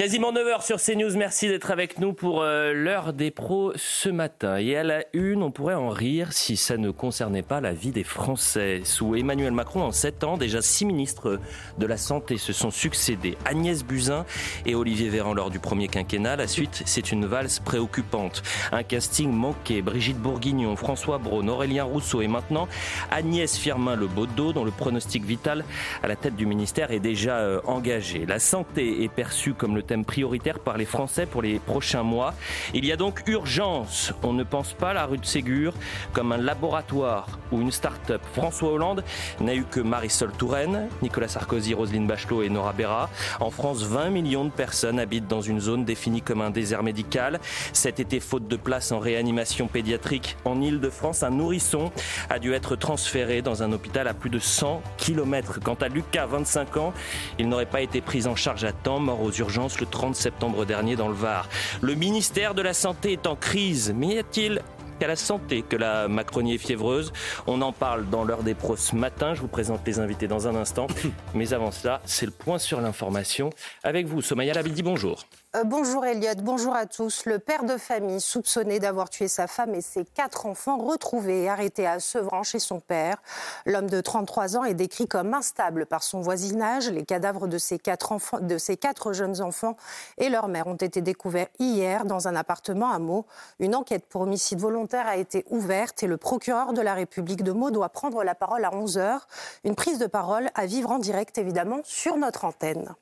Quasiment 9h sur CNews, merci d'être avec nous pour euh, l'heure des pros ce matin. Et à la une, on pourrait en rire si ça ne concernait pas la vie des Français. Sous Emmanuel Macron, en 7 ans, déjà six ministres de la Santé se sont succédés. Agnès Buzyn et Olivier Véran lors du premier quinquennat. La suite, c'est une valse préoccupante. Un casting manqué. Brigitte Bourguignon, François Braun, Aurélien Rousseau et maintenant Agnès Firmin-Le Baudot, dont le pronostic vital à la tête du ministère est déjà euh, engagé. La santé est perçue comme le thème prioritaire par les Français pour les prochains mois. Il y a donc urgence. On ne pense pas la rue de Ségur comme un laboratoire ou une start-up. François Hollande n'a eu que Marisol Touraine, Nicolas Sarkozy, Roselyne Bachelot et Nora Berra. En France, 20 millions de personnes habitent dans une zone définie comme un désert médical. Cet été, faute de place en réanimation pédiatrique en Ile-de-France, un nourrisson a dû être transféré dans un hôpital à plus de 100 km. Quant à Lucas, 25 ans, il n'aurait pas été pris en charge à temps, mort aux urgences le 30 septembre dernier dans le Var. Le ministère de la Santé est en crise, mais y a-t-il qu'à la santé que la Macronie est fiévreuse? On en parle dans l'heure des pros ce matin. Je vous présente les invités dans un instant. Mais avant cela, c'est le point sur l'information. Avec vous, Somaya Labidi, bonjour. Euh, bonjour Elliot, bonjour à tous. Le père de famille soupçonné d'avoir tué sa femme et ses quatre enfants retrouvés et arrêtés à Sevran chez son père. L'homme de 33 ans est décrit comme instable par son voisinage. Les cadavres de ses quatre, enfants, de ses quatre jeunes enfants et leur mère ont été découverts hier dans un appartement à Meaux. Une enquête pour homicide volontaire a été ouverte et le procureur de la République de Meaux doit prendre la parole à 11h. Une prise de parole à vivre en direct évidemment sur notre antenne.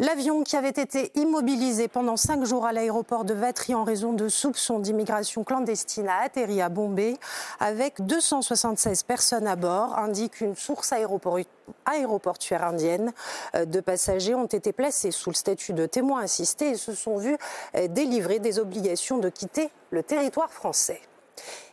L'avion qui avait été immobilisé pendant cinq jours à l'aéroport de Vatry en raison de soupçons d'immigration clandestine a atterri à Bombay avec 276 personnes à bord, indique une source aéroportuaire indienne. Euh, Deux passagers ont été placés sous le statut de témoins assistés et se sont vus euh, délivrer des obligations de quitter le territoire français.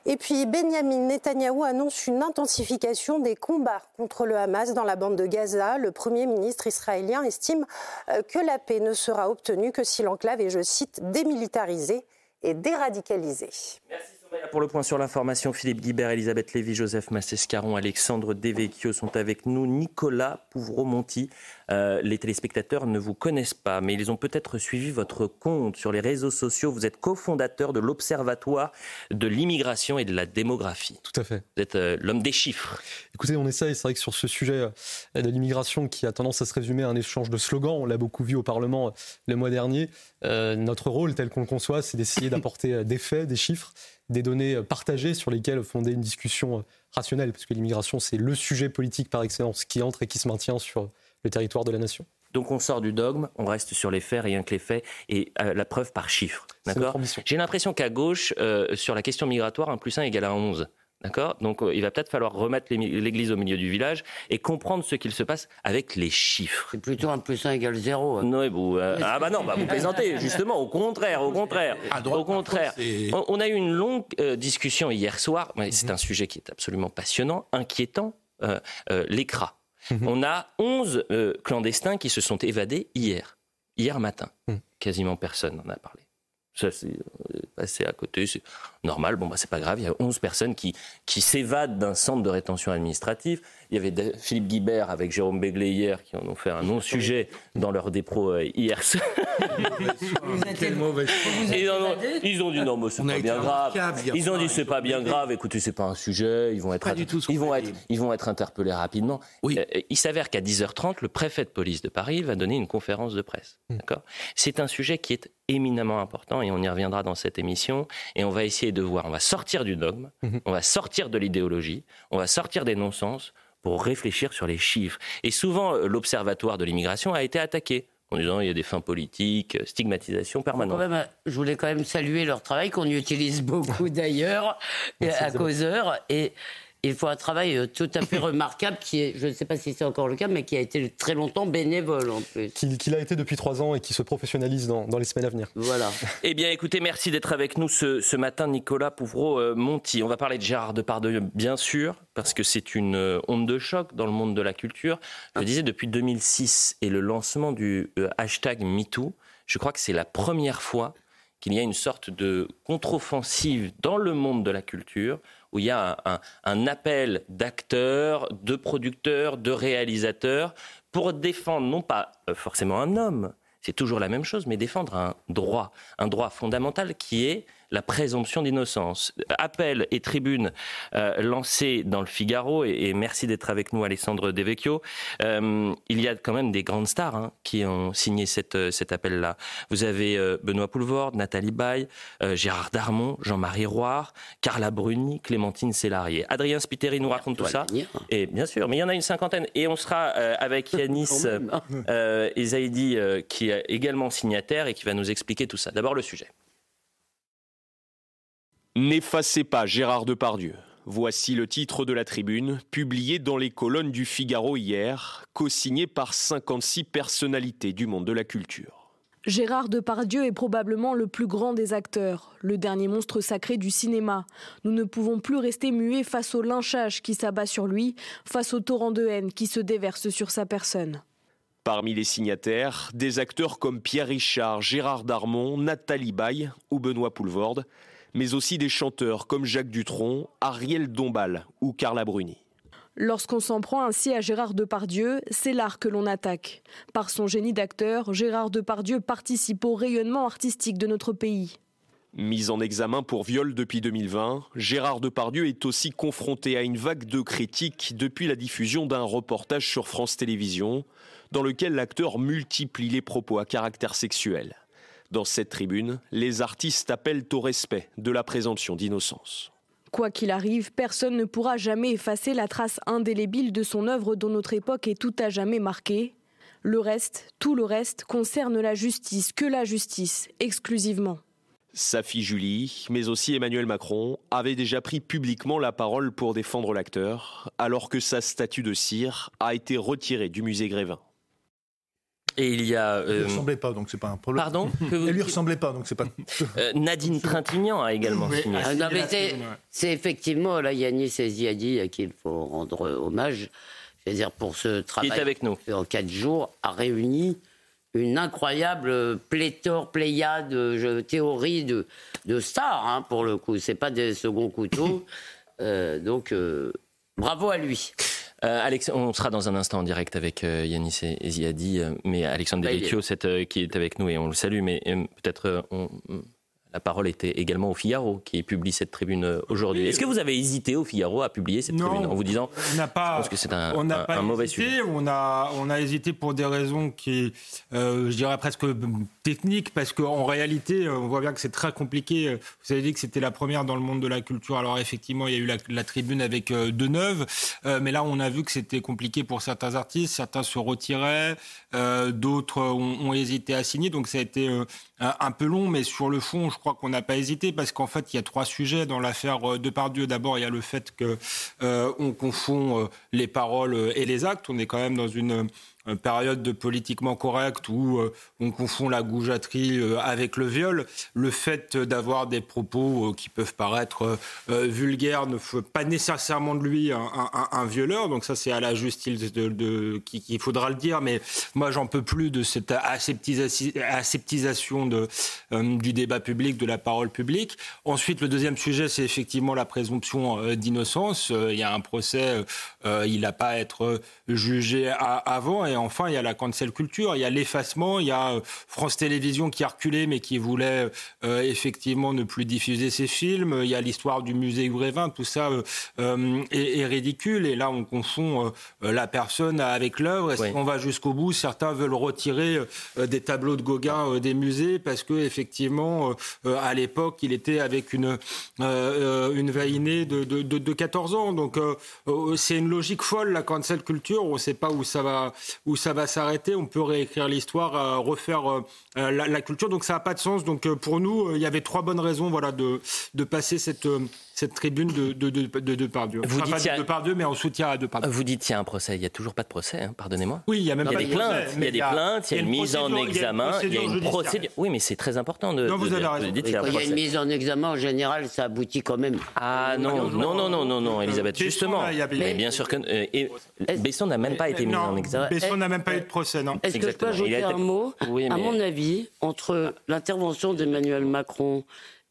Et puis Benjamin Netanyahou annonce une intensification des combats contre le Hamas dans la bande de Gaza. Le Premier ministre israélien estime euh, que la paix ne sera obtenue que si l'enclave est, je cite, démilitarisée et déradicalisée. Merci. Pour le point sur l'information, Philippe Guibert, Elisabeth Lévy, Joseph Massescaron, Alexandre Devecchio sont avec nous. Nicolas Pouvreau-Monti, euh, les téléspectateurs ne vous connaissent pas, mais ils ont peut-être suivi votre compte sur les réseaux sociaux. Vous êtes cofondateur de l'Observatoire de l'immigration et de la démographie. Tout à fait. Vous êtes euh, l'homme des chiffres. Écoutez, on essaye. C'est vrai que sur ce sujet euh, de l'immigration qui a tendance à se résumer à un échange de slogans, on l'a beaucoup vu au Parlement le mois dernier. notre rôle, tel qu'on le conçoit, c'est d'essayer d'apporter des faits, des chiffres des données partagées sur lesquelles fonder une discussion rationnelle, parce que l'immigration, c'est le sujet politique par excellence qui entre et qui se maintient sur le territoire de la nation. Donc on sort du dogme, on reste sur les faits, rien que les faits, et euh, la preuve par chiffres. D'accord? J'ai l'impression qu'à gauche, euh, sur la question migratoire, 1 plus 1 égale à 11. D'accord? Donc euh, il va peut-être falloir remettre l'église au milieu du village et comprendre ce qu'il se passe avec les chiffres. C'est plutôt 1 plus 1 égale 0. Non, vous, euh, ah bah non, bah vous plaisantez, justement, au contraire, au contraire. au contraire. On, on, a eu une longue euh, discussion hier soir, mais c'est un sujet qui est absolument passionnant, inquiétant, euh, euh, Mhm. On a 11 euh, clandestins qui se sont évadés hier, hier matin. Mhm. Quasiment personne n'en a parlé. Ça, c'est euh, passé à côté, c'est normal. Bon, bah, c'est pas grave. Il y a 11 personnes qui, qui s'évadent d'un centre de rétention administrative. Il y avait Philippe Guibert avec Jérôme Béglé hier qui en ont fait un non-sujet dans leur dépro euh, hier soir. Quelle mauvaise ils, ont, ils ont dit non, mais c'est pas bien grave. Ils ont dit avec c'est pas bien grave. Écoutez, c'est pas un sujet. Ils vont être, ils vont ils vont interpellés rapidement. Oui. Euh, il s'avère qu'à 10h30, le préfet de police de Paris va donner une conférence de presse. D'accord? C'est un sujet qui est éminemment important et on y reviendra dans cette émission. Et on va essayer de voir. On va sortir du dogme, Mhm. on va sortir de l'idéologie, on va sortir des non-sens pour réfléchir sur les chiffres. Et souvent, euh, l'Observatoire de l'immigration a été attaqué en disant il y a des fins politiques, stigmatisation permanente. Même, je voulais quand même saluer leur travail qu'on utilise beaucoup d'ailleurs à causeur et il faut un travail euh, tout à fait remarquable qui est, je ne sais pas si c'est encore le cas, mais qui a été très longtemps bénévole en plus. Qui, l'a été depuis trois ans et qui se professionnalise dans, les semaines à venir. Voilà. eh bien, écoutez, merci d'être avec nous ce, matin, Nicolas Pouvreau-Monti. On va parler de Gérard Depardieu, bien sûr, parce que c'est une euh, onde de choc dans le monde de la culture. Je disais, depuis 2006 et le lancement du euh, hashtag MeToo, je crois que c'est la première fois qu'il y a une sorte de contre-offensive dans le monde de la culture où il y a un, appel d'acteurs, de producteurs, de réalisateurs pour défendre non pas euh, forcément un homme, c'est toujours la même chose, mais défendre un droit, un droit fondamental qui est la présomption d'innocence. Appel et tribune euh, lancés dans le Figaro, et, merci d'être avec nous, Alessandre Devecchio. Euh, il y a quand même des grandes stars hein, qui ont signé cette, euh, cet appel-là. Vous avez Benoît Poulvord, Nathalie Baye, Gérard Darmon, Jean-Marie Roire, Carla Bruni, Clémentine Célarier. Adrien Spiteri nous raconte tout ça. Et bien sûr, mais il y en a une cinquantaine. Et on sera avec Yanis Ezaidi, qui est également signataire et qui va nous expliquer tout ça. D'abord le sujet. N'effacez pas Gérard Depardieu. Voici le titre de la tribune, publié dans les colonnes du Figaro hier, co-signé par 56 personnalités du monde de la culture. Gérard Depardieu est probablement le plus grand des acteurs, le dernier monstre sacré du cinéma. Nous ne pouvons plus rester muets face au lynchage qui s'abat sur lui, face au torrent de haine qui se déverse sur sa personne. Parmi les signataires, des acteurs comme Pierre Richard, Gérard Darmon, Nathalie Baye ou Benoît Poulvorde, mais aussi des chanteurs comme Jacques Dutronc, Ariel Dombal ou Carla Bruni. Lorsqu'on s'en prend ainsi à Gérard Depardieu, c'est l'art que l'on attaque. Par son génie d'acteur, Gérard Depardieu participe au rayonnement artistique de notre pays. Mis en examen pour viol depuis 2020, Gérard Depardieu est aussi confronté à une vague de critiques depuis la diffusion d'un reportage sur France Télévisions, dans lequel l'acteur multiplie les propos à caractère sexuel. Dans cette tribune, les artistes appellent au respect de la présomption d'innocence. Quoi qu'il arrive, personne ne pourra jamais effacer la trace indélébile de son œuvre dont notre époque est tout à jamais marquée. Le reste, tout le reste, concerne la justice, que la justice, exclusivement. Sa fille Julie, mais aussi Emmanuel Macron, avaient déjà pris publiquement la parole pour défendre l'acteur, alors que sa statue de cire a été retirée du musée Grévin. Et il y a. Euh... lui ressemblait pas, donc c'est pas un problème. Pardon Elle lui ressemblait pas, donc c'est pas. Euh, Nadine Trintignant a également signé. Ah, c'est effectivement là Yannis Eziadi à qui il faut rendre hommage. C'est-à-dire pour ce travail. Qui est avec nous. En quatre jours, a réuni une incroyable pléthore, pléiade, de théorie de, de stars, hein, pour le coup. C'est pas des seconds couteaux. Euh, donc, euh, bravo à lui. Euh, Alex, on sera dans un instant en direct avec euh, Yanis et Ziadi, euh, mais Alexandre bah, Devecchio, qui est avec nous et on le salue, mais peut-être on, la parole était également au Figaro qui publie cette tribune euh, aujourd'hui. Est-ce que vous avez hésité au Figaro à publier cette tribune en vous disant on n'a pas, que c'est un, mauvais sujet On a, on a hésité pour des raisons qui, euh, je dirais presque techniques, parce qu'en réalité, euh, on voit bien que c'est très compliqué. Vous avez dit que c'était la première dans le monde de la culture. Alors effectivement, il y a eu la, tribune avec Deneuve, mais là, on a vu que c'était compliqué pour certains artistes. Certains se retiraient, d'autres ont, hésité à signer. Donc ça a été un peu long, mais sur le fond, je crois qu'on n'a pas hésité parce qu'en fait, il y a trois sujets dans l'affaire euh, Depardieu. D'abord, il y a le fait qu'on euh, confond euh, les paroles et les actes. On est quand même dans une période de politiquement correct où euh, on confond la goujaterie euh, avec le viol, le fait d'avoir des propos euh, qui peuvent paraître vulgaires ne fait pas nécessairement de lui un, violeur. Donc ça, c'est à la justice de, qu'il faudra le dire. Mais moi, j'en peux plus de cette aseptisation de, du débat public, de la parole publique. Ensuite, le deuxième sujet, c'est effectivement la présomption d'innocence. Il y a un procès, il n'a pas à être jugé avant. Enfin, il y a la cancel culture, il y a l'effacement, il y a euh, France Télévisions qui a reculé mais qui voulait euh, effectivement ne plus diffuser ses films, il y a l'histoire du musée Grévin, tout ça euh, est, ridicule. Et là, on confond la personne avec l'œuvre. Est-ce qu'on va jusqu'au bout? Certains veulent retirer des tableaux de Gauguin des musées parce que effectivement, à l'époque, il était avec une une vainée de, de, de, 14 ans. Donc, c'est une logique folle la cancel culture. On ne sait pas où ça va où ça va s'arrêter. On peut réécrire l'histoire, refaire la, culture. Donc ça n'a pas de sens. Donc pour nous, il y avait trois bonnes raisons voilà, de, de passer cette cette tribune de, de, de, de Depardieu. Vous dites pas de mais en soutien à Depardieu. Vous dites qu'il y a un procès. Il n'y a toujours pas de procès, hein, pardonnez-moi. Oui, il y a même il y a des plaintes. Il y a des plaintes, il y a une mise en examen, il y a une procédure. Oui, mais c'est très important de. Non, vous avez raison. Il y a une mise en examen, en général, ça aboutit quand même. Ah non, non, non, non, non, non, Elisabeth, justement. Mais bien sûr que. Euh, Besson n'a même pas été mis en examen. Besson n'a même pas eu de procès, non. Est-ce que je peux ajouter un mot À mon avis, entre l'intervention d'Emmanuel Macron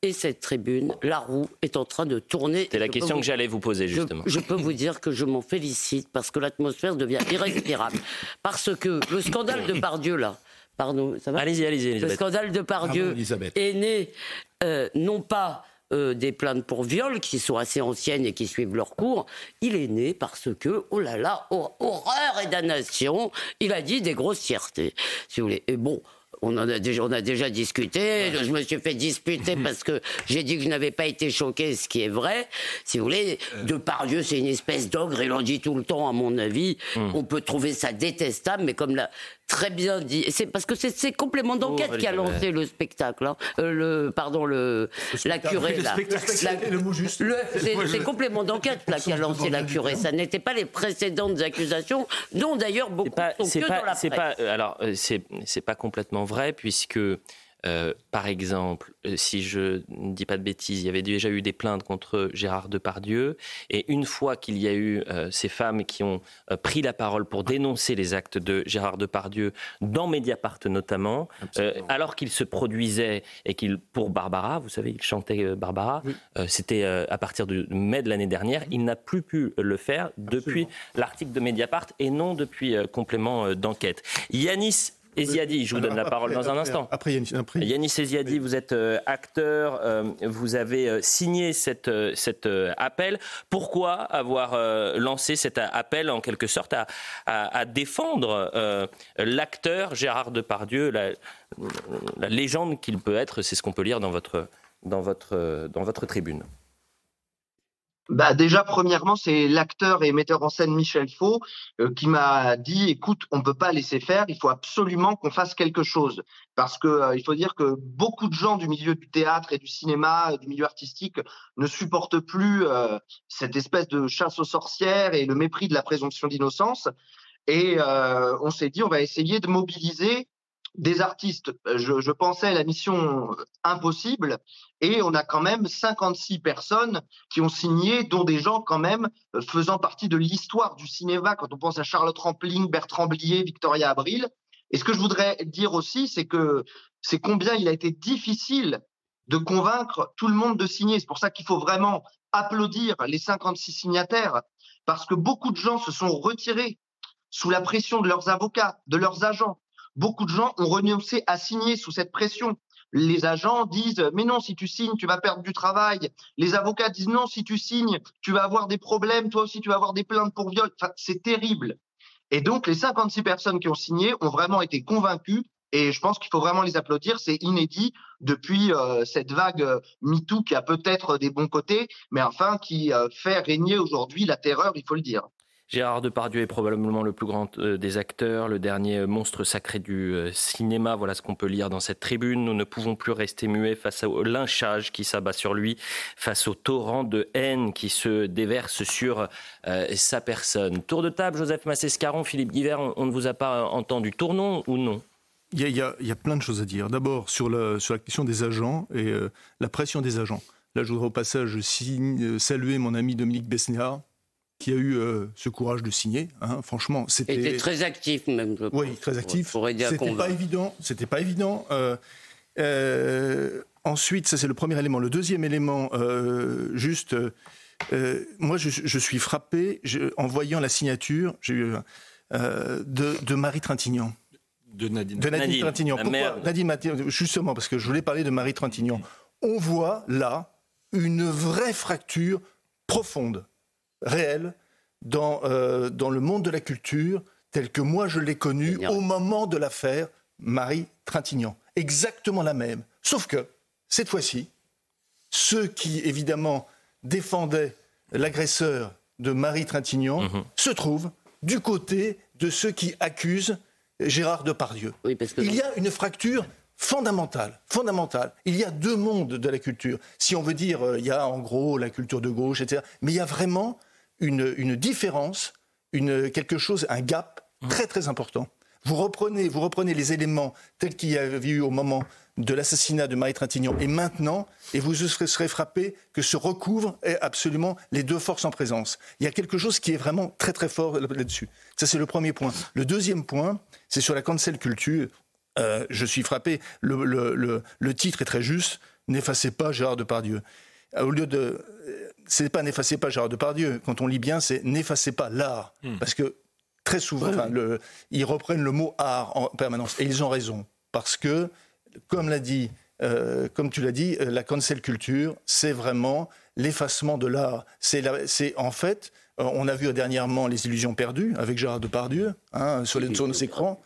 et cette tribune, la roue est en train de tourner. C'est la question que j'allais vous poser justement. Je, peux vous dire que je m'en félicite parce que l'atmosphère devient irrespirable. parce que le scandale de Pardieu là, pardon, ça va Allez-y, allez-y. Le scandale de Pardieu est né euh, non pas euh, des plaintes pour viol qui sont assez anciennes et qui suivent leur cours, il est né parce que, oh là là, horreur et damnation, il a dit des grossièretés, si vous voulez. Et bon, on en a déjà, on a déjà discuté. Je me suis fait disputer parce que j'ai dit que je n'avais pas été choqué, ce qui est vrai. Si vous voulez, euh. de par Dieu, c'est une espèce d'ogre. Il en dit tout le temps, à mon avis. Hmm. On peut trouver ça détestable, mais comme la, très bien dit. C'est parce que c'est complément d'enquête oh, qui a lancé le spectacle. Hein. Euh, le pardon le, la curée là. Le mot juste. C'est complément d'enquête là qui a lancé la curée. Ça n'était pas les précédentes accusations, dont d'ailleurs beaucoup pas, sont que pas, dans la presse. Pas, euh, alors euh, c'est pas complètement vrai puisque euh, par exemple, euh, si je ne dis pas de bêtises, il y avait déjà eu des plaintes contre Gérard Depardieu. Et une fois qu'il y a eu euh, ces femmes qui ont pris la parole pour dénoncer les actes de Gérard Depardieu, dans Mediapart notamment, alors qu'il se produisait et qu'il, pour Barbara, vous savez, il chantait Barbara, c'était à partir de mai de l'année dernière, il n'a plus pu le faire depuis l'article de Mediapart et non depuis complément d'enquête. Yanis Eziadi, je vous donne la parole dans un instant. Après, Yanis, Eziadi, vous êtes euh, acteur, euh, vous avez euh, signé cette, cet appel. Pourquoi avoir lancé cet appel en quelque sorte à, à, défendre l'acteur Gérard Depardieu, la, la légende qu'il peut être C'est ce qu'on peut lire dans votre, dans votre, dans votre tribune. Bah déjà, premièrement, c'est l'acteur et metteur en scène Michel Faux euh, qui m'a dit "Écoute, on peut pas laisser faire. Il faut absolument qu'on fasse quelque chose." Parce que euh, il faut dire que beaucoup de gens du milieu du théâtre et du cinéma, du milieu artistique, ne supportent plus euh, cette espèce de chasse aux sorcières et le mépris de la présomption d'innocence. Et on s'est dit, on va essayer de mobiliser des artistes. Je, je, pensais à la mission impossible et on a quand même 56 personnes qui ont signé, dont des gens quand même euh, faisant partie de l'histoire du cinéma. Quand on pense à Charlotte Rampling, Bertrand Blier, Victoria Abril. Et ce que je voudrais dire aussi, c'est que c'est combien il a été difficile de convaincre tout le monde de signer. C'est pour ça qu'il faut vraiment applaudir les 56 signataires parce que beaucoup de gens se sont retirés sous la pression de leurs avocats, de leurs agents, beaucoup de gens ont renoncé à signer sous cette pression. Les agents disent mais non, si tu signes, tu vas perdre du travail. Les avocats disent non, si tu signes, tu vas avoir des problèmes, toi aussi tu vas avoir des plaintes pour viol. C'est terrible. Et donc les 56 personnes qui ont signé ont vraiment été convaincues et je pense qu'il faut vraiment les applaudir. C'est inédit depuis euh, cette vague euh, MeToo qui a peut-être des bons côtés, mais enfin qui euh, fait régner aujourd'hui la terreur, il faut le dire. Gérard Depardieu est probablement le plus grand euh, des acteurs, le dernier monstre sacré du euh, cinéma. Voilà ce qu'on peut lire dans cette tribune. Nous ne pouvons plus rester muets face au lynchage qui s'abat sur lui, face au torrent de haine qui se déverse sur euh, sa personne. Tour de table, Joseph Massescaron, Philippe Guivert, on, ne vous a pas entendu. Tournons ou non? Il y, a, plein de choses à dire. D'abord, sur, sur, la question des agents et la pression des agents. Là, je voudrais au passage saluer mon ami Dominique Besnéard, qui a eu euh, ce courage de signer. Hein. Franchement, c'était. était très actif même. Je oui, très actif. C'était pas évident. C'était pas évident. Euh, euh, ensuite, ça c'est le premier élément. Le deuxième élément, juste, moi je, suis frappé en voyant la signature de, de, Marie Trintignant. De Nadine. De Nadine, Trintignant. Pourquoi Nadine, justement, parce que je voulais parler de Marie Trintignant. On voit là une vraie fracture profonde réelle dans, euh, dans le monde de la culture tel que moi je l'ai connu au moment de l'affaire Marie Trintignant. Exactement la même. Sauf que, cette fois-ci, ceux qui, évidemment, défendaient l'agresseur de Marie Trintignant mhm. se trouvent du côté de ceux qui accusent Gérard Depardieu. Il y a une fracture fondamentale, fondamentale. Il y a deux mondes de la culture. Si on veut dire, euh, il y a en gros la culture de gauche, etc. Mais il y a vraiment une, une différence, une, quelque chose, un gap très très important. Vous reprenez, vous reprenez les éléments tels qu'il y avait eu au moment de l'assassinat de Marie Trintignant et maintenant, et vous serez frappé que se recouvrent absolument les deux forces en présence. Il y a quelque chose qui est vraiment très très fort là-dessus. Ça, c'est le premier point. Le deuxième point, c'est sur la cancel culture. Euh, je suis frappé. Le, le, le, titre est très juste. N'effacez pas Gérard Depardieu. Au lieu de, c'est pas n'effacez pas Gérard Depardieu. Quand on lit bien, c'est n'effacez pas l'art, hmm. parce que très souvent, le, ils reprennent le mot art en permanence. Et ils ont raison. Parce que, comme l'a dit, euh, comme tu l'as dit, euh, la cancel culture, c'est vraiment l'effacement de l'art. C'est en fait, euh, on a vu dernièrement Les Illusions perdues avec Gérard Depardieu hein, sur, les, sur nos écrans.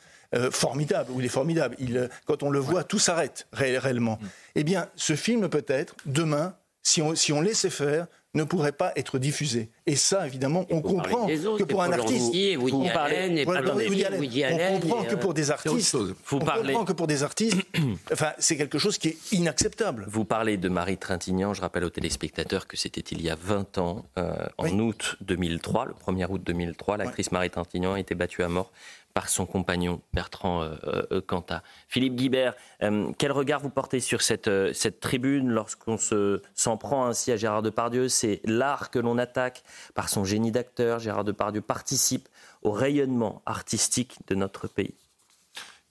formidable, il est formidable. Il, quand on le voit, tout s'arrête réellement. Mm. Eh bien, ce film peut-être, demain, si on, si on laissait faire, ne pourrait pas être diffusé. Et ça, évidemment, on comprend que pour un artiste, vous parlez, on comprend que pour des artistes, on comprend que pour des artistes, enfin, c'est quelque chose qui est inacceptable. Vous parlez de Marie Trintignant. Je rappelle aux téléspectateurs que c'était il y a 20 ans, euh, en août 2003, le 1er août 2003, l'actrice Marie Trintignant a été battue à mort par son compagnon Bertrand euh, euh, Cantat. Philippe Guibert, euh, quel regard vous portez sur cette, cette tribune lorsqu'on s'en prend ainsi à Gérard Depardieu? C'est l'art que l'on attaque par son génie d'acteur. Gérard Depardieu participe au rayonnement artistique de notre pays.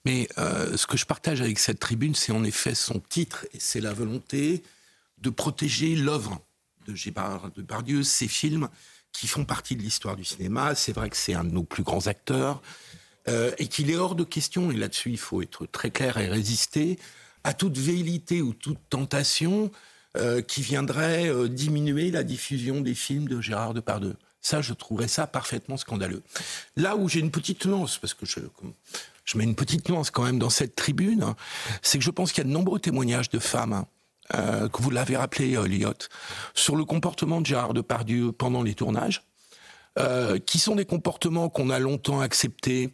Mais ce que je partage avec cette tribune, c'est en effet son titre, et c'est la volonté de protéger l'œuvre de Gérard Depardieu, ses films qui font partie de l'histoire du cinéma. C'est vrai que c'est un de nos plus grands acteurs. Euh, et qu'il est hors de question, et là-dessus il faut être très clair et résister, à toute véhilité ou toute tentation euh, qui viendrait euh, diminuer la diffusion des films de Gérard Depardieu. Ça, je trouverais ça parfaitement scandaleux. Là où j'ai une petite nuance, parce que je, je mets une petite nuance quand même dans cette tribune, c'est que je pense qu'il y a de nombreux témoignages de femmes hein, que vous l'avez rappelé, Liot, sur le comportement de Gérard Depardieu pendant les tournages, euh, qui sont des comportements qu'on a longtemps acceptés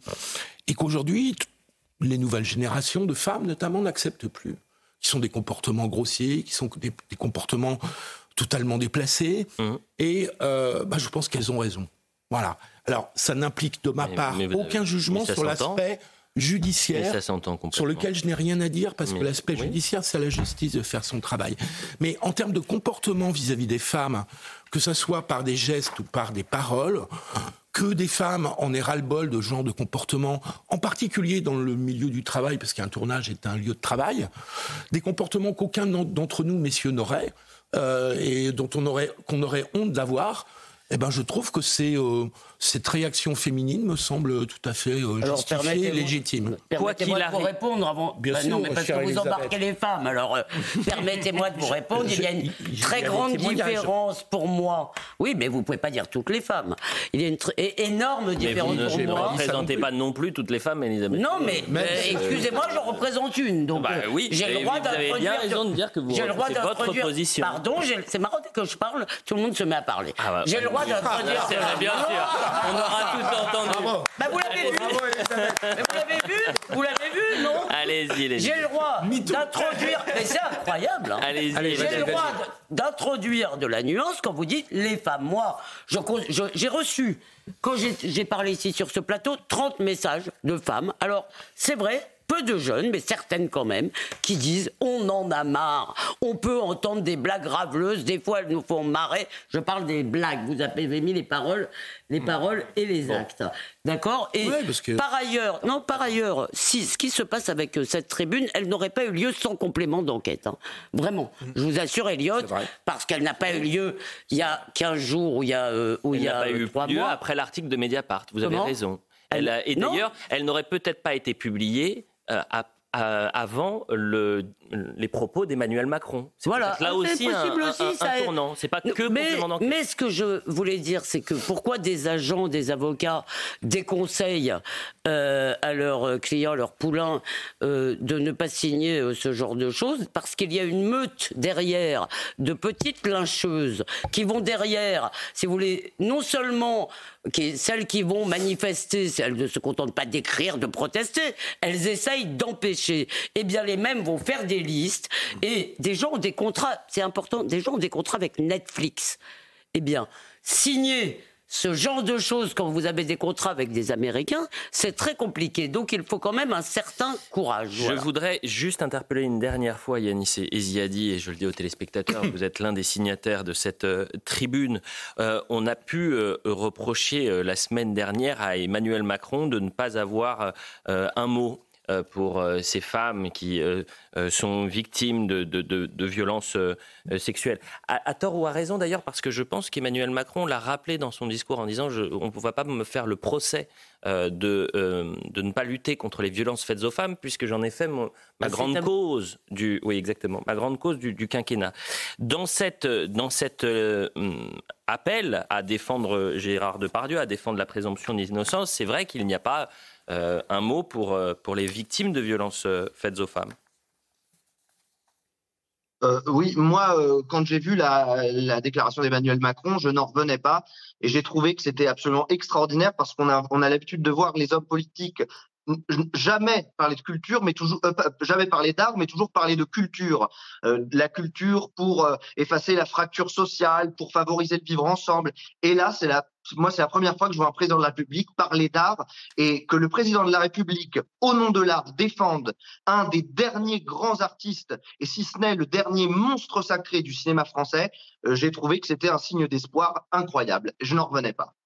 et qu'aujourd'hui, les nouvelles générations de femmes notamment n'acceptent plus. Qui sont des comportements grossiers, qui sont des, comportements totalement déplacés. Mmh. Et euh, bah, je pense qu'elles ont raison. Voilà. Alors, ça n'implique de ma part aucun jugement sur l'aspect judiciaire sur lequel je n'ai rien à dire parce que l'aspect judiciaire, c'est à la justice de faire son travail. Mais en termes de comportement vis-à-vis -vis des femmes, que ce soit par des gestes ou par des paroles, que des femmes en aient ras-le-bol de ce genre de comportement, en particulier dans le milieu du travail, parce qu'un tournage est un lieu de travail, des comportements qu'aucun d'entre nous, messieurs, n'aurait, euh, et dont on aurait, qu'on aurait honte d'avoir, eh ben, je trouve que c'est euh, cette réaction féminine me semble tout à fait euh, justifiée et légitime. Permettez-moi de vous répondre avant. Bien bah sûr, non, mais parce que vous embarquez les femmes. Alors, euh, permettez-moi de vous répondre. Il y a une très grande différence pour moi. Oui, mais vous pouvez pas dire toutes les femmes. Il y a une énorme différence pour moi. Vous ne représentez pas non plus toutes les femmes, Elisabeth. Non, mais, excusez-moi, je représente une. Donc, bah oui, j'ai le droit d'introduire. Vous avez bien raison de dire que vous représentez votre position. Pardon, c'est marrant que je parle, tout le monde se met à parler. Ah bah, j'ai le droit d'introduire. Bien sûr. On aura tout entendu. Bah, vous l'avez vu. vous l'avez vu Vous l'avez vu, non Allez-y, allez J'ai le droit d'introduire. Mais c'est incroyable. Hein. Allez-y. J'ai le droit d'introduire de la nuance quand vous dites les femmes. Moi, j'ai reçu, quand j'ai parlé ici sur ce plateau, 30 messages de femmes. Alors, c'est vrai, peu de jeunes, mais certaines quand même, qui disent on en a marre. On peut entendre des blagues raveleuses, des fois elles nous font marrer. Je parle des blagues, vous avez mis les paroles, les paroles et les actes. D'accord? Et par ailleurs, non, par ailleurs, si ce qui se passe avec euh, cette tribune, elle n'aurait pas eu lieu sans complément d'enquête. Hein. Vraiment. Je vous assure, Elliot, parce qu'elle n'a pas eu lieu il y a 15 jours ou il y a, euh, il y a pas eu lieu mois. après l'article de Mediapart. Vous avez raison. Elle et d'ailleurs, elle n'aurait peut-être pas été publiée euh, avant le, les propos d'Emmanuel Macron. C'est Voilà, là c'est aussi un, possible un- aussi, un- ça un est- tournant. C'est pas que mais, mais ce que je voulais dire, c'est que pourquoi des agents, des avocats déconseillent euh, à leurs clients, leurs poulains, euh, de ne pas signer euh, ce genre de choses? Parce qu'il y a une meute derrière de petites lyncheuses qui vont derrière, si vous voulez, non seulement qui, celles qui vont manifester, elles ne se contentent pas d'écrire, de protester, elles essayent d'empêcher. Eh bien, les mêmes vont faire des listes et des gens ont des contrats, c'est important, des gens ont des contrats avec Netflix. Eh bien, signer ce genre de choses quand vous avez des contrats avec des Américains, c'est très compliqué. Donc, il faut quand même un certain courage. Je voilà. voudrais juste interpeller une dernière fois Yanis Eziadi, et je le dis aux téléspectateurs, vous êtes l'un des signataires de cette euh, tribune. Euh, on a pu euh, reprocher la semaine dernière à Emmanuel Macron de ne pas avoir un mot pour euh, ces femmes qui euh, euh, sont victimes de, de- de- de violences euh, euh, sexuelles. À, à tort ou à raison d'ailleurs, parce que je pense qu'Emmanuel Macron l'a rappelé dans son discours en disant je, on ne va pas me faire le procès euh, de, euh, de ne pas lutter contre les violences faites aux femmes, puisque j'en ai fait mon- ma Ah, grande cause du, oui exactement, ma grande cause du, du quinquennat. Dans cette, dans cette euh, hum, appel à défendre Gérard Depardieu, à défendre la présomption d'innocence, c'est vrai qu'il n'y a pas euh, un mot pour, euh, pour les victimes de violences euh, faites aux femmes. Euh, oui, moi, euh, quand j'ai vu la, la déclaration d'Emmanuel Macron, je n'en revenais pas et j'ai trouvé que c'était absolument extraordinaire parce qu'on a, on a l'habitude de voir les hommes politiques jamais parler de culture, mais toujours euh, jamais parler d'art, mais toujours parler de culture. Euh, la culture pour euh, effacer la fracture sociale, pour favoriser le vivre ensemble. Et là, c'est la moi, c'est la première fois que je vois un président de la République parler d'art et que le président de la République, au nom de l'art, défende un des derniers grands artistes, et si ce n'est le dernier monstre sacré du cinéma français, euh, j'ai trouvé que c'était un signe d'espoir incroyable. Je n'en revenais pas.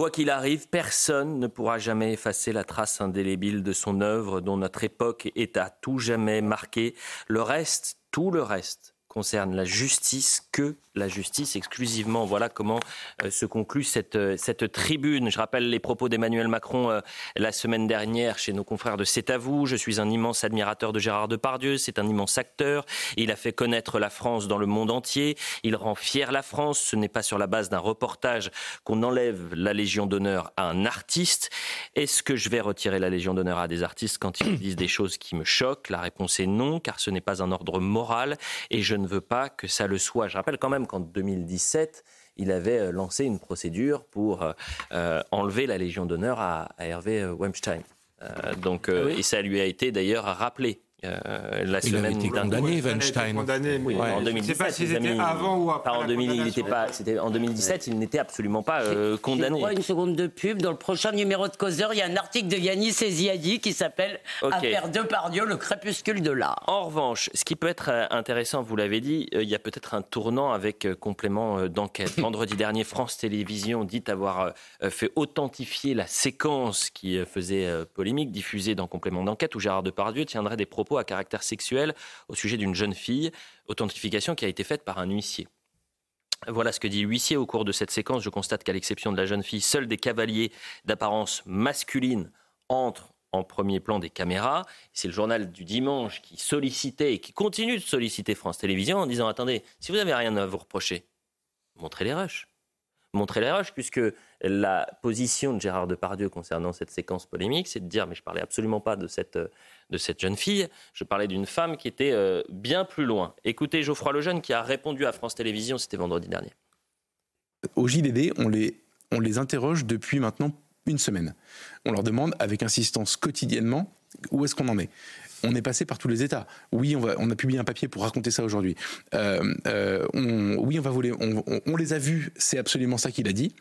Quoi qu'il arrive, personne ne pourra jamais effacer la trace indélébile de son œuvre dont notre époque est à tout jamais marquée. Le reste, tout le reste, concerne la justice, que la justice exclusivement. Voilà comment euh, se conclut cette, euh, cette tribune. Je rappelle les propos d'Emmanuel Macron euh, la semaine dernière chez nos confrères de C'est à vous. Je suis un immense admirateur de Gérard Depardieu. C'est un immense acteur. Il a fait connaître la France dans le monde entier. Il rend fier la France. Ce n'est pas sur la base d'un reportage qu'on enlève la Légion d'honneur à un artiste. Est-ce que je vais retirer la Légion d'honneur à des artistes quand ils disent des choses qui me choquent? La réponse est non, car ce n'est pas un ordre moral et je ne veux pas que ça le soit. Je rappelle quand même qu'en 2017, il avait euh, lancé une procédure pour euh, euh, enlever la Légion d'honneur à, à Hervé Weinstein. Euh, donc, euh, Et ça lui a été d'ailleurs rappelé. Euh, la Il avait semaine été condamné, Weinstein. Oui, Ouais. en je 2017, sais pas si c'était avant ou après en la 2000, il condamnation. n'était pas. C'était en 2017, il n'était absolument pas euh, condamné. à une seconde de pub. Dans le prochain numéro de Causeur, il y a un article de Yanis Eziadi qui s'appelle Ok. Affaire Depardieu, le crépuscule de l'art. En revanche, ce qui peut être euh, intéressant, vous l'avez dit, euh, il y a peut-être un tournant avec complément d'enquête. Vendredi dernier, France Télévisions dit avoir fait authentifier la séquence qui faisait polémique, diffusée dans complément d'enquête, où Gérard Depardieu tiendrait des propos à caractère sexuel au sujet d'une jeune fille. Authentification qui a été faite par un huissier. Voilà ce que dit l'huissier au cours de cette séquence. Je constate qu'à l'exception de la jeune fille, seuls des cavaliers d'apparence masculine entrent en premier plan des caméras. C'est le journal du dimanche qui sollicitait et qui continue de solliciter France Télévisions en disant attendez, si vous n'avez rien à vous reprocher, montrez les rushs. Montrez les rushs, puisque la position de Gérard Depardieu concernant cette séquence polémique, c'est de dire mais je parlais absolument pas de cette, de cette jeune fille, je parlais d'une femme qui était euh, bien plus loin. Écoutez Geoffroy Lejeune qui a répondu à France Télévisions, c'était vendredi dernier. Au JDD, on les, on les interroge depuis maintenant une semaine. On leur demande avec insistance quotidiennement où est-ce qu'on en est? On est passé par tous les États. Oui, on, va, on a publié un papier pour raconter ça aujourd'hui. Euh, euh, on- oui, on va voler. On, on- on les a vus. C'est absolument ça qu'il a dit.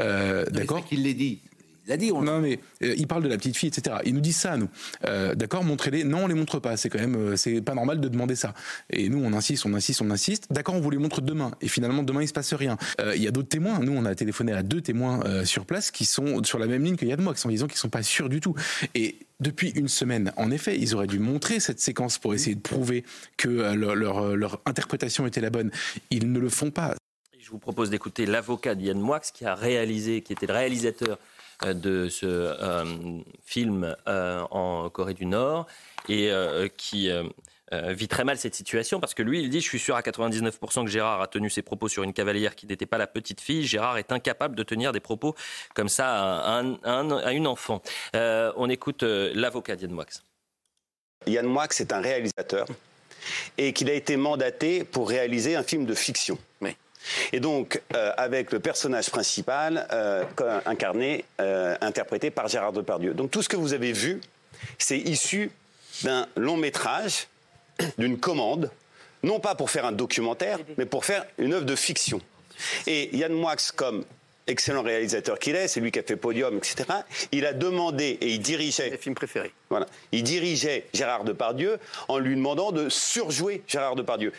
Euh, D'accord? qu'il l'ait dit. Il a dit. On... Non, mais euh, il parle de la petite fille, etc. Il nous dit ça à nous. Euh, D'accord, montrez-les. Non, on les montre pas. C'est quand même, euh, c'est pas normal de demander ça. Et nous, on insiste, on insiste, on insiste. D'accord, on vous les montre demain. Et finalement, demain, il se passe rien. Euh, Il y a d'autres témoins. Nous, on a téléphoné à deux témoins euh, sur place qui sont sur la même ligne qu'il y a de moi, qui sont disant qu'ils sont pas sûrs du tout. Et depuis une semaine, en effet, ils auraient dû montrer cette séquence pour essayer de prouver que leur, leur, leur interprétation était la bonne. Ils ne le font pas. Je vous propose d'écouter l'avocat d'Yann Moix qui a réalisé, qui était le réalisateur de ce film en Corée du Nord et qui euh, vit très mal cette situation parce que lui, il dit Je suis sûr à 99% que Gérard a tenu ses propos sur une cavalière qui n'était pas la petite fille. Gérard est incapable de tenir des propos comme ça à, à, une enfant. Euh, on écoute euh, l'avocat d'Yann Moix. Yann Moix est un réalisateur et qu'il a été mandaté pour réaliser un film de fiction. Et donc, avec le personnage principal incarné, interprété par Gérard Depardieu. Donc, tout ce que vous avez vu, c'est issu d'un long métrage d'une commande, non pas pour faire un documentaire, mais pour faire une œuvre de fiction. Et Yann Moix, comme excellent réalisateur qu'il est, c'est lui qui a fait Podium, etc. Il a demandé et il dirigeait. Mes films préférés. Voilà. Il dirigeait Gérard Depardieu en lui demandant de surjouer Gérard Depardieu.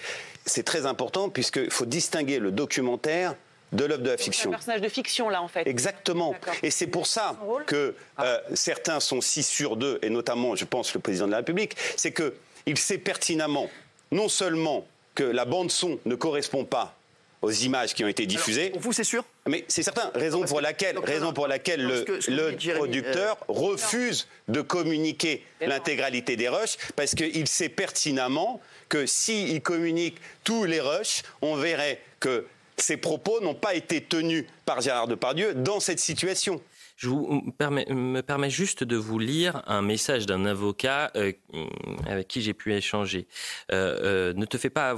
C'est très important puisqu'il faut distinguer le documentaire de l'œuvre de la fiction. C'est un personnage de fiction, là, en fait. Exactement. Et c'est pour ça que euh, certains sont si sûrs d'eux, et notamment, je pense, le président de la République, c'est que il sait pertinemment non seulement que la bande son ne correspond pas aux images qui ont été diffusées. pour vous, c'est sûr Mais c'est certain. Raison pour laquelle, raison pour laquelle le, producteur euh, refuse de communiquer l'intégralité des rushs parce qu'il sait pertinemment que s'il communique tous les rushs, on verrait que ces propos n'ont pas été tenus par Gérard Depardieu dans cette situation. Je vous permets, me permets juste de vous lire un message d'un avocat euh, avec qui j'ai pu échanger. Euh, euh, ne te fais pas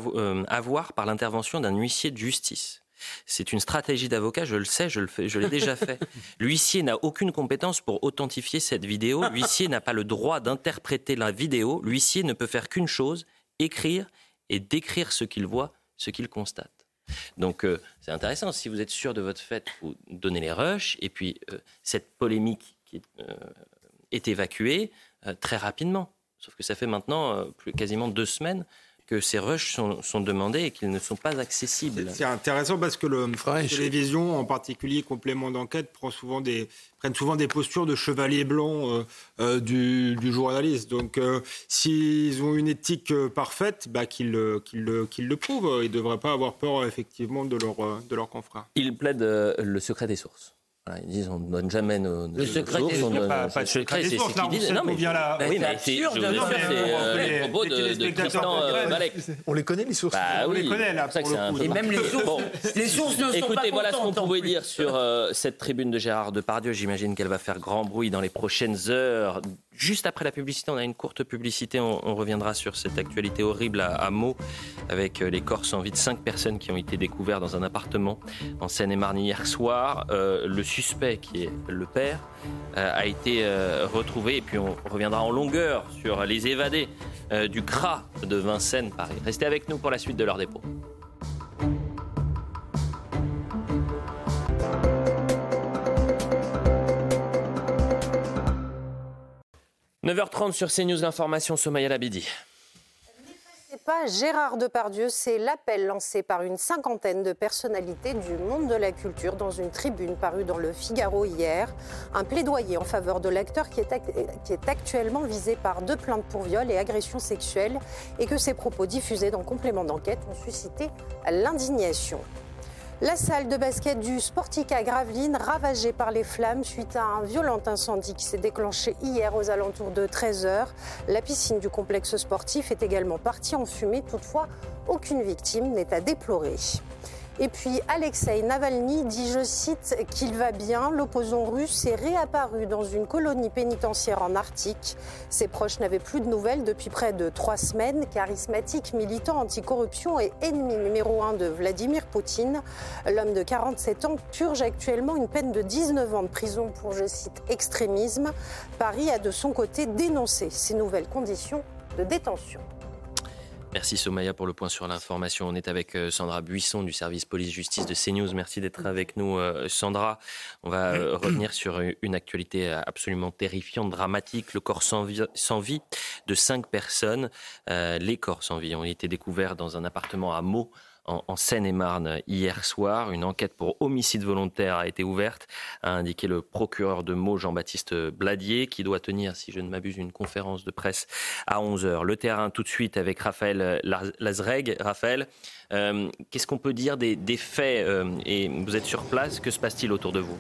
avoir par l'intervention d'un huissier de justice. C'est une stratégie d'avocat, je le sais, je, le je l'ai déjà fait. L'huissier n'a aucune compétence pour authentifier cette vidéo. L'huissier n'a pas le droit d'interpréter la vidéo. L'huissier ne peut faire qu'une chose, écrire et décrire ce qu'il voit, ce qu'il constate. Donc euh, c'est intéressant. Si vous êtes sûr de votre fait, vous donnez les rushs. Et puis euh, cette polémique euh, est évacuée très rapidement. Sauf que ça fait maintenant quasiment deux semaines que ces rushs sont, sont demandés et qu'ils ne sont pas accessibles. C'est intéressant parce que le télévision, en particulier complément d'enquête, prend souvent des, prennent souvent des postures de chevalier blanc euh, euh, du, du, journaliste. Donc, euh, s'ils ont une éthique parfaite, bah, qu'ils qu qu le prouvent. Ils ne devraient pas avoir peur, effectivement, de leur, de leurs confrères. Ils plaident le secret des sources ils disent on ne donne jamais nos, le secret sources, on donne, pas, pas le secret, c'est ce qu'ils disent. Non, mais, bien là. oui, mais c'est sûr, c'est le propos de, de Tristan euh, Malek. On les connaît les sources. Bah, on oui, les connaît là. Pour le coup. Et même les sources, bon. les sources ne sont Écoutez, pas voilà ce qu'on pouvait dire sur euh, cette tribune de Gérard Depardieu. J'imagine qu'elle va faire grand bruit dans les prochaines heures. Juste après la publicité, on a une courte publicité. On, reviendra sur cette actualité horrible à, à Meaux, avec euh, les corps sans vie de cinq personnes qui ont été découvertes dans un appartement en Seine-et-Marne hier soir. Euh, le suspect, qui est le père, euh, a été retrouvé. Et puis on reviendra en longueur sur les évadés du CRA de Vincennes, Paris. Restez avec nous pour la suite de leur dépôt. 9h30 sur CNews, l'information Somaya Labidi. Pas Gérard Depardieu, c'est l'appel lancé par une cinquantaine de personnalités du monde de la culture dans une tribune parue dans le Figaro hier. Un plaidoyer en faveur de l'acteur qui, est actuellement visé par deux plaintes pour viol et agression sexuelle et que ses propos diffusés dans complément d'enquête ont suscité l'indignation. La salle de basket du Sportica Gravelines ravagée par les flammes suite à un violent incendie qui s'est déclenché hier aux alentours de 13h. La piscine du complexe sportif est également partie en fumée. Toutefois, aucune victime n'est à déplorer. Et puis Alexei Navalny dit, je cite, qu'il va bien. L'opposant russe est réapparu dans une colonie pénitentiaire en Arctique. Ses proches n'avaient plus de nouvelles depuis près de trois semaines. Charismatique, militant anticorruption et ennemi numéro un de Vladimir Poutine, l'homme de 47 ans purge actuellement une peine de 19 ans de prison pour, je cite, extrémisme. Paris a de son côté dénoncé ces nouvelles conditions de détention. Merci Somaya pour le point sur l'information. On est avec euh, Sandra Buisson du service police-justice de CNews. Merci d'être avec nous euh, Sandra. On va euh, revenir sur une actualité absolument terrifiante, dramatique. Le corps sans vie, sans vie de cinq personnes. les corps sans vie ont été découverts dans un appartement à Meaux en, Seine-et-Marne hier soir. Une enquête pour homicide volontaire a été ouverte, a indiqué le procureur de Meaux, Jean-Baptiste Bladier, qui doit tenir, si je ne m'abuse, une conférence de presse à 11h. Le terrain tout de suite avec Raphaël Lazreg. Raphaël, euh, qu'est-ce qu'on peut dire des, des faits euh, Et vous êtes sur place, que se passe-t-il autour de vous?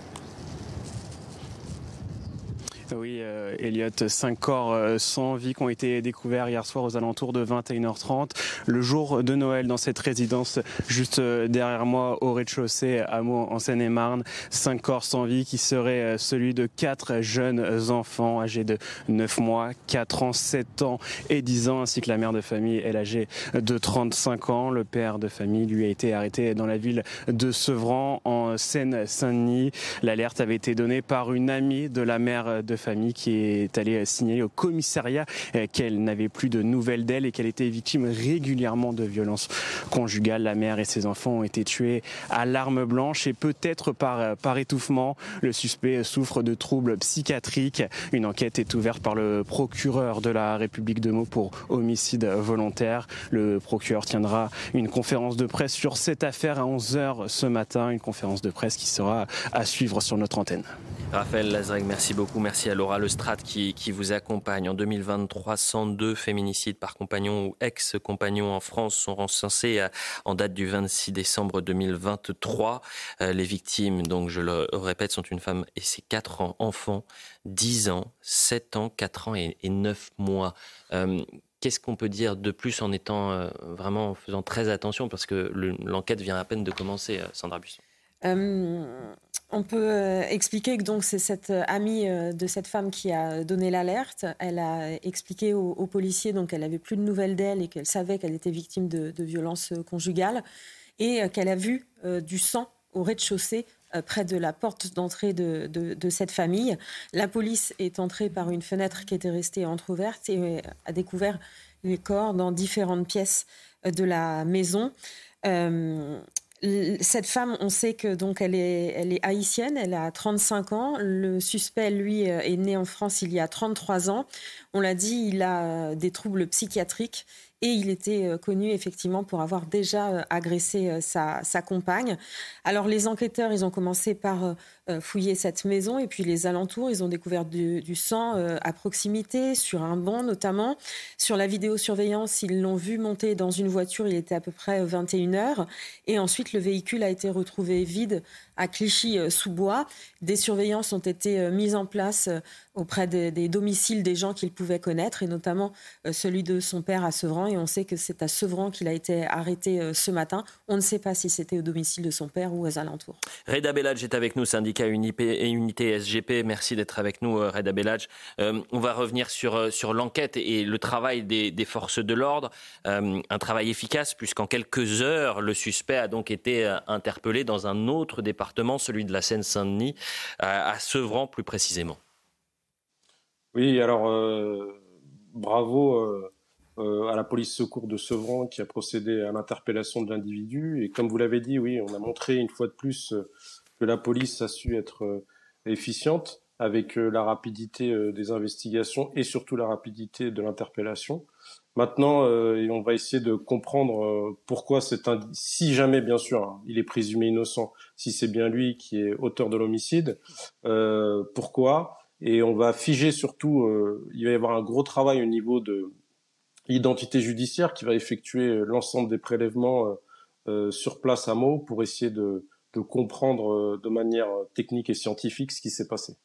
Elliot. Cinq corps sans vie qui ont été découverts hier soir aux alentours de 21h30, le jour de Noël dans cette résidence juste derrière moi au rez-de-chaussée à Meaux en Seine-et-Marne. Cinq corps sans vie qui seraient celui de quatre jeunes enfants âgés de 9 mois, 4 ans, 7 ans et 10 ans, ainsi que la mère de famille, elle âgée de 35 ans. Le père de famille, lui, a été arrêté dans la ville de Sevran, en Seine-Saint-Denis. L'alerte avait été donnée par une amie de la mère de famille qui est allée signaler au commissariat qu'elle n'avait plus de nouvelles d'elle et qu'elle était victime régulièrement de violences conjugales. La mère et ses enfants ont été tués à l'arme blanche et peut-être par, par étouffement. Le suspect souffre de troubles psychiatriques. Une enquête est ouverte par le procureur de la République de Meaux pour homicide volontaire. Le procureur tiendra une conférence de presse sur cette affaire à 11h ce matin, une conférence de presse qui sera à suivre sur notre antenne. Raphaël Lazreg, merci beaucoup. Merci à Laura Lestrade qui, vous accompagne. En 2023, 102 féminicides par compagnon ou ex-compagnon en France sont recensés en date du 26 décembre 2023. Euh, les victimes, donc je le répète, sont une femme et ses quatre enfants, 10 ans, 7 ans, 4 ans et, 9 mois. Euh, qu'est-ce qu'on peut dire de plus en étant euh, vraiment en faisant très attention? Parce que l'enquête vient à peine de commencer, Sandra Busson on peut euh, expliquer que donc c'est cette euh, amie euh, de cette femme qui a donné l'alerte. Elle a expliqué aux, policiers donc qu'elle avait plus de nouvelles d'elle et qu'elle savait qu'elle était victime de, violences conjugales et qu'elle a vu du sang au rez-de-chaussée près de la porte d'entrée de, de, cette famille. La police est entrée par une fenêtre qui était restée entr'ouverte et a découvert les corps dans différentes pièces de la maison cette femme, on sait que donc elle est, elle est haïtienne, elle a 35 ans. Le suspect, lui, euh, est né en France il y a 33 ans. On l'a dit, il a euh, des troubles psychiatriques et il était euh, connu effectivement pour avoir déjà agressé sa, sa compagne. Alors les enquêteurs, ils ont commencé par fouillé cette maison et puis les alentours. Ils ont découvert du, sang euh, à proximité, sur un banc notamment. Sur la vidéosurveillance, ils l'ont vu monter dans une voiture, il était à peu près 21 heures. Et ensuite, le véhicule a été retrouvé vide à Clichy-sous-Bois. Des surveillances ont été euh, mises en place auprès des, domiciles des gens qu'il pouvait connaître, et notamment celui de son père à Sevran. Et on sait que c'est à Sevran qu'il a été arrêté ce matin. On ne sait pas si c'était au domicile de son père ou aux alentours. Reda Bellage est avec nous, syndicat syndicat et Unité SGP. Merci d'être avec nous, euh, Reda Bellage. Euh, on va revenir sur, euh, sur l'enquête et le travail des, forces de l'ordre. un travail efficace puisqu'en quelques heures, le suspect a donc été interpellé dans un autre département, celui de la Seine-Saint-Denis, à Sevran plus précisément. Oui, alors bravo à la police secours de Sevran qui a procédé à l'interpellation de l'individu. Et comme vous l'avez dit, oui, on a montré une fois de plus que la police a su être euh, efficiente avec euh, la rapidité euh, des investigations et surtout la rapidité de l'interpellation. Maintenant, on va essayer de comprendre pourquoi c'est un... Si jamais, bien sûr, hein, il est présumé innocent, si c'est bien lui qui est auteur de l'homicide, pourquoi? Et on va figer surtout, il va y avoir un gros travail au niveau de l'identité judiciaire qui va effectuer l'ensemble des prélèvements sur place à Meaux pour essayer de, de comprendre euh, de manière euh, technique et scientifique ce qui s'est passé.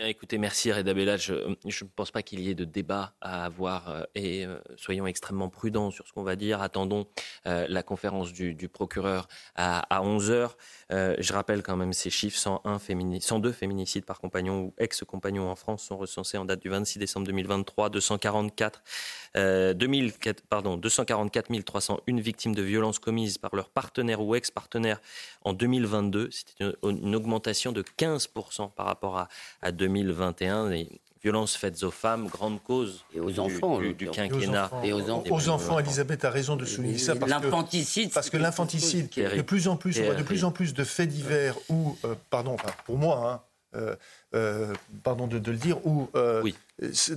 Eh écoutez, merci Reda Bella. Je ne pense pas qu'il y ait de débat à avoir euh, et soyons extrêmement prudents sur ce qu'on va dire. Attendons la conférence du, procureur à, 11h. je rappelle quand même ces chiffres 101 102 féminicides par compagnon ou ex-compagnon en France sont recensés en date du 26 décembre 2023. 244 2004, pardon, 244 301 victimes de violences commises par leur partenaire ou ex-partenaire en 2022. C'était une, augmentation de 15% par rapport à, à 2021. Les violences faites aux femmes, grande cause et aux enfants, du, quinquennat. Et aux enfants. Aux enfants, Elisabeth a raison de souligner ça. L'infanticide. Parce que l'infanticide, de plus en plus, on voit de plus en plus de faits divers où, euh, pardon, pour moi, hein, euh, euh, pardon de, le dire, où euh,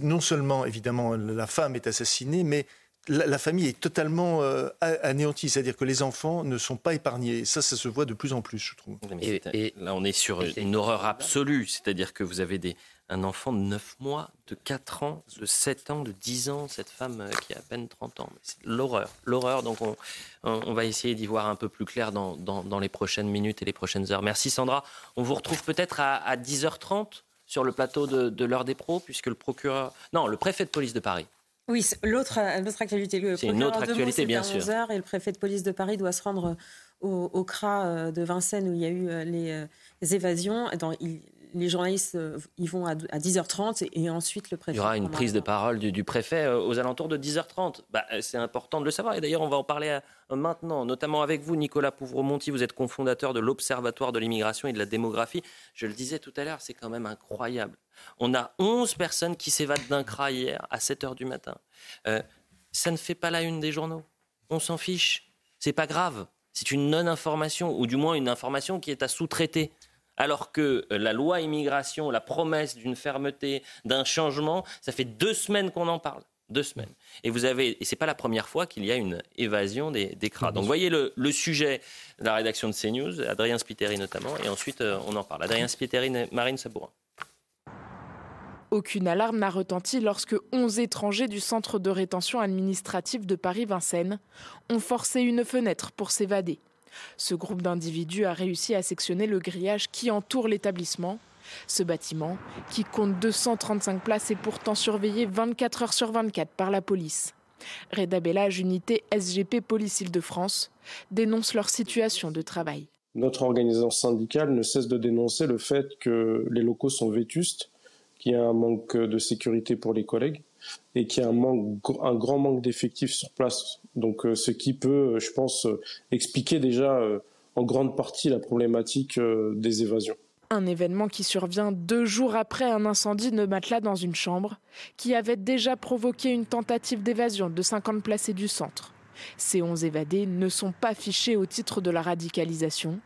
non seulement évidemment la femme est assassinée, mais la, famille est totalement anéantie, c'est-à-dire que les enfants ne sont pas épargnés. ça, ça se voit de plus en plus, je trouve. et là, on est sur une horreur absolue, c'est-à-dire que vous avez des, un enfant de 9 mois, de 4 ans, de 7 ans, de 10 ans, cette femme euh, qui a à peine 30 ans. C'est l'horreur, l'horreur. Donc on, on, va essayer d'y voir un peu plus clair dans, dans, les prochaines minutes et les prochaines heures. Merci Sandra. On vous retrouve peut-être à, 10h30 sur le plateau de, de l'heure des pros, puisque le procureur, non, le préfet de police de Paris. Oui, l'autre actualité. C'est une autre actualité, bien sûr. 11h et le préfet de police de Paris doit se rendre au, au CRA de Vincennes où il y a eu les, les évasions. Dans, il, les journalistes euh, y vont à 10h30 et, ensuite le préfet. Il y aura une prise de parole du, préfet euh, aux alentours de 10h30. Bah, euh, c'est important de le savoir. Et d'ailleurs, on va en parler maintenant, notamment avec vous, Nicolas Pouvremonti. Vous êtes cofondateur de l'Observatoire de l'immigration et de la démographie. Je le disais tout à l'heure, c'est quand même incroyable. On a 11 personnes qui s'évadent d'un CRA hier à 7h du matin. ça ne fait pas la une des journaux. On s'en fiche. C'est pas grave. C'est une non-information, ou du moins une information qui est à sous-traiter alors que euh, la loi immigration, la promesse d'une fermeté, d'un changement, ça fait deux semaines qu'on en parle. Deux semaines. Et vous avez, et c'est pas la première fois qu'il y a une évasion des, des CRA. Donc, voyez le, sujet de la rédaction de CNews, Adrien Spiteri notamment, et ensuite euh, on en parle. Adrien Spiteri, Marine Sabourin. Aucune alarme n'a retenti lorsque 11 étrangers du centre de rétention administrative de Paris-Vincennes ont forcé une fenêtre pour s'évader. Ce groupe d'individus a réussi à sectionner le grillage qui entoure l'établissement. Ce bâtiment, qui compte 235 places, est pourtant surveillé 24 heures sur 24 par la police. Reda Bellage, unité SGP Police Île-de-France, dénonce leur situation de travail. Notre organisation syndicale ne cesse de dénoncer le fait que les locaux sont vétustes, qu'il y a un manque de sécurité pour les collègues et qu'il y a un, grand manque d'effectifs sur place. Donc, euh, ce qui peut, je pense, euh, expliquer déjà euh, en grande partie la problématique des évasions. Un événement qui survient deux jours après un incendie de matelas dans une chambre, qui avait déjà provoqué une tentative d'évasion de 50 placés du centre. Ces 11 évadés ne sont pas fichés au titre de la radicalisation.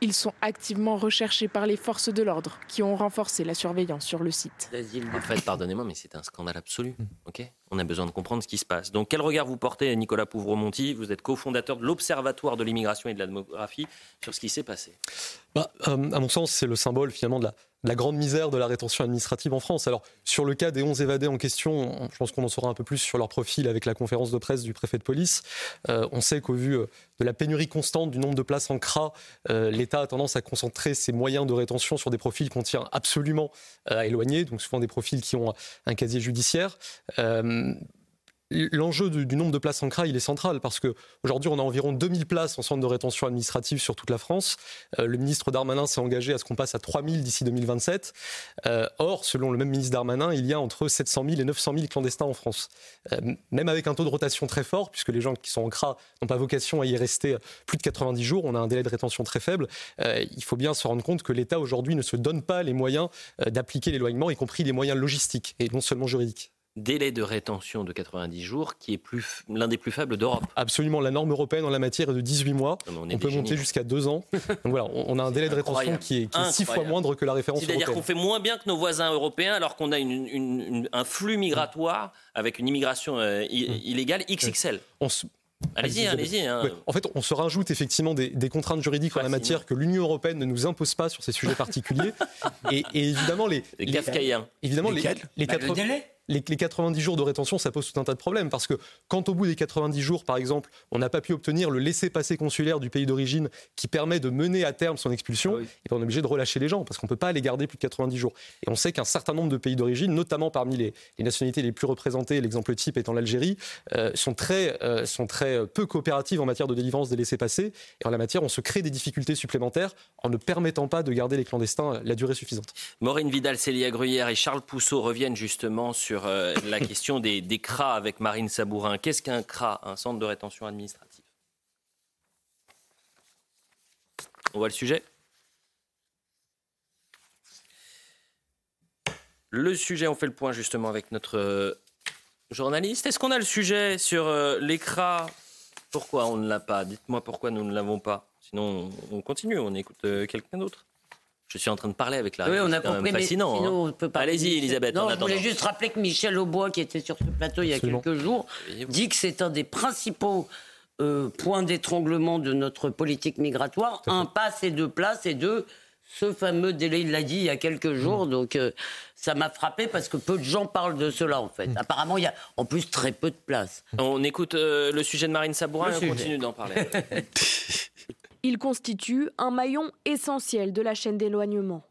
Ils sont activement recherchés par les forces de l'ordre qui ont renforcé la surveillance sur le site. En fait, pardonnez-moi, mais c'est un scandale absolu. Ok? On a besoin de comprendre ce qui se passe. Donc, quel regard vous portez, Nicolas Pouvremonti Vous êtes cofondateur de l'Observatoire de l'immigration et de la démographie sur ce qui s'est passé. Bah, euh, à mon sens, c'est le symbole finalement de la, grande misère de la rétention administrative en France. Alors, sur le cas des 11 évadés en question, je pense qu'on en saura un peu plus sur leur profil avec la conférence de presse du préfet de police. Euh, on sait qu'au vu euh, de la pénurie constante du nombre de places en CRA, l'État a tendance à concentrer ses moyens de rétention sur des profils qu'on tient absolument à éloigner, donc souvent des profils qui ont un casier judiciaire. L'enjeu du, nombre de places en CRA, est central parce qu'aujourd'hui, on a environ 2000 places en centre de rétention administrative sur toute la France. Euh, le ministre Darmanin s'est engagé à ce qu'on passe à 3000 d'ici 2027. Euh, or, selon le même ministre Darmanin, il y a entre 700 000 et 900 000 clandestins en France. Euh, même avec un taux de rotation très fort, puisque les gens qui sont en CRA n'ont pas vocation à y rester plus de 90 jours, on a un délai de rétention très faible. il faut bien se rendre compte que l'État aujourd'hui ne se donne pas les moyens d'appliquer l'éloignement, y compris les moyens logistiques et non seulement juridiques délai de rétention de 90 jours qui est l'un des plus faibles d'Europe. Absolument, la norme européenne en la matière est de 18 mois. on, peut monter jusqu'à 2 ans. Donc voilà, on a un délai de rétention qui est, 6 fois moindre que la référence européenne. C'est-à-dire qu'on fait moins bien que nos voisins européens alors qu'on a un flux migratoire avec une immigration euh, mmh. illégale XXL. Allez-y, allez-y. Hein. En fait, on se rajoute effectivement des, contraintes juridiques en la matière que l'Union européenne ne nous impose pas sur ces sujets particuliers. et, évidemment, les, les, les Évidemment, les, les, bah, les, 90 jours de rétention, ça pose tout un tas de problèmes. Parce que quand au bout des 90 jours, par exemple, on n'a pas pu obtenir le laissez-passer consulaire du pays d'origine qui permet de mener à terme son expulsion, ah et ben, on est obligé de relâcher les gens parce qu'on ne peut pas les garder plus de 90 jours. Et on sait qu'un certain nombre de pays d'origine, notamment parmi les, nationalités les plus représentées, l'exemple type étant l'Algérie, euh, sont, très, euh, sont très peu coopératives en matière de délivrance des laissez-passer. Et en la matière, on se crée des difficultés supplémentaires en ne permettant pas de garder les clandestins la durée suffisante. Maureen Vidal, Célia Gruyère et Charles Pousseau reviennent justement sur euh, la question des, des avec Marine Sabourin. Qu'est-ce qu'un CRA, un centre de rétention administrative? On voit le sujet? Le sujet, on fait le point justement avec notre euh, journaliste. Est-ce qu'on a le sujet sur euh, les CRA? Pourquoi on ne l'a pas? Dites-moi pourquoi nous ne l'avons pas. Sinon, on continue, on écoute quelqu'un d'autre. Je suis en train de parler avec la. Oui, on a compris, fascinant. Hein. Allez-y, Elisabeth. Non, je voulais juste rappeler que Michel Aubois, qui était sur ce plateau il y a quelques jours, dit que c'est un des principaux euh, points d'étranglement de notre politique migratoire. Un, pas et deux places, et deux, ce fameux délai, il l'a dit il y a quelques mmh. jours. Donc, euh, ça m'a frappé parce que peu de gens parlent de cela, en fait. Mmh. Apparemment, il y a en plus très peu de places. On écoute euh, le sujet de Marine Sabourin et on continue d'en parler. Il constitue un maillon essentiel de la chaîne d'éloignement.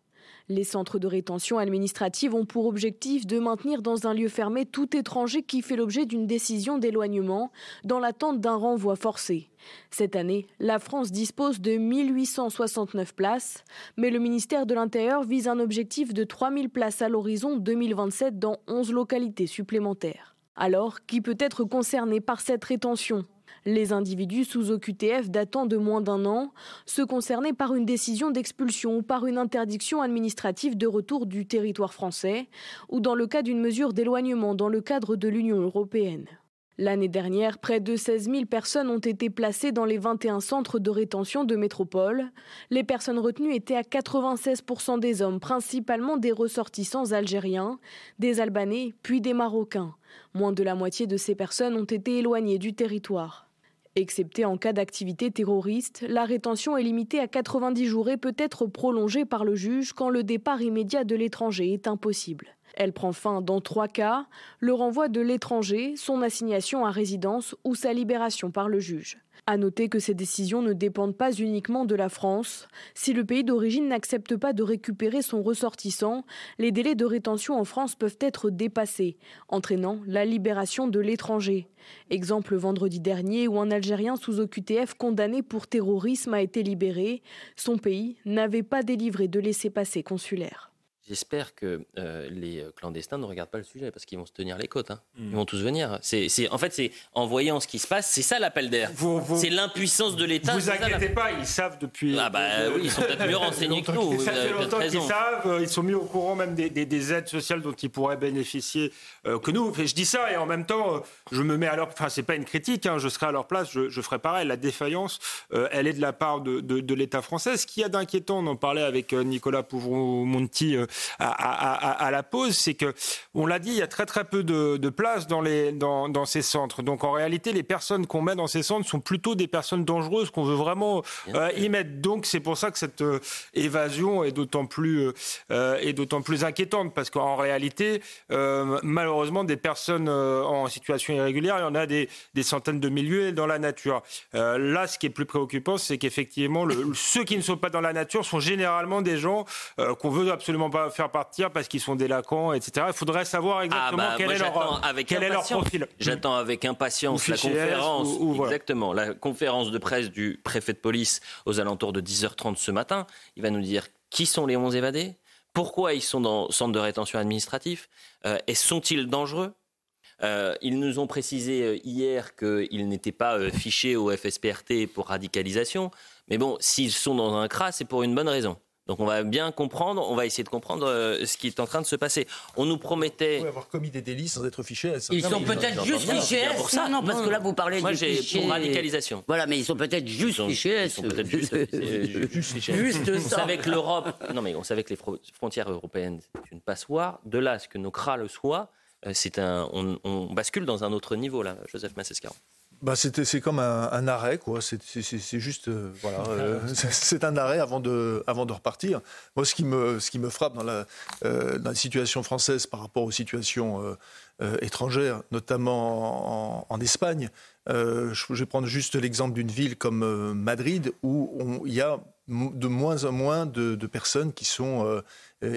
Les centres de rétention administrative ont pour objectif de maintenir dans un lieu fermé tout étranger qui fait l'objet d'une décision d'éloignement dans l'attente d'un renvoi forcé. Cette année, la France dispose de 1869 places, mais le ministère de l'Intérieur vise un objectif de 3000 places à l'horizon 2027 dans 11 localités supplémentaires. Alors, qui peut être concerné par cette rétention? Les individus sous OQTF datant de moins d'un an, ceux concernés par une décision d'expulsion ou par une interdiction administrative de retour du territoire français, ou dans le cas d'une mesure d'éloignement dans le cadre de l'Union européenne. L'année dernière, près de 16 000 personnes ont été placées dans les 21 centres de rétention de métropole. Les personnes retenues étaient à 96% des hommes, principalement des ressortissants algériens, des Albanais, puis des Marocains. Moins de la moitié de ces personnes ont été éloignées du territoire. Excepté en cas d'activité terroriste, la rétention est limitée à 90 jours et peut être prolongée par le juge quand le départ immédiat de l'étranger est impossible. Elle prend fin dans trois cas, le renvoi de l'étranger, son assignation à résidence ou sa libération par le juge. À noter que ces décisions ne dépendent pas uniquement de la France. Si le pays d'origine n'accepte pas de récupérer son ressortissant, les délais de rétention en France peuvent être dépassés, entraînant la libération de l'étranger. Exemple vendredi dernier où un Algérien sous OQTF condamné pour terrorisme a été libéré. Son pays n'avait pas délivré de laissez-passer consulaire. J'espère que euh, les euh, clandestins ne regardent pas le sujet parce qu'ils vont se tenir les côtes. Hein. Ils hmm. vont tous venir. C'est, en fait, c'est en voyant ce qui se passe, c'est ça l'appel d'air. C'est l'impuissance de l'État. Vous inquiétez pas, ils savent depuis. Ah bah oui, ils sont peut-être mieux renseignés que nous. Ça fait longtemps qu'ils savent. Euh, ils sont mis au courant même des, aides sociales dont ils pourraient bénéficier que nous. Je dis ça et en même temps, je me mets à leur. Enfin, c'est pas une critique. Hein, je serai à leur place, je, je ferai pareil. La défaillance, elle est de la part de, de, l'État français. Ce qu'il y a d'inquiétant, on en parlait avec Nicolas Pouvron-Monti à, la pause, c'est que, on l'a dit, il y a très très peu de, de place dans, les, dans, dans, ces centres. Donc en réalité, les personnes qu'on met dans ces centres sont plutôt des personnes dangereuses qu'on veut vraiment euh, y mettre. Donc c'est pour ça que cette euh, évasion est d'autant plus, euh, est d'autant plus inquiétante parce qu'en réalité, malheureusement, des personnes en situation irrégulière, il y en a des, des centaines de milliers dans la nature. là, ce qui est plus préoccupant, c'est qu'effectivement, ceux qui ne sont pas dans la nature sont généralement des gens qu'on veut absolument pas faire partir parce qu'ils sont délinquants, etc. Il faudrait savoir ah exactement bah, quel, est leur, quel est, leur, profil. J'attends avec impatience la conférence, exactement, la conférence de presse du préfet de police aux alentours de 10h30 ce matin. Il va nous dire qui sont les 11 évadés, pourquoi ils sont dans centre de rétention administratif, euh, et sont-ils dangereux? Euh, ils nous ont précisé euh, hier qu'ils n'étaient pas fichés au FSPRT pour radicalisation. Mais bon, s'ils sont dans un CRA, c'est pour une bonne raison. Donc on va bien comprendre, on va essayer de comprendre euh, ce qui est en train de se passer. On nous promettait... Vous avoir commis des délits sans être fiché. Ils sont peut-être juste fichés. Pour ça. Non, parce que là vous parlez Moi, pour radicalisation. Voilà, mais ils sont peut-être juste fichés. Ils sont peut-être juste, fichés. Juste ça. On savait que l'Europe... Non mais on savait que les frontières européennes, c'est une passoire. De là, ce que nos cras le soient, euh, c'est un... On, on, bascule dans un autre niveau là, Joseph Massescaron bah c'est comme un, arrêt, quoi. C'est juste, euh, voilà, euh, c'est un arrêt avant de, avant de repartir. Moi, ce qui me, ce qui me frappe dans la, euh, dans la situation française par rapport aux situations étrangères, notamment en, Espagne, je, vais prendre juste l'exemple d'une ville comme Madrid, où il y a de moins en moins de, de personnes qui sont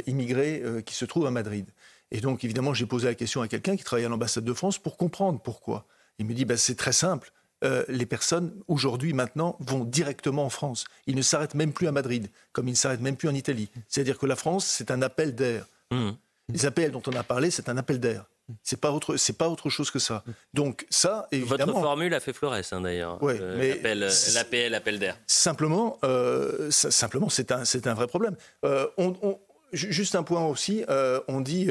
immigrées, qui se trouvent à Madrid. Et donc, évidemment, j'ai posé la question à quelqu'un qui travaille à l'ambassade de France pour comprendre pourquoi. Il me dit, bah, c'est très simple. Euh, les personnes, aujourd'hui, maintenant, vont directement en France. Ils ne s'arrêtent même plus à Madrid, comme ils ne s'arrêtent même plus en Italie. C'est-à-dire que la France, c'est un appel d'air. Mmh. Les appels dont on a parlé, c'est un appel d'air. C'est pas autre, c'est pas autre chose que ça. Donc ça, évidemment. Votre formule a fait florès, hein, d'ailleurs. Ouais, euh, mais l'APL, appel d'air. Simplement, euh, simplement, c'est un, c'est un vrai problème. on, Juste un point aussi, on dit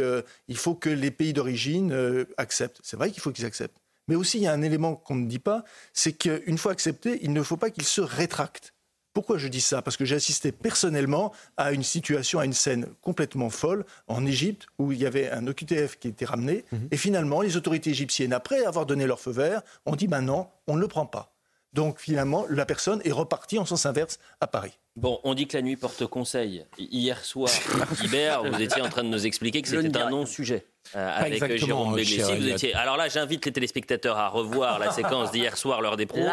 il faut que les pays d'origine acceptent. C'est vrai qu'il faut qu'ils acceptent. Mais aussi, il y a un élément qu'on ne dit pas, c'est qu'une fois accepté, il ne faut pas qu'il se rétracte. Pourquoi je dis ça? Parce que j'ai assisté personnellement à une situation, à une scène complètement folle en Égypte où il y avait un OQTF qui était ramené mhm. et finalement les autorités égyptiennes, après avoir donné leur feu vert, ont dit ben non, on ne le prend pas. Donc finalement, la personne est repartie en sens inverse à Paris. Bon, on dit que la nuit porte conseil. Hier soir, Hubert, vous étiez en train de nous expliquer que c'était un non-sujet. Euh, avec euh, Jérôme Béglé. vous étiez... Alors là, j'invite les téléspectateurs à revoir la séquence d'hier soir, l'heure des pros.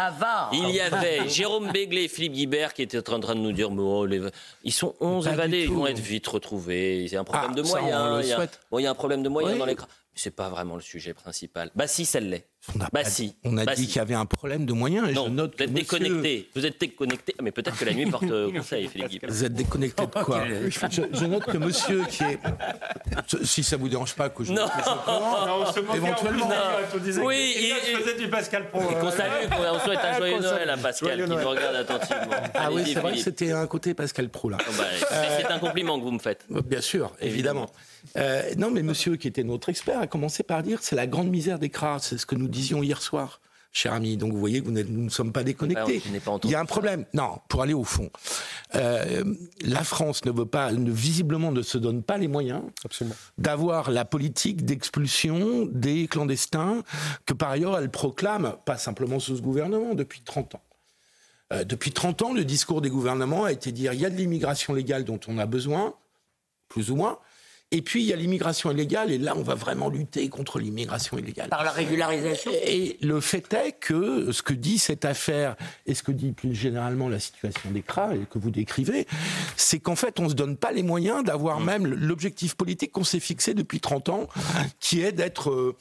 Il y avait Jérôme Béglé et Philippe Guibert qui étaient en train de nous dire oh, ils sont 11 évadés, ils vont être vite retrouvés. C'est un problème Ah, de moyens. Il y, a... bon, il y a un problème de moyens Oui. dans l'écran. C'est pas vraiment le sujet principal. Bah si, ça l'est. Bah si. On a Bah dit si. qu'il y avait un problème de moyens. Et Non, je note vous êtes monsieur- déconnecté. Vous êtes déconnecté. Mais peut-être que la nuit porte euh, conseil, Philippe. Vous êtes déconnecté de quoi je, je note que monsieur qui est... Si ça vous dérange pas que je... Non. on se moquait Éventuellement. on disait Oui, que et- Elliot faisait du Pascal Pro. Et qu'on salue, qu'on souhaite un joyeux. Noël à Pascal qui nous regarde attentivement. Ah oui, c'est vrai que c'était un côté Pascal Pro là. Bah, C'est un compliment que vous me faites. Bien sûr, évidemment. Euh, non, mais monsieur qui était notre expert a commencé par dire c'est la grande misère des cras. C'est ce que nous disions hier soir, cher ami. Donc vous voyez que nous ne sommes pas déconnectés. Ah, je n'ai pas Il y a un problème. Non, pour aller au fond. Euh, la France ne veut pas, ne, visiblement ne se donne pas les moyens d'avoir la politique d'expulsion des clandestins que par ailleurs elle proclame, pas simplement sous ce gouvernement, depuis 30 ans. Euh, depuis 30 ans, le discours des gouvernements a été de dire il y a de l'immigration légale dont on a besoin, plus ou moins, et puis il y a l'immigration illégale, et là on va vraiment lutter contre l'immigration illégale. Par la régularisation Et le fait est que ce que dit cette affaire, et ce que dit plus généralement la situation des CRA, et que vous décrivez, c'est qu'en fait on ne se donne pas les moyens d'avoir même l'objectif politique qu'on s'est fixé depuis 30 ans, qui est d'être... euh,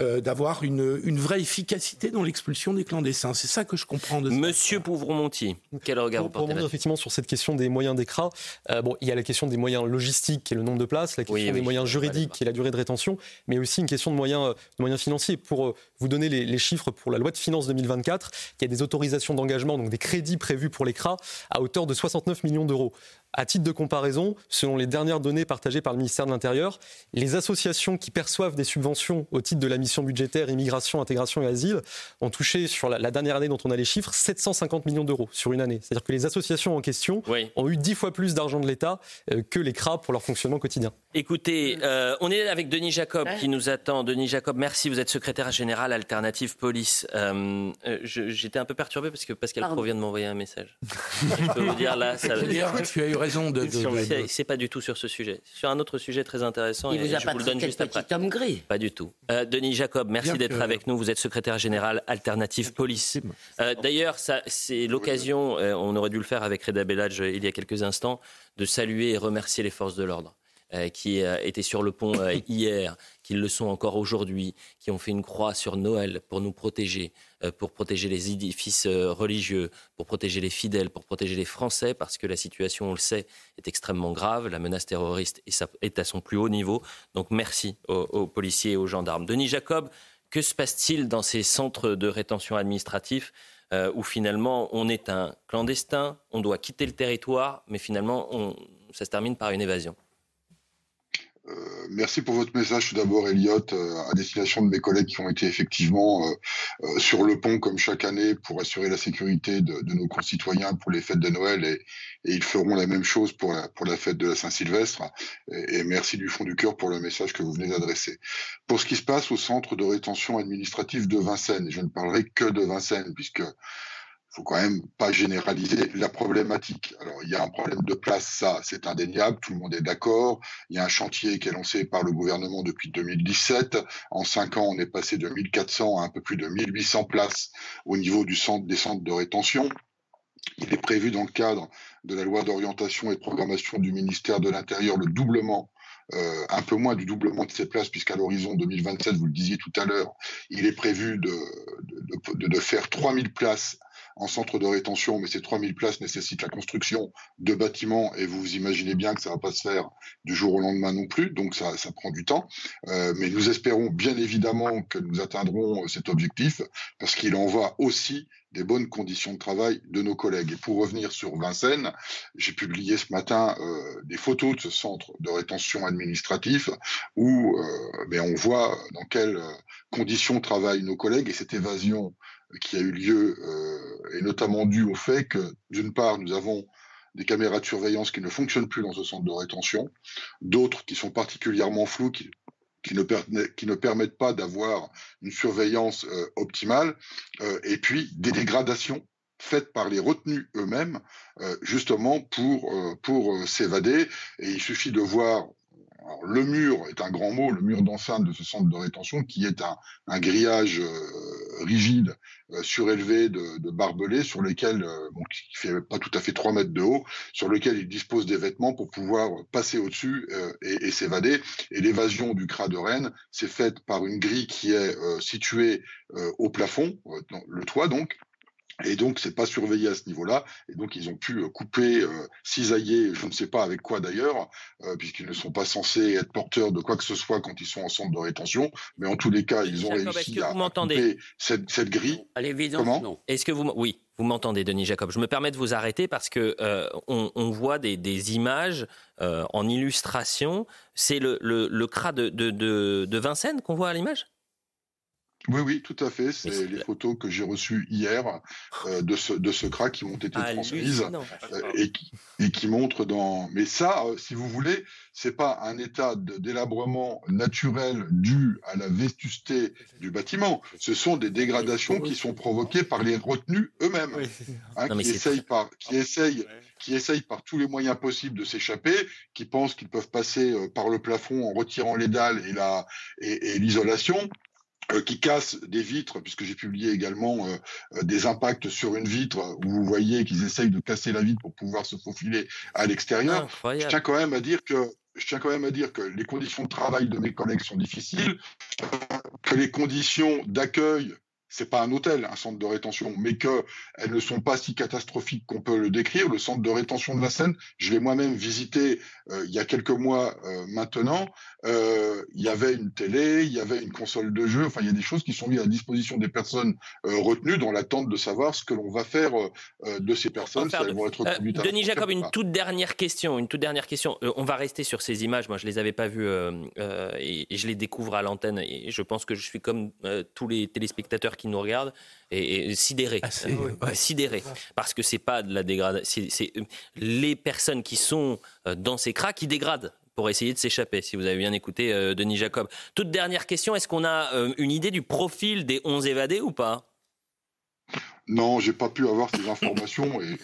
euh, d'avoir une, une vraie efficacité dans l'expulsion des clandestins. C'est ça que je comprends de ça. Monsieur Pouvron-Monty, quel regard vous Pour, portez là effectivement sur cette question des moyens d'écras, euh, bon, il y a la question des moyens logistiques, qui est le nombre de places, la question Oui, des oui, moyens juridiques, qui est la durée de rétention, mais aussi une question de moyens, de moyens financiers. Pour euh, vous donner les, les chiffres pour la loi de finances 2024, il y a des autorisations d'engagement, donc des crédits prévus pour l'ECRA, à hauteur de 69 millions d'euros. À titre de comparaison, selon les dernières données partagées par le ministère de l'Intérieur, les associations qui perçoivent des subventions au titre de la mission budgétaire immigration, intégration et asile ont touché sur la, la dernière année dont on a les chiffres 750 millions d'euros sur une année. C'est-à-dire que les associations en question ont eu dix fois plus d'argent de l'État euh, que les CRA pour leur fonctionnement quotidien. Écoutez, euh, on est avec Denis Jacob qui nous attend. Denis Jacob, merci. Vous êtes secrétaire général Alternative Police. Euh, J'étais un peu perturbé parce que Pascal Pardon. Pro vient de m'envoyer un message. je peux vous dire là, ça. Raison de- de- C'est- C'est pas du tout sur ce sujet. Sur un autre sujet très intéressant. Il et vous a je pas vous le donne juste après. homme gris. Pas du tout. Euh, Denis Jacob, merci Bien d'être que- avec nous. Vous êtes secrétaire général Alternative Police. Euh, D'ailleurs, ça, c'est l'occasion, euh, on aurait dû le faire avec Reda Bellage euh, il y a quelques instants, de saluer et remercier les forces de l'ordre. qui étaient sur le pont hier, qui le sont encore aujourd'hui, qui ont fait une croix sur Noël pour nous protéger, pour protéger les édifices euh, religieux, pour protéger les fidèles, pour protéger les Français, parce que la situation, on le sait, est extrêmement grave. La menace terroriste est à son plus haut niveau. Donc merci aux, aux policiers et aux gendarmes. Denis Jacob, que se passe-t-il dans ces centres de rétention administratifs euh, où finalement on est un clandestin, on doit quitter le territoire, mais finalement on- ça se termine par une évasion? Merci pour votre message tout d'abord, Elliot, euh, à destination de mes collègues qui ont été effectivement euh, euh, sur le pont comme chaque année pour assurer la sécurité de, de nos concitoyens pour les fêtes de Noël et, et ils feront la même chose pour la, pour la fête de la Saint-Sylvestre. Et, et merci du fond du cœur pour le message que vous venez d'adresser. Pour ce qui se passe au centre de rétention administrative de Vincennes, je ne parlerai que de Vincennes puisque faut quand même pas généraliser la problématique. Alors, il y a un problème de place, ça, c'est indéniable, tout le monde est d'accord. Il y a un chantier qui est lancé par le gouvernement depuis 2017. En cinq ans, on est passé de 1400 à un peu plus de 1800 places au niveau du centre, des centres de rétention. Il est prévu dans le cadre de la loi d'orientation et de programmation du ministère de l'Intérieur le doublement euh, un peu moins du doublement de ces places, puisqu'à l'horizon 2027, vous le disiez tout à l'heure, il est prévu de, de, de, de faire 3000 places en centre de rétention, mais ces 3000 places nécessitent la construction de bâtiments et vous imaginez bien que ça va pas se faire du jour au lendemain non plus, donc ça, ça prend du temps. Euh, mais nous espérons bien évidemment que nous atteindrons cet objectif parce qu'il en va aussi des bonnes conditions de travail de nos collègues. Et pour revenir sur Vincennes, j'ai publié ce matin euh, des photos de ce centre de rétention administratif où euh, ben on voit dans quelles conditions travaillent nos collègues et cette évasion qui a eu lieu euh, est notamment due au fait que, d'une part, nous avons des caméras de surveillance qui ne fonctionnent plus dans ce centre de rétention, d'autres qui sont particulièrement floues, qui, ne, permettent pas d'avoir une surveillance optimale, et puis des dégradations faites par les retenus eux-mêmes, justement pour s'évader. Et il suffit de voir le mur est un grand mot, le mur d'enceinte de ce centre de rétention, qui est un, grillage euh, rigide, euh, surélevé de, barbelés, sur lesquels, euh, qui fait pas tout à fait 3 mètres de haut, sur lequel il dispose des vêtements pour pouvoir passer au-dessus et, s'évader. Et l'évasion du CRA de Rennes s'est faite par une grille qui est située au plafond, le toit donc, et donc, c'est pas surveillé à ce niveau-là. Et donc, ils ont pu euh, couper, euh, cisailler, je ne sais pas avec quoi d'ailleurs, euh, puisqu'ils ne sont pas censés être porteurs de quoi que ce soit quand ils sont en centre de rétention. Mais en tous les cas, ils ont réussi à, couper cette, cette grille. À l'évidence, Est-ce que vous, oui, vous m'entendez, Denis Jacob Je me permets de vous arrêter parce que euh, on, on, voit des, des images euh, en illustration. C'est le, le, le CRA de, de, de, de Vincennes qu'on voit à l'image? Oui, oui, tout à fait. C'est les photos que j'ai reçues hier euh, de ce de ce crack qui m'ont été ah, transmises euh, et, qui, et qui montrent dans. Mais ça, euh, si vous voulez, c'est pas un état de délabrement naturel dû à la vétusté du bâtiment. Ce sont des dégradations qui sont provoquées par les retenus eux-mêmes, hein, qui essayent par qui essayent qui essayent par tous les moyens possibles de s'échapper, qui pensent qu'ils peuvent passer par le plafond en retirant les dalles et la et, et l'isolation qui cassent des vitres, puisque j'ai publié également euh, euh, des impacts sur une vitre où vous voyez qu'ils essayent de casser la vitre pour pouvoir se faufiler à l'extérieur. Je tiens quand même à dire que je tiens quand même à dire que les conditions de travail de mes collègues sont difficiles, que les conditions d'accueil c'est pas un hôtel, un centre de rétention, mais qu'elles ne sont pas si catastrophiques qu'on peut le décrire. Le centre de rétention de la Seine, je l'ai moi-même visité euh, il y a quelques mois euh, maintenant. Euh, il y avait une télé, il y avait une console de jeu. Enfin, il y a des choses qui sont mises à disposition des personnes retenues dans l'attente de savoir ce que l'on va faire de ces personnes. Si elles vont être Denis Jacob, une toute dernière question. Une toute dernière question. on va rester sur ces images. Moi, je les avais pas vues et, et, je les découvre à l'antenne. Et je pense que je suis comme tous les téléspectateurs qui qui nous regarde et, sidéré, ah, euh, sidéré, parce que c'est pas de la dégradation, c'est euh, les personnes qui sont euh, dans ces cracks qui dégradent pour essayer de s'échapper, si vous avez bien écouté Denis Jacob. Toute dernière question, est-ce qu'on a une idée du profil des 11 évadés ou pas? Non, j'ai pas pu avoir ces informations et,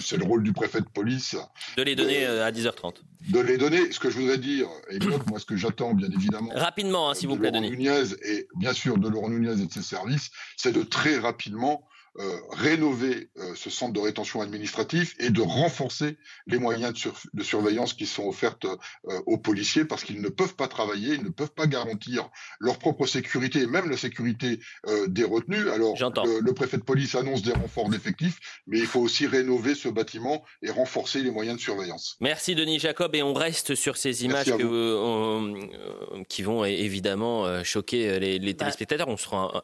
c'est le rôle du préfet de police. De les donner à 10h30. De les donner. Ce que je voudrais dire, et moi ce que j'attends bien évidemment. Rapidement, hein, s'il vous plaît, Denis. Nunez et bien sûr de Laurent Nunez et de ses services, c'est de très rapidement euh, rénover euh, ce centre de rétention administratif et de renforcer les moyens de, surveillance qui sont offerts euh, aux policiers parce qu'ils ne peuvent pas travailler, ils ne peuvent pas garantir leur propre sécurité et même la sécurité des retenus. Alors, le, préfet de police annonce des renforts d'effectifs, mais il faut aussi rénover ce bâtiment et renforcer les moyens de surveillance. Merci Denis Jacob et on reste sur ces images qui vont évidemment choquer les, bah téléspectateurs. On sera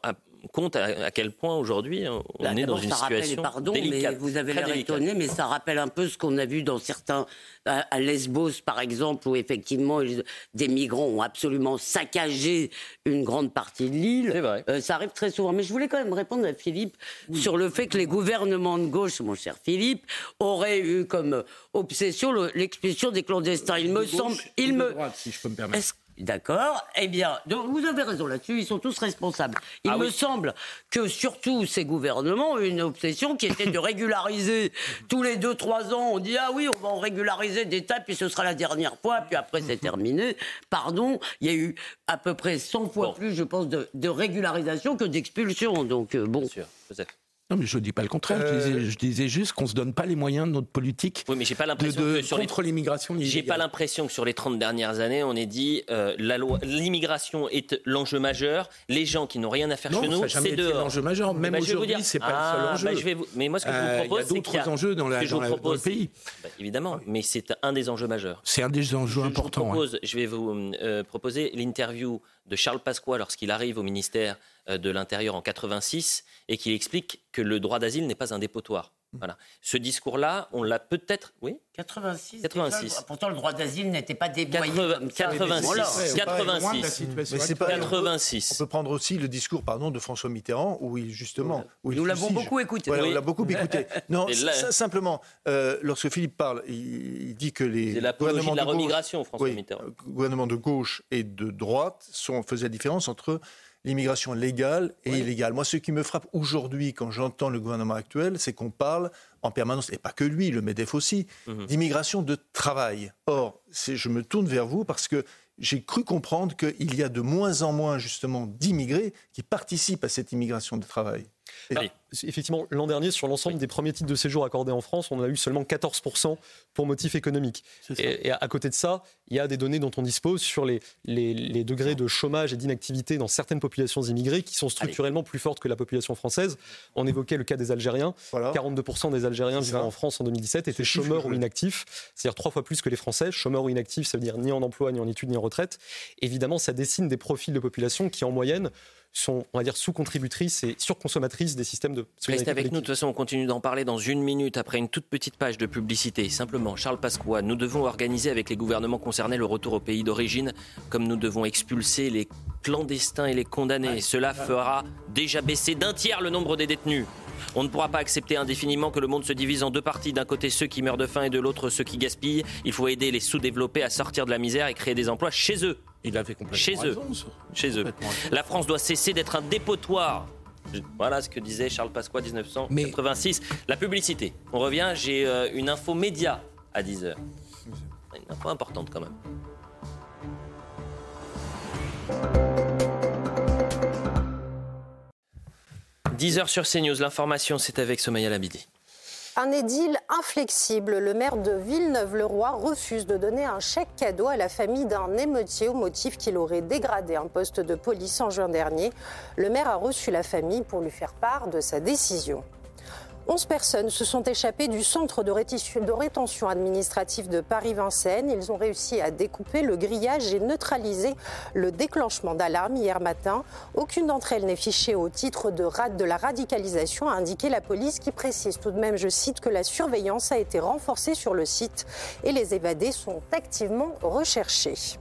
compte à, quel point aujourd'hui on bah, est dans une situation pardon, délicate. Mais vous avez l'air étonné, mais ça rappelle un peu ce qu'on a vu dans certains à Lesbos par exemple, où effectivement des migrants ont absolument saccagé une grande partie de l'île. Euh, ça arrive très souvent. Mais je voulais quand même répondre à Philippe sur le fait que les gouvernements de gauche, mon cher Philippe, auraient eu comme obsession l'expulsion des clandestins. Il me semble, il me, si je peux me permettre. D'accord Eh bien, donc vous avez raison là-dessus, ils sont tous responsables. Il ah me semble que surtout ces gouvernements ont une obsession qui était de régulariser tous les 2-3 ans. On dit ah oui, on va en régulariser des tas, puis ce sera la dernière fois, puis après c'est terminé. Pardon, il y a eu à peu près 100 fois plus, je pense, de, régularisation que d'expulsion. Donc euh, bon. Bien sûr, non, mais je ne dis pas le contraire. Je, disais, juste qu'on ne se donne pas les moyens de notre politique oui, mais j'ai pas l'impression de, que sur contre l'immigration. J'ai pas l'impression que sur les 30 dernières années, on ait dit euh, l'immigration est l'enjeu majeur. Les gens qui n'ont rien à faire chez nous, c'est dehors. l'enjeu majeur. Même aujourd'hui, c'est pas le seul ah, enjeu. Bah, je vais vous... Mais moi, ce que je vous propose, c'est qu'il y a d'autres enjeux dans, la, dans, le pays. Bah, évidemment, mais c'est un des enjeux majeurs. C'est un des enjeux importants. propose, Je vais vous euh, proposer l'interview de Charles Pasqua lorsqu'il arrive au ministère euh, de l'Intérieur en 86 et qu'il explique que le droit d'asile n'est pas un dépotoir. Voilà. Ce discours-là, on l'a peut-être. Oui? 86. 86. pourtant, le droit d'asile n'était pas dévoyé 80, comme ça. 86. 86. Mais c'est pas- 86. On peut prendre aussi le discours pardon, de François Mitterrand, où il, justement. Où il Nous l'avons beaucoup écouté. Voilà, Oui. On l'a beaucoup écouté. Non, là- simplement, euh, lorsque Philippe parle, il, il dit que les. C'est l'apologie gouvernements de la gauche- remigration, François oui, Mitterrand. euh, gouvernements de gauche et de droite sont, faisaient la différence entre l'immigration légale et illégale. Moi, ce qui me frappe aujourd'hui, quand j'entends le gouvernement actuel, c'est qu'on parle en permanence, et pas que lui, le MEDEF aussi, Mhm. d'immigration de travail. Or, je me tourne vers vous parce que j'ai cru comprendre qu'il y a de moins en moins, justement, d'immigrés qui participent à cette immigration de travail. Alors, effectivement, l'an dernier, sur l'ensemble des premiers titres de séjour accordés en France, on a eu seulement 14% pour motif économique. Et, et à côté de ça, il y a des données dont on dispose sur les, les, les degrés de chômage et d'inactivité dans certaines populations immigrées qui sont structurellement plus fortes que la population française. On évoquait le cas des Algériens. 42% des Algériens vivant en France en 2017 étaient chômeurs ou inactifs, c'est-à-dire trois fois plus que les Français. Chômeurs ou inactifs, ça veut dire ni en emploi, ni en études, ni en retraite. Évidemment, ça dessine des profils de population qui, en moyenne, sont, on va dire, sous-contributrices et surconsommatrices des systèmes de Restez solidarité avec nous, de toute façon, on continue d'en parler dans une minute après une toute petite page de publicité. Simplement, Charles Pasqua, nous devons organiser avec les gouvernements concernés le retour au pays d'origine, comme nous devons expulser les clandestins et les condamnés. Cela fera déjà baisser d'un tiers le nombre des détenus. On ne pourra pas accepter indéfiniment que le monde se divise en deux parties. D'un côté ceux qui meurent de faim et de l'autre ceux qui gaspillent. Il faut aider les sous-développés à sortir de la misère et créer des emplois chez eux. Il avait complètement Chez eux. ça. Chez eux. La France doit cesser d'être un dépotoir. Voilà ce que disait Charles Pasqua 1986. La publicité. On revient, j'ai euh, une info média à 10h. Une info importante quand même. « 10h sur CNews, l'information c'est avec Somaya Labidi. Un édile inflexible, le maire de Villeneuve-le-Roi refuse de donner un chèque cadeau à la famille d'un émeutier au motif qu'il aurait dégradé un poste de police en juin dernier. Le maire a reçu la famille pour lui faire part de sa décision. 11 personnes se sont échappées du centre de rétention- administrative de Paris-Vincennes. Ils ont réussi à découper le grillage et neutraliser le déclenchement d'alarme hier matin. Aucune d'entre elles n'est fichée au titre de, de la radicalisation, a indiqué la police qui précise tout de même, je cite, que la surveillance a été renforcée sur le site et les évadés sont activement recherchés.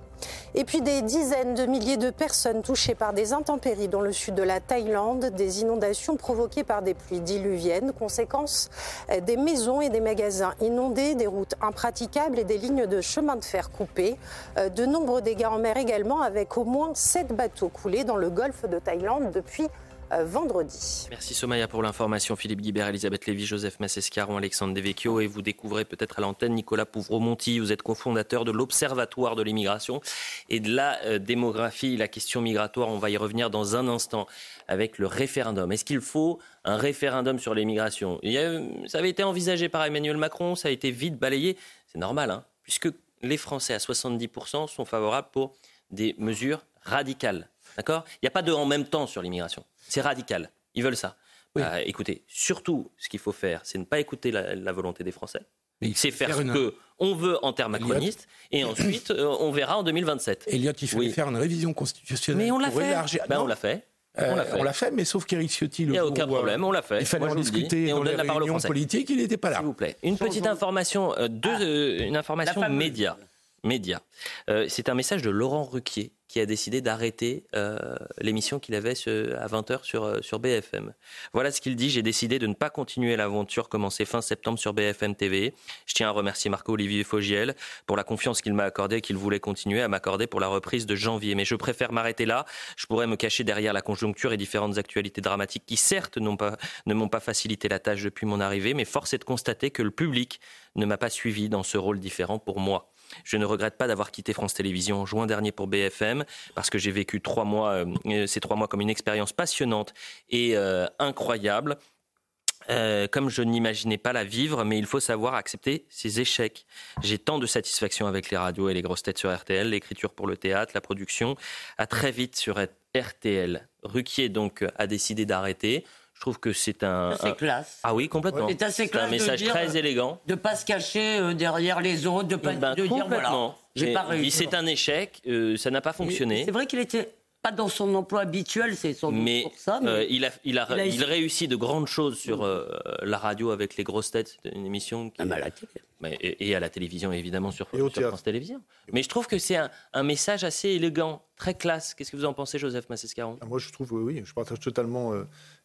Et puis des dizaines de milliers de personnes touchées par des intempéries dans le sud de la Thaïlande, des inondations provoquées par des pluies diluviennes, conséquence euh, des maisons et des magasins inondés, des routes impraticables et des lignes de chemin de fer coupées. Euh, De nombreux dégâts en mer également, avec au moins sept bateaux coulés dans le golfe de Thaïlande depuis vendredi. Merci Somaya pour l'information. Philippe Guibert, Elisabeth Lévy, Joseph Massescaron, Alexandre Devecchio. Et vous découvrez peut-être à l'antenne Nicolas Pouvreau-Monti. Vous êtes cofondateur de l'Observatoire de l'immigration et de la euh, démographie. La question migratoire, on va y revenir dans un instant avec le référendum. Est-ce qu'il faut un référendum sur l'immigration? Ça avait été envisagé par Emmanuel Macron, ça a été vite balayé. C'est normal, hein, puisque les Français à 70% sont favorables pour des mesures radicales. D'accord? Il n'y a pas de en même temps sur l'immigration. C'est radical. Ils veulent ça. Euh, écoutez, surtout, ce qu'il faut faire, c'est ne pas écouter la, la volonté des Français. C'est faire, faire ce une- que on veut en termes macronistes, et ensuite, euh, on verra en 2027. Elliot, il fallait Oui. faire une révision constitutionnelle. Mais on l'a fait. élargir- Ben, Non. on l'a fait. Euh, On l'a fait. on l'a fait, mais sauf qu'Éric Ciotti, le Il n'y a aucun où, euh, problème, on l'a fait. Il fallait Moi, en discuter Et on dans donne la parole aux Français. politiques, il n'était pas là. S'il vous plaît. Une petite information, euh, deux, euh, une information média. Euh, c'est un message de Laurent Ruquier qui a décidé d'arrêter euh, l'émission qu'il avait à 20h sur, euh, sur BFM. Voilà ce qu'il dit. J'ai décidé de ne pas continuer l'aventure commencée fin septembre sur BFM TV. Je tiens à remercier Marco-Olivier Fogiel pour la confiance qu'il m'a accordée et qu'il voulait continuer à m'accorder pour la reprise de janvier. Mais je préfère m'arrêter là. Je pourrais me cacher derrière la conjoncture et différentes actualités dramatiques qui, certes, ne m'ont pas facilité la tâche depuis mon arrivée, mais force est de constater que le public ne m'a pas suivi dans ce rôle différent pour moi. Je ne regrette pas d'avoir quitté France Télévisions en juin dernier pour BFM parce que j'ai vécu trois mois, euh, ces trois mois comme une expérience passionnante et euh, incroyable. Euh, comme je n'imaginais pas la vivre, mais il faut savoir accepter ses échecs. J'ai tant de satisfaction avec les radios et les grosses têtes sur RTL, l'écriture pour le théâtre, la production. À très vite sur RTL. Ruquier donc a décidé d'arrêter. Je trouve que c'est un. C'est un- classe. Ah oui, complètement. C'est assez classe un message de dire, très élégant. De pas se cacher euh, derrière les autres, de pas Ben, de dire voilà, complètement. j'ai pas réussi. C'est un échec, euh, ça n'a pas fonctionné. C'est vrai qu'il était pas dans son emploi habituel, c'est sans doute Mais, pour ça. mais- euh, il, a, il, a, Il a il essayé- réussit de grandes choses sur euh, la radio avec les grosses têtes, c'est une émission qui, télé. Mais- et, et à la télévision évidemment sur, sur. France Télévisions. Mais je trouve que c'est un, un message assez élégant, très classe. Qu'est-ce que vous en pensez, Joseph Massescaron? Ah, Moi, je trouve, oui, oui, je partage totalement euh,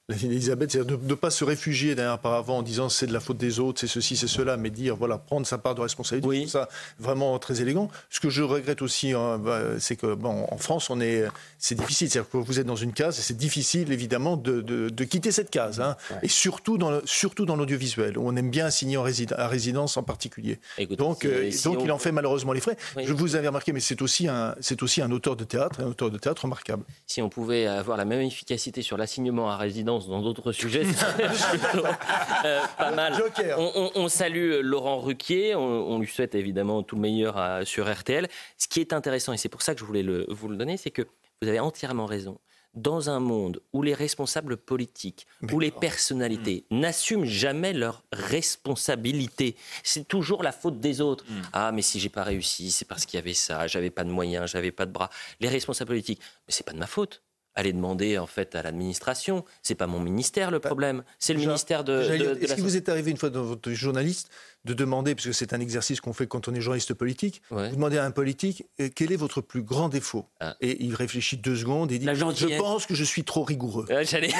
l'avis d'Elisabeth, c'est-à-dire de ne pas se réfugier derrière par avant en disant c'est de la faute des autres, c'est ceci, c'est cela, mais dire, voilà, prendre sa part de responsabilité. Trouve ça vraiment très élégant. Ce que je regrette aussi, hein, bah, c'est que, bon, en France, on est, c'est difficile. C'est-à-dire que vous êtes dans une case et c'est difficile, évidemment, de, de- de quitter cette case. hein. Et surtout dans, le- surtout dans l'audiovisuel, où on aime bien assigner en résid- à résidence en particulier. donc, si- euh, si donc on- il en fait malheureusement les frais. Je vous avais remarqué, mais c'est aussi un, c'est aussi un auteur de théâtre, un auteur de théâtre remarquable. Si on pouvait avoir la même efficacité sur l'assignement à résidence dans d'autres sujets, euh, pas mal. On, on- on salue Laurent Ruquier, on, on lui souhaite évidemment tout le meilleur à- sur RTL. Ce qui est intéressant, et c'est pour ça que je voulais le- vous le donner, c'est que vous avez entièrement raison. Dans un monde où les responsables politiques, où les personnalités n'assument jamais leurs responsabilités, c'est toujours la faute des autres. Ah, mais si j'ai pas réussi, c'est parce qu'il y avait ça, j'avais pas de moyens, j'avais pas de bras. Les responsables politiques, mais c'est pas de ma faute. Allez demander en fait à l'administration. C'est pas mon ministère le problème, c'est le Déjà- ministère de. de- de Est-ce la qu'il vous est arrivé une fois dans votre journaliste de demander, parce que c'est un exercice qu'on fait quand on est journaliste politique, vous demandez à un politique euh, quel est votre plus grand défaut Et il réfléchit deux secondes et dit Je pense que je suis trop rigoureux. Ouais, j'allais-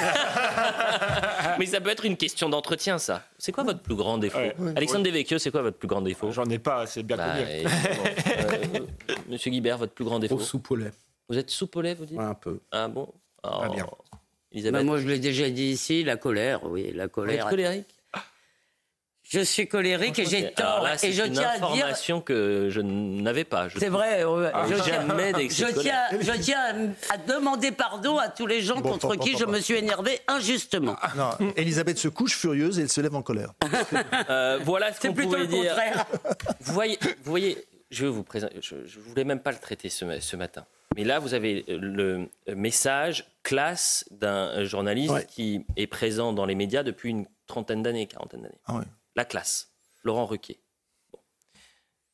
Mais ça peut être une question d'entretien, ça. C'est quoi votre plus grand défaut Alexandre Devecchio, c'est quoi votre plus grand défaut J'en ai pas, c'est bien Bah, connu. évidemment. Euh, Monsieur Guibert, votre plus grand défaut au lait. Vous êtes lait, vous dites Un peu. Ah bon Oh. bien. Elisabeth Bah, moi, je l'ai déjà dit ici, la colère, oui, la Vous colère. êtes colérique Je suis colérique et j'ai tort. là, et c'est je une tiens à dire. information que je n'avais pas. C'est vrai, ouais, Ah, je, jamais je, tiens, je tiens à, demander pardon à tous les gens Bon, contre bon, qui bon, je bon. me suis énervé injustement. Non, Elisabeth se couche furieuse et elle se lève en colère. Euh, voilà ce C'est qu'on plutôt pouvait le dire. contraire. Vous voyez, vous voyez, je vous présenter. Je, je voulais même pas le traiter ce matin. Mais là, vous avez le message classe d'un journaliste qui est présent dans les médias depuis une trentaine d'années, quarantaine d'années. Ah ouais. La classe, Laurent Ruquier.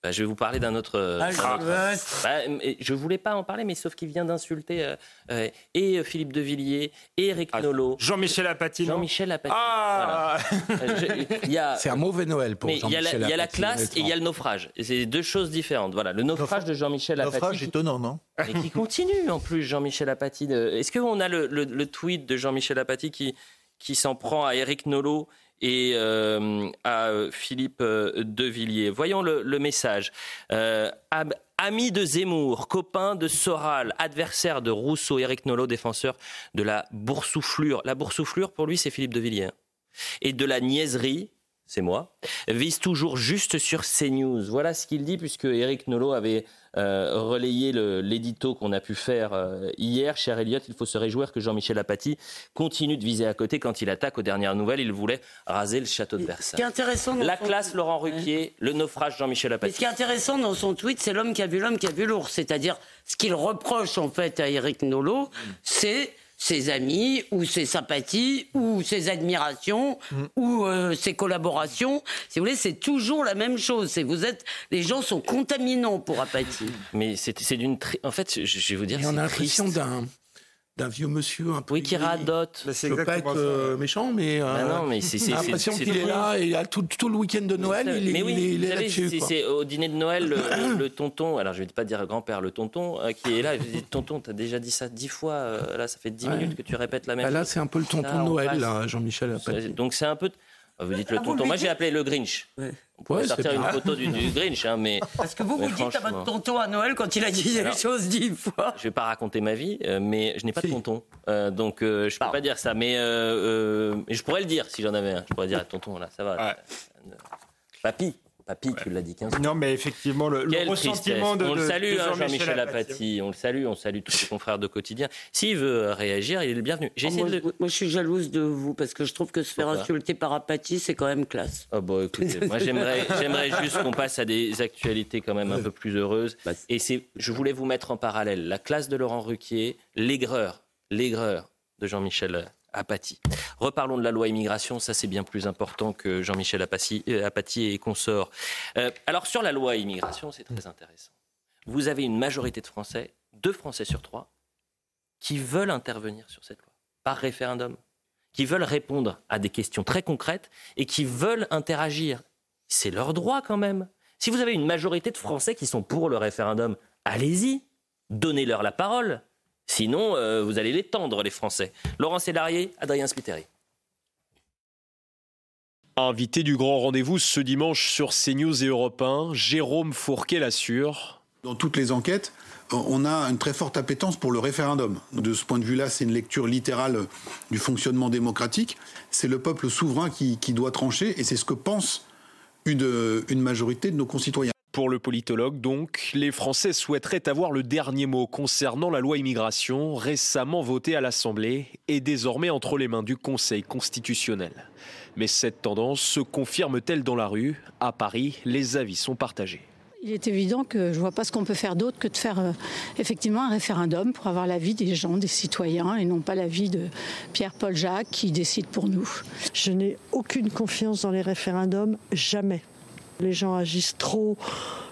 Bah, je vais vous parler d'un autre. Ah, autre- veux- Bah, je voulais pas en parler, mais sauf qu'il vient d'insulter euh, euh, et Philippe de Villiers et Eric Nolot. Jean-Michel Apathy, Jean-Michel Apathy. Ah Voilà. Euh, C'est un mauvais Noël pour mais il y a la, Jean-Michel il y a la classe et il y a le naufrage. C'est deux choses différentes. Voilà, le naufrage de Jean-Michel Apathy. Naufrage qui- étonnant, non et qui continue en plus, Jean-Michel Apathy. de- Est-ce qu'on a le, le- le tweet de Jean-Michel Apathy qui, qui s'en prend à Éric Nolot et euh, à euh, Philippe euh, Devilliers Voyons le, message. Ami de Zemmour, copain de Soral, adversaire de Rousseau, Éric Nolot, défenseur de la boursouflure. La boursouflure, pour lui, c'est Philippe de Villiers. Et de la niaiserie, c'est moi, vise toujours juste sur CNews. Voilà ce qu'il dit, puisque Eric Nolot avait euh, relayé le- l'édito qu'on a pu faire euh, hier. Cher Elliot, il faut se réjouir que Jean-Michel Apathy continue de viser à côté quand il attaque aux dernières nouvelles. Il voulait raser le château de Ce qui est Versailles. intéressant La classe Laurent Ruquier, le naufrage Jean-Michel Mais Apathy. ce qui est intéressant dans son tweet, c'est l'homme qui a vu l'homme qui a vu l'ours. C'est-à-dire, ce qu'il reproche en fait à Eric Nolot, c'est ses amis ou ses sympathies ou ses admirations ou euh, ses collaborations. Si vous voulez, c'est toujours la même chose. C'est vous êtes, les gens sont contaminants pour Apathy. Mais c'est c'est d'une. tri- En fait, je, je vais vous dire. Et on a l'impression d'un d'un vieux monsieur un peu. Oui, qui radote. Je veux pas être euh, méchant, mais. euh, Bah non, mais c'est- a l'impression qu'il est là et là, tout, tout le week-end de Noël, il est, mais oui, il est- il vous est savez, là-dessus. c'est- au dîner de Noël, le, le tonton, alors je vais pas dire grand-père, le tonton euh, qui est là, il dit tonton, t'as déjà dit ça dix fois, euh, là ça fait dix Ouais. minutes que tu répètes la même Bah là, chose. c'est un peu le tonton Là, de Noël, passe. là, Jean-Michel. Donc c'est un peu. Vous dites le Ah, tonton. Moi j'ai appelé le Grinch. On pourrait Ouais, sortir une pas- photo du, du Grinch, hein, mais. Parce que vous, mais vous dites à votre tonton à Noël quand il a dit Alors- les choses dix fois. Je vais pas raconter ma vie, euh, mais je n'ai pas de tonton. Euh, donc euh, je peux pas dire ça. Mais, euh, euh, je pourrais le dire si j'en avais un. Je pourrais dire à tonton, là, ça va. Euh, Papy. Papy, tu l'as dit 15 fois. Non, mais effectivement, le, ressentiment de, On le salue, hein, Jean-Michel Apathy. On le salue, on salue tous ses confrères de quotidien. S'il veut réagir, il est le bienvenu. J'ai Ah, essayé moi, de. je- moi, je suis jalouse de vous parce que je trouve que se faire Pourquoi insulter par Apathy, c'est quand même classe. Ah bon, écoutez, moi j'aimerais, j'aimerais juste qu'on passe à des actualités quand même un peu plus heureuses. Et c'est, je voulais vous mettre en parallèle la classe de Laurent Ruquier, l'aigreur, l'aigreur de Jean-Michel Apathy. Reparlons de la loi immigration, ça c'est bien plus important que Jean-Michel Apathy, euh, et consorts. Euh, alors sur la loi immigration, c'est très intéressant. Vous avez une majorité de Français, deux Français sur trois, qui veulent intervenir sur cette loi par référendum, qui veulent répondre à des questions très concrètes et qui veulent interagir. C'est leur droit quand même. Si vous avez une majorité de Français qui sont pour le référendum, allez-y, donnez-leur la parole. Sinon, euh, vous allez les tendre, les Français. Laurent Sélarié, Adrien Spiteri. Invité du grand rendez-vous ce dimanche sur CNews et Europe 1, Jérôme Fourquet l'assure. Dans toutes les enquêtes, on a une très forte appétence pour le référendum. De ce point de vue-là, c'est une lecture littérale du fonctionnement démocratique. C'est le peuple souverain qui, doit trancher et c'est ce que pense une, une majorité de nos concitoyens. Pour le politologue, donc, les Français souhaiteraient avoir le dernier mot concernant la loi immigration récemment votée à l'Assemblée et désormais entre les mains du Conseil constitutionnel. Mais cette tendance se confirme-t-elle dans la rue? À Paris, les avis sont partagés. Il est évident que je ne vois pas ce qu'on peut faire d'autre que de faire euh, effectivement un référendum pour avoir l'avis des gens, des citoyens, et non pas l'avis de Pierre-Paul Jacques qui décide pour nous. Je n'ai aucune confiance dans les référendums, jamais. Les gens agissent trop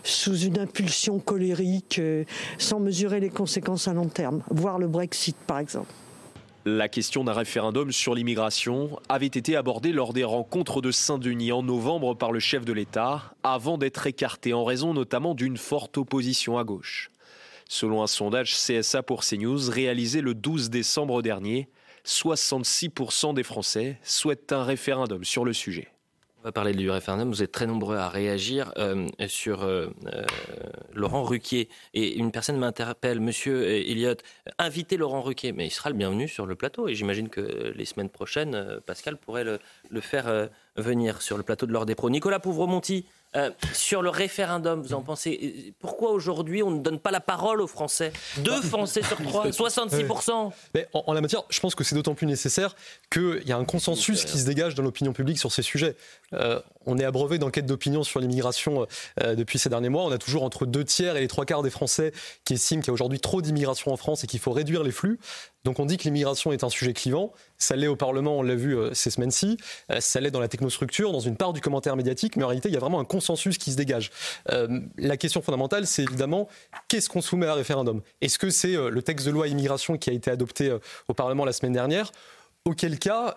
sous une impulsion colérique, euh, sans mesurer les conséquences à long terme, voire le Brexit par exemple. La question d'un référendum sur l'immigration avait été abordée lors des rencontres de Saint-Denis en novembre par le chef de l'État, avant d'être écartée en raison notamment d'une forte opposition à gauche. Selon un sondage CSA pour CNews réalisé le 12 décembre dernier, 66% des Français souhaitent un référendum sur le sujet. On va parler du référendum. Vous êtes très nombreux à réagir euh, sur euh, euh, Laurent Ruquier. Et une personne m'interpelle, Monsieur Elliott, invitez Laurent Ruquier. Mais il sera le bienvenu sur le plateau. Et j'imagine que les semaines prochaines, Pascal pourrait le, faire venir sur le plateau de l'Ordre des Pros. Nicolas Pouvremonti, euh, sur le référendum, vous en pensez Pourquoi aujourd'hui on ne donne pas la parole aux Français? Deux Français sur trois, 66%. Mais en, la matière, je pense que c'est d'autant plus nécessaire qu'il y a un consensus qui se dégage dans l'opinion publique sur ces sujets. Euh, on est abreuvé d'enquêtes d'opinion sur l'immigration euh, depuis ces derniers mois. On a toujours entre deux tiers et les trois quarts des Français qui estiment qu'il y a aujourd'hui trop d'immigration en France et qu'il faut réduire les flux. Donc on dit que l'immigration est un sujet clivant. Ça l'est au Parlement, on l'a vu euh, ces semaines-ci. Euh, ça l'est dans la technostructure, dans une part du commentaire médiatique. Mais en réalité, il y a vraiment un consensus qui se dégage. Euh, la question fondamentale, c'est évidemment qu'est-ce qu'on soumet à référendum? Est-ce que c'est le texte de loi immigration qui a été adopté au Parlement la semaine dernière? Auquel cas,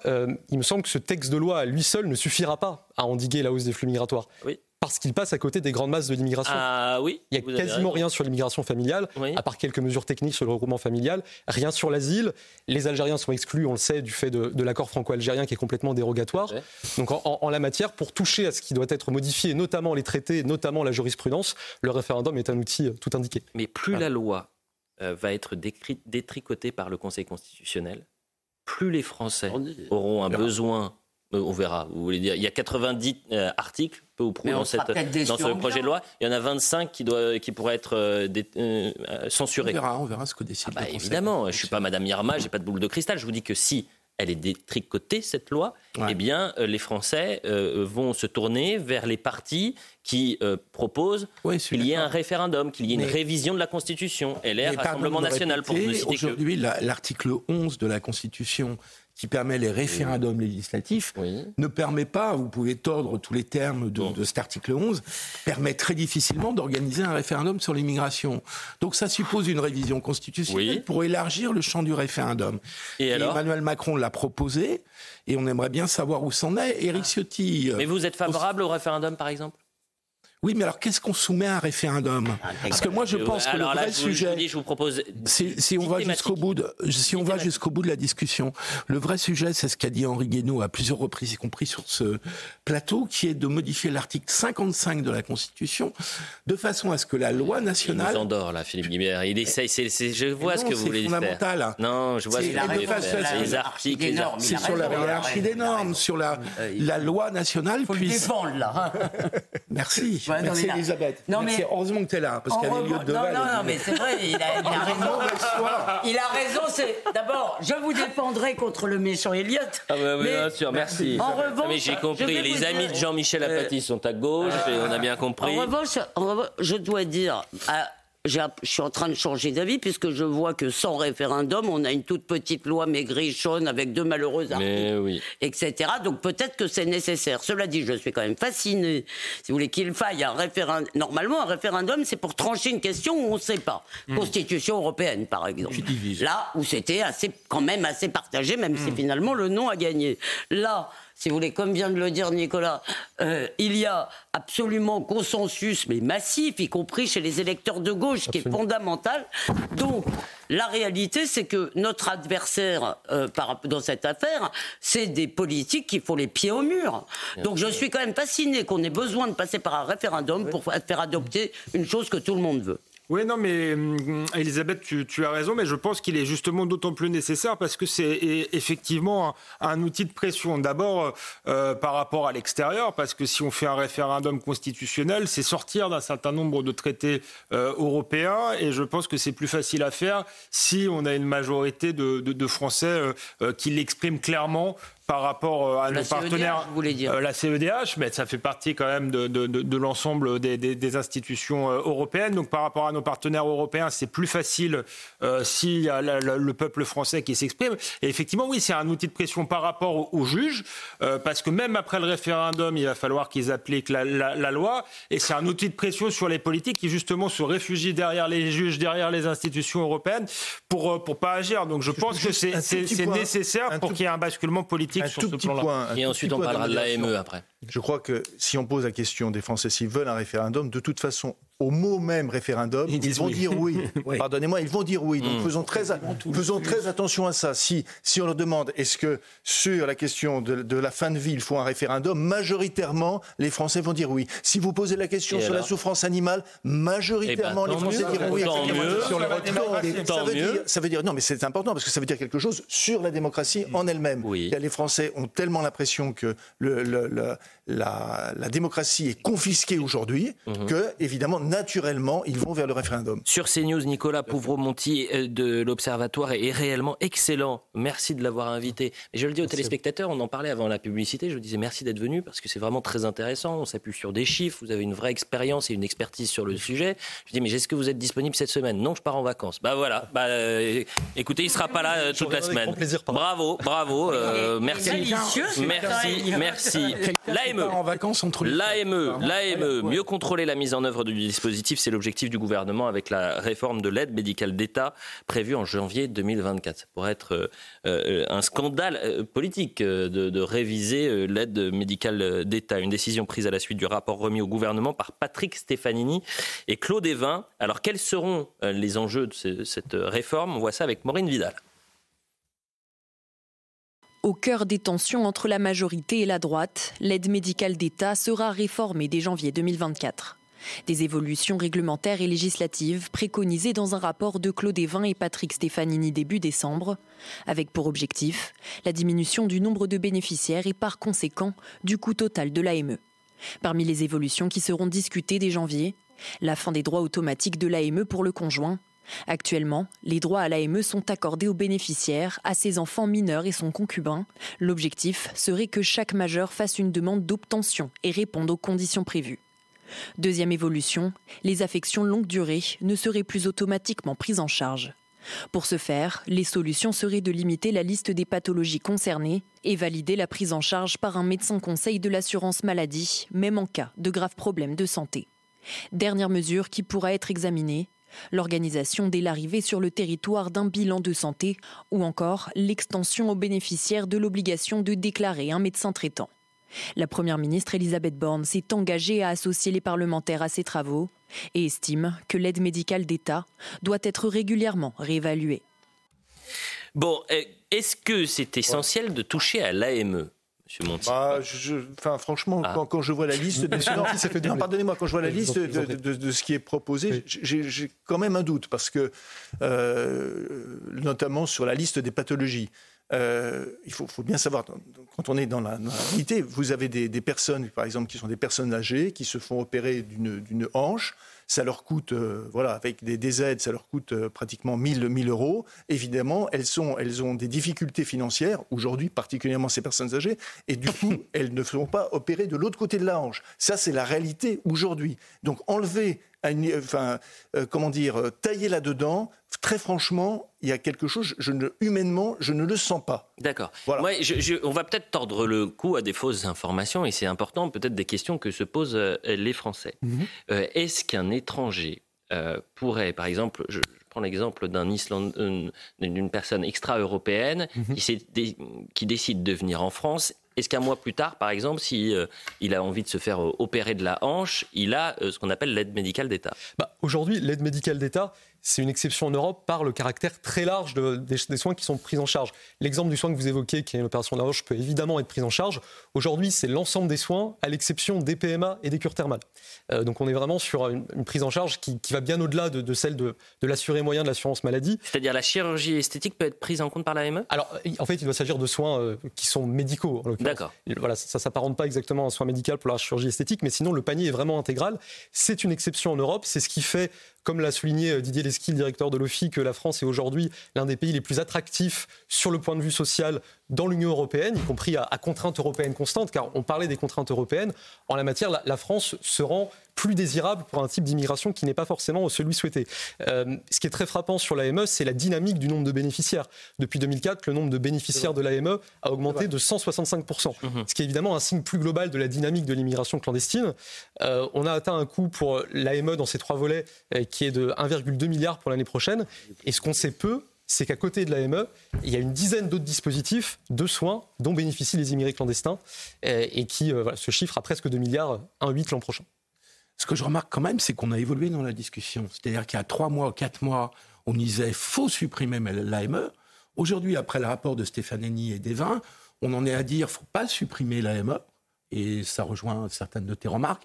il me semble que ce texte de loi à lui seul ne suffira pas à endiguer la hausse des flux migratoires. Oui parce qu'il passe à côté des grandes masses de l'immigration. Ah oui. Il n'y a quasiment rien sur l'immigration familiale, à part quelques mesures techniques sur le regroupement familial, rien sur l'asile. Les Algériens sont exclus, on le sait, du fait de, l'accord franco-algérien qui est complètement dérogatoire. Donc en, la matière, pour toucher à ce qui doit être modifié, notamment les traités, notamment la jurisprudence, le référendum est un outil euh, tout indiqué. Mais plus la loi euh, va être détricotée par le Conseil constitutionnel, plus les Français auront un besoin euh, on verra. Vous voulez dire, il y a 90 euh, articles, peu ou prou, dans, cette, dans ce projet de loi. Il y en a 25 qui, doit, qui pourraient être euh, censurés. On verra, on verra ce que décide. Ah bah, évidemment, je ne suis pas Madame Irma, j'ai pas de boule de cristal. Je vous dis que si elle est détricotée, cette loi, eh bien, les Français vont se tourner vers les partis qui proposent qu'il y ait un référendum, qu'il y ait une révision de la Constitution. LR, Rassemblement National, pour ne citer Aujourd'hui, l'article 11 de la Constitution qui permet les référendums législatifs, ne permet pas, vous pouvez tordre tous les termes de, cet article 11, permet très difficilement d'organiser un référendum sur l'immigration. Donc ça suppose une révision constitutionnelle pour élargir le champ du référendum. Et, Emmanuel Macron l'a proposé, et on aimerait bien savoir où c'en est. Éric ah. Ciotti... Euh, Mais vous êtes favorable au référendum, par exemple? Oui, mais alors qu'est-ce qu'on soumet à un référendum? Ah, Parce que moi, je pense que le vrai sujet, je vous propose, si, on va jusqu'au bout, de, si on va jusqu'au bout de la discussion, le vrai sujet, c'est ce qu'a dit Henri Guénaud à plusieurs reprises, y compris sur ce plateau, qui est de modifier l'article 55 de la Constitution de façon à ce que la loi nationale. Il endort là, Philippe Guibert. Il essaye. je vois ce que vous voulez fondamental. faire. Non, je vois ce que vous voulez faire. Les articles, C'est sur la hiérarchie des normes, sur la, la loi nationale. Faut défendre là. Merci. Merci Elisabeth. Non, mais... Heureusement que tu es là, parce qu'il y a des lieux de Non, non, non, mais c'est vrai, il a, raison. il a raison, c'est. D'abord, je vous défendrai contre le méchant Elliot. Ah, bah, bien sûr, merci. En revanche. mais j'ai compris, les amis de Jean-Michel Apathy sont à gauche, et on a bien compris. En revanche, je dois dire je suis en train de changer d'avis puisque je vois que sans référendum, on a une toute petite loi maigrichonne avec deux malheureux articles, oui. etc. Donc peut-être que c'est nécessaire. Cela dit, je suis quand même fasciné, si vous voulez, qu'il faille un référendum. Normalement, un référendum, c'est pour trancher une question où on ne sait pas. Hmm. Constitution européenne, par exemple. Là où c'était assez, quand même assez partagé, même si finalement le non a gagné. Là, si vous voulez, comme vient de le dire Nicolas, euh, il y a absolument consensus, mais massif, y compris chez les électeurs de gauche, qui est fondamental. Donc, la réalité, c'est que notre adversaire euh, par, dans cette affaire, c'est des politiques qui font les pieds au mur. Donc, je suis quand même fasciné qu'on ait besoin de passer par un référendum pour faire adopter une chose que tout le monde veut. Oui, non, mais hum, Elisabeth, tu, tu as raison, mais je pense qu'il est justement d'autant plus nécessaire parce que c'est effectivement un, un outil de pression. D'abord, euh, par rapport à l'extérieur, parce que si on fait un référendum constitutionnel, c'est sortir d'un certain nombre de traités euh, européens, et je pense que c'est plus facile à faire si on a une majorité de, de, de Français euh, euh, qui l'expriment clairement par rapport euh, à La nos CEDH, partenaires. vous voulez dire Euh, la CEDH, mais ça fait partie quand même de, de- de- de l'ensemble des, des- des institutions euh, européennes. Donc par rapport à nos partenaires européens, c'est plus facile euh, s'il y a la- la- le peuple français qui s'exprime. Et effectivement, oui, c'est un outil de pression par rapport aux, aux juges, euh, parce que même après le référendum, il va falloir qu'ils appliquent la, la- la loi. Et c'est un outil de pression sur les politiques qui justement se réfugient derrière les juges, derrière les institutions européennes pour euh, pour pas agir. Donc je pense que c'est nécessaire pour qu'il y ait un basculement politique un sur tout ce petit point, Et ensuite, petit on parlera de l'AME après. Je crois que si on pose la question des Français s'ils veulent un référendum, de toute façon, au mot même référendum, ils, vont oui. dire oui. Oui. Pardonnez-moi, ils vont dire oui. Donc Mm. faisons, très, a- faisons très attention à ça. Si, si on leur demande est-ce que sur la question de, de la fin de vie, il faut un référendum, majoritairement, les Français vont dire oui. Si vous posez la question Et sur la souffrance animale, majoritairement, Eh ben, les Français diront oui. Tant etc. mieux. Sur la Tant retraite, ça, mieux. veut dire, ça veut dire, non, mais c'est important parce que ça veut dire quelque chose sur la démocratie en elle-même. Oui. Les Français ont tellement l'impression que le- le- le- la, la démocratie est confisquée aujourd'hui Mhm. que, évidemment, naturellement, ils vont vers le référendum. Sur CNews, Nicolas Pouvreau-Monti euh, de l'Observatoire est réellement excellent. Merci de l'avoir invité. Et je le dis aux téléspectateurs, on en parlait avant la publicité, je vous disais merci d'être venu parce que c'est vraiment très intéressant. On s'appuie sur des chiffres, vous avez une vraie expérience et une expertise sur le sujet. Je dis, mais est-ce que vous êtes disponible cette semaine? Non, je pars en vacances. Bah voilà, bah, euh, écoutez, il sera pas là euh, toute la semaine. plaisir. Bravo, bravo, euh, merci. Merci, merci. L'AME. en vacances entre les L'AME, l'AME, mieux contrôler la mise en œuvre du c'est l'objectif du gouvernement avec la réforme de l'aide médicale d'État prévue en janvier 2024. Ça pourrait être euh, euh, un scandale euh, politique de, de réviser l'aide médicale d'État. Une décision prise à la suite du rapport remis au gouvernement par Patrick Stefanini et Claude Evin. Alors quels seront les enjeux de ce- cette réforme? On voit ça avec Maureen Vidal. Au cœur des tensions entre la majorité et la droite, l'aide médicale d'État sera réformée dès janvier 2024. Des évolutions réglementaires et législatives préconisées dans un rapport de Claude Evin et Patrick Stefanini début décembre, avec pour objectif la diminution du nombre de bénéficiaires et par conséquent du coût total de l'AME. Parmi les évolutions qui seront discutées dès janvier, la fin des droits automatiques de l'AME pour le conjoint. Actuellement, les droits à l'AME sont accordés aux bénéficiaires, à ses enfants mineurs et son concubin. L'objectif serait que chaque majeur fasse une demande d'obtention et réponde aux conditions prévues. Deuxième évolution, les affections longue durée ne seraient plus automatiquement prises en charge. Pour ce faire, les solutions seraient de limiter la liste des pathologies concernées et valider la prise en charge par un médecin conseil de l'assurance maladie, même en cas de graves problèmes de santé. Dernière mesure qui pourra être examinée, l'organisation dès l'arrivée sur le territoire d'un bilan de santé ou encore l'extension aux bénéficiaires de l'obligation de déclarer un médecin traitant. La Première ministre Elisabeth Borne s'est engagée à associer les parlementaires à ces travaux et estime que l'aide médicale d'État doit être régulièrement réévaluée. Bon, euh, est-ce que c'est essentiel de toucher à l'AME Monsieur Monti? Bah, je- je- enfin, franchement, quand, quand je vois la liste, doubler. pardonnez-moi, quand je vois la liste de, de- de- de ce qui est proposé, j'ai j'ai quand même un doute parce que, euh, notamment sur la liste des pathologies. Euh, il faut, faut bien savoir, quand on est dans la, dans la réalité, vous avez des, des personnes, par exemple, qui sont des personnes âgées, qui se font opérer d'une d'une hanche. ça leur coûte, euh, voilà, avec des, aides, ça leur coûte euh, pratiquement 1000, 1000 euros. Évidemment, elles, sont, elles ont des difficultés financières, aujourd'hui, particulièrement ces personnes âgées, et du coup, elles ne seront pas opérées de l'autre côté de la hanche. Ça, c'est la réalité aujourd'hui. Donc, enlever enfin, euh, comment dire, euh, tailler là-dedans, très franchement, il y a quelque chose, je ne, humainement, je ne le sens pas. D'accord. on va peut-être tordre le cou à des fausses informations, et c'est important, peut-être des questions que se posent euh, les Français. Mhm. Est-ce qu'un étranger pourrait, par exemple, je, prends l'exemple d'un d'une personne extra-européenne mhm. qui, qui, décide de venir en France est-ce qu'un mois plus tard, par exemple, si euh, il a envie de se faire euh, opérer de la hanche, il a euh, ce qu'on appelle l'aide médicale d'État? Bah, Aujourd'hui, l'aide médicale d'État, c'est une exception en Europe par le caractère très large des, soins qui sont pris en charge. L'exemple du soin que vous évoquez, qui est l'opération de la hanche, peut évidemment être pris en charge. Aujourd'hui, c'est l'ensemble des soins, à l'exception des PMA et des cures thermales. Euh, donc on est vraiment sur une, prise en charge qui, va bien au-delà de, celle de, l'assuré moyen de l'assurance maladie. C'est-à-dire la chirurgie esthétique peut être prise en compte par l'AME Alors, en fait, il doit s'agir de soins euh, qui sont médicaux. D'accord. Voilà, ça ne s'apparente pas exactement à un soin médical pour la chirurgie esthétique, mais sinon, le panier est vraiment intégral. C'est une exception en Europe. C'est ce qui fait comme l'a souligné euh, Didier Lesky, le directeur de l'OFI, que la France est aujourd'hui l'un des pays les plus attractifs sur le point de vue social dans l'Union européenne, y compris à, contraintes européennes constantes, car on parlait des contraintes européennes. En la matière, la, France se rend plus désirable pour un type d'immigration qui n'est pas forcément celui souhaité. Euh, ce qui est très frappant sur l'AME, c'est la dynamique du nombre de bénéficiaires. Depuis 2004, le nombre de bénéficiaires de l'AME a augmenté de 165%, mhm. ce qui est évidemment un signe plus global de la dynamique de l'immigration clandestine. Euh, on a atteint un coût pour l'AME dans ces trois volets euh, qui est de 1,2 milliard pour l'année prochaine. Et ce qu'on sait peu, c'est qu'à côté de l'AME, il y a une dizaine d'autres dispositifs de soins dont bénéficient les immigrés clandestins et, qui euh, se chiffrent à presque 2 milliards, 1,8 l'an prochain. Ce que je remarque quand même, c'est qu'on a évolué dans la discussion. C'est-à-dire qu'il y a trois mois, quatre mois, on disait faut supprimer l'AME. Aujourd'hui, après le rapport de Stéphanie et Devin, on en est à dire faut pas supprimer l'AME. Et ça rejoint certaines de tes remarques.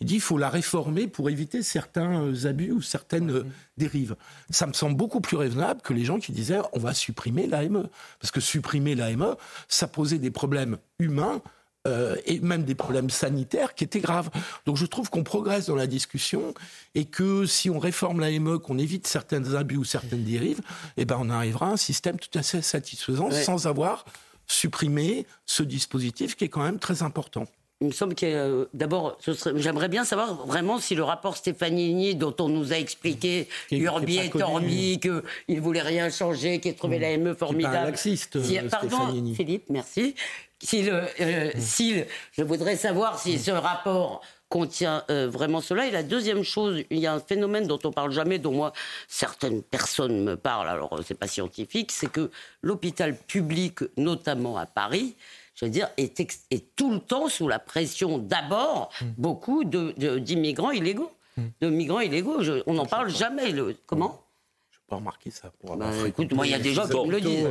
Il dit qu'il faut la réformer pour éviter certains abus ou certaines dérives. Ça me semble beaucoup plus raisonnable que les gens qui disaient on va supprimer l'AME. Parce que supprimer l'AME, ça posait des problèmes humains. Euh, et même des problèmes sanitaires qui étaient graves. Donc je trouve qu'on progresse dans la discussion et que si on réforme l'AME, qu'on évite certains abus ou certaines dérives, eh ben on arrivera à un système tout à fait satisfaisant sans avoir supprimé ce dispositif qui est quand même très important il me semble que euh, d'abord, j'aimerais bien savoir vraiment si le rapport Stefanini, dont on nous a expliqué Urbi et Torbi, qu'il ne voulait rien changer, qu'il trouvait mmh. l'AME formidable. si, euh, Philippe, merci. Si, le, euh, mmh. si je voudrais savoir si ce rapport contient vraiment cela. Et la deuxième chose, il y a un phénomène dont on parle jamais, dont moi certaines personnes me parlent. Alors c'est pas scientifique, c'est que l'hôpital public, notamment à Paris, je veux dire, est, est, tout le temps sous la pression d'abord mm. beaucoup d'immigrants de, illégaux. Mm. De migrants illégaux. on n'en parle jamais. Le, comment? Peux pas remarquer ça. Pour bah, écoute, moi, il y a des gens qui me le disent.